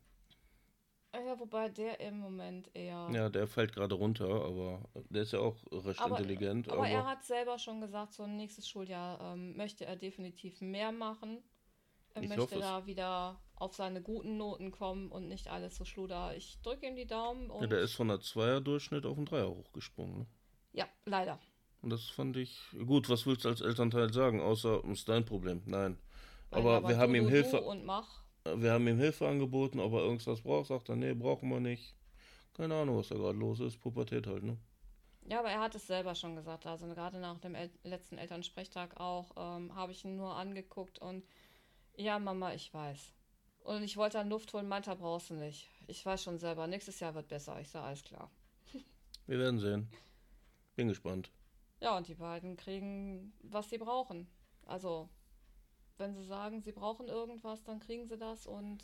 Ja, wobei der im Moment eher... Ja, der fällt gerade runter, aber der ist ja auch recht Aber- intelligent. Aber Aber, er hat selber schon gesagt, so nächstes Schuljahr ähm, möchte er definitiv mehr machen. Er Ich möchte hoffe es. da wieder auf seine guten Noten kommen und nicht alles so schluder. Ich drücke ihm die Daumen und ja, der ist von der Zweier-Durchschnitt auf den Dreier hochgesprungen. Ne? ja, leider. Und das fand ich gut. Was willst du als Elternteil sagen, außer es ist dein Problem? Nein. Weil Aber er wir war haben du, ihm du, Hilfe, du und mach. Wir haben ihm Hilfe angeboten, ob er irgendwas braucht, sagt er, nee, brauchen wir nicht. Keine Ahnung, was da gerade los ist. Pubertät halt, ne? Ja, aber er hat es selber schon gesagt. Also gerade nach dem El letzten Elternsprechtag auch ähm, habe ich ihn nur angeguckt und ja, Mama, ich weiß. Und ich wollte dann Luft holen, meinte, brauchst du nicht. Ich weiß schon selber, nächstes Jahr wird besser. Ich sage, alles klar. Wir werden sehen. Bin gespannt. Ja, und die beiden kriegen, was sie brauchen. Also, wenn sie sagen, sie brauchen irgendwas, dann kriegen sie das und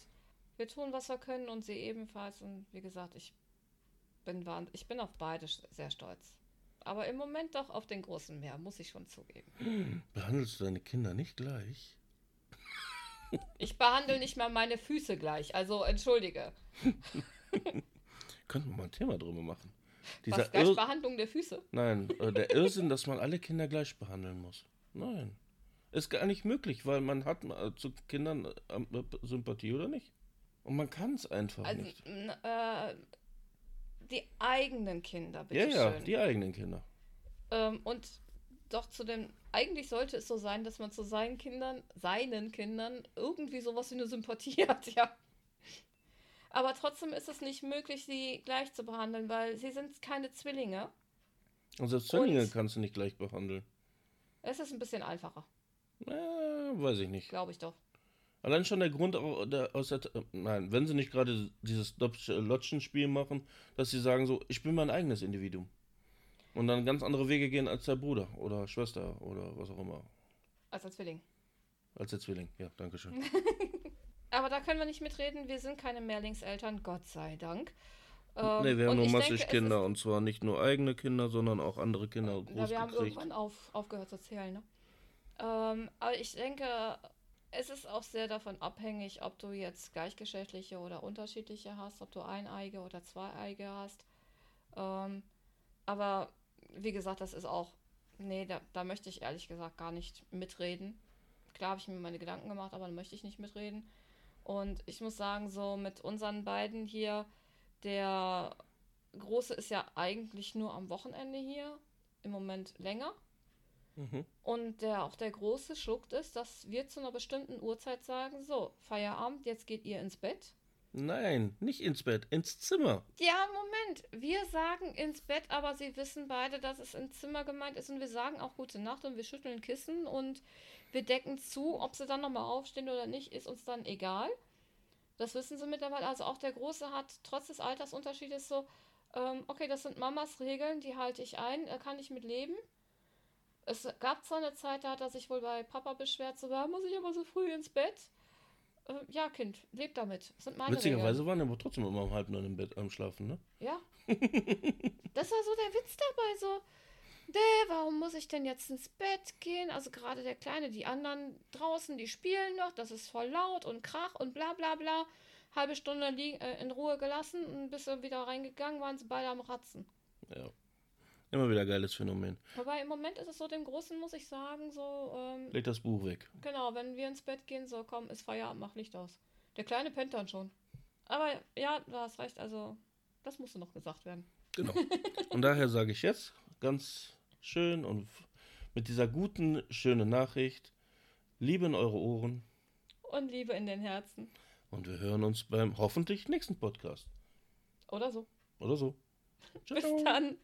wir tun, was wir können und sie ebenfalls. Und wie gesagt, ich bin, ich bin auf beide sehr stolz. Aber im Moment doch auf den großen mehr, muss ich schon zugeben. Behandelst du deine Kinder nicht gleich? Ich behandle nicht mal meine Füße gleich, also entschuldige. Könnten wir mal ein Thema drüber machen. Dieser Was, Gleichbehandlung der Füße? Nein, äh, der Irrsinn, dass man alle Kinder gleich behandeln muss. Nein. Ist gar nicht möglich, weil man hat äh, zu Kindern äh, äh, Sympathie oder nicht. Und man kann es einfach Also, nicht. äh, die eigenen Kinder, bitte Ja, ja, schön. die eigenen Kinder. Ähm, und doch zu dem, eigentlich sollte es so sein, dass man zu seinen Kindern, seinen Kindern irgendwie sowas wie eine Sympathie hat, ja. Aber trotzdem ist es nicht möglich, sie gleich zu behandeln, weil sie sind keine Zwillinge. Und selbst Zwillinge Und- kannst du nicht gleich behandeln. Es ist ein bisschen einfacher, Äh, weiß ich nicht. glaube ich doch. Allein schon der Grund au- der, aus der, nein, wenn sie nicht gerade dieses Lotsch- Lotschen-Spiel machen, dass sie sagen so, ich bin mein eigenes Individuum. Und dann ganz andere Wege gehen als der Bruder oder Schwester oder was auch immer. Als als Zwilling. Als der Zwilling. Ja, danke schön. Aber da können wir nicht mitreden. Wir sind keine Mehrlingseltern, Gott sei Dank. Ähm, nee, wir haben und nur massig denke, Kinder und zwar nicht nur eigene Kinder, sondern auch andere Kinder ja, wir haben irgendwann auf, aufgehört zu zählen. Ne? Ähm, aber ich denke, es ist auch sehr davon abhängig, ob du jetzt gleichgeschlechtliche oder unterschiedliche hast, ob du eineige oder zweieige hast. Ähm, aber wie gesagt, das ist auch, nee, da, da möchte ich ehrlich gesagt gar nicht mitreden. Klar habe ich mir meine Gedanken gemacht, aber da möchte ich nicht mitreden. Und ich muss sagen, so mit unseren beiden hier, der Große ist ja eigentlich nur am Wochenende hier, im Moment länger. Mhm. Und der, auch der Große schluckt es, dass wir zu einer bestimmten Uhrzeit sagen, so, Feierabend, jetzt geht ihr ins Bett. Nein, nicht ins Bett, ins Zimmer. Ja, Moment. Wir sagen ins Bett, aber sie wissen beide, dass es im Zimmer gemeint ist und wir sagen auch gute Nacht und wir schütteln Kissen und wir decken zu. Ob sie dann nochmal aufstehen oder nicht, ist uns dann egal. Das wissen sie mittlerweile. Also auch der Große hat trotz des Altersunterschiedes so, ähm, okay, das sind Mamas Regeln, die halte ich ein, da kann ich mit leben. Es gab zwar eine Zeit, da hat er sich wohl bei Papa beschwert, so, da muss ich aber so früh ins Bett. Äh, ja, Kind, leb damit. Das sind meine Regeln. Witzigerweise waren wir aber trotzdem immer um halb neun im Bett am Schlafen, ne? Ja. Das war so der Witz dabei, so. Nee, warum muss ich denn jetzt ins Bett gehen? Also gerade der Kleine, die anderen draußen, die spielen noch, das ist voll laut und Krach und bla bla bla. Halbe Stunde li- äh, in Ruhe gelassen und bis sie wieder reingegangen waren, sie beide am Ratzen. Ja. Immer wieder geiles Phänomen. Wobei im Moment ist es so, dem Großen muss ich sagen, so, ähm, Leg das Buch weg. genau, wenn wir ins Bett gehen, so, komm, ist Feierabend, mach Licht aus. Der Kleine pennt dann schon. Aber ja, du hast recht, also, das musste noch gesagt werden. Genau. Und daher sage ich jetzt ganz schön und mit dieser guten, schönen Nachricht, Liebe in eure Ohren Und Liebe in den Herzen. und wir hören uns beim hoffentlich nächsten Podcast. Oder so. Oder so. Ciao, Bis ciao. dann.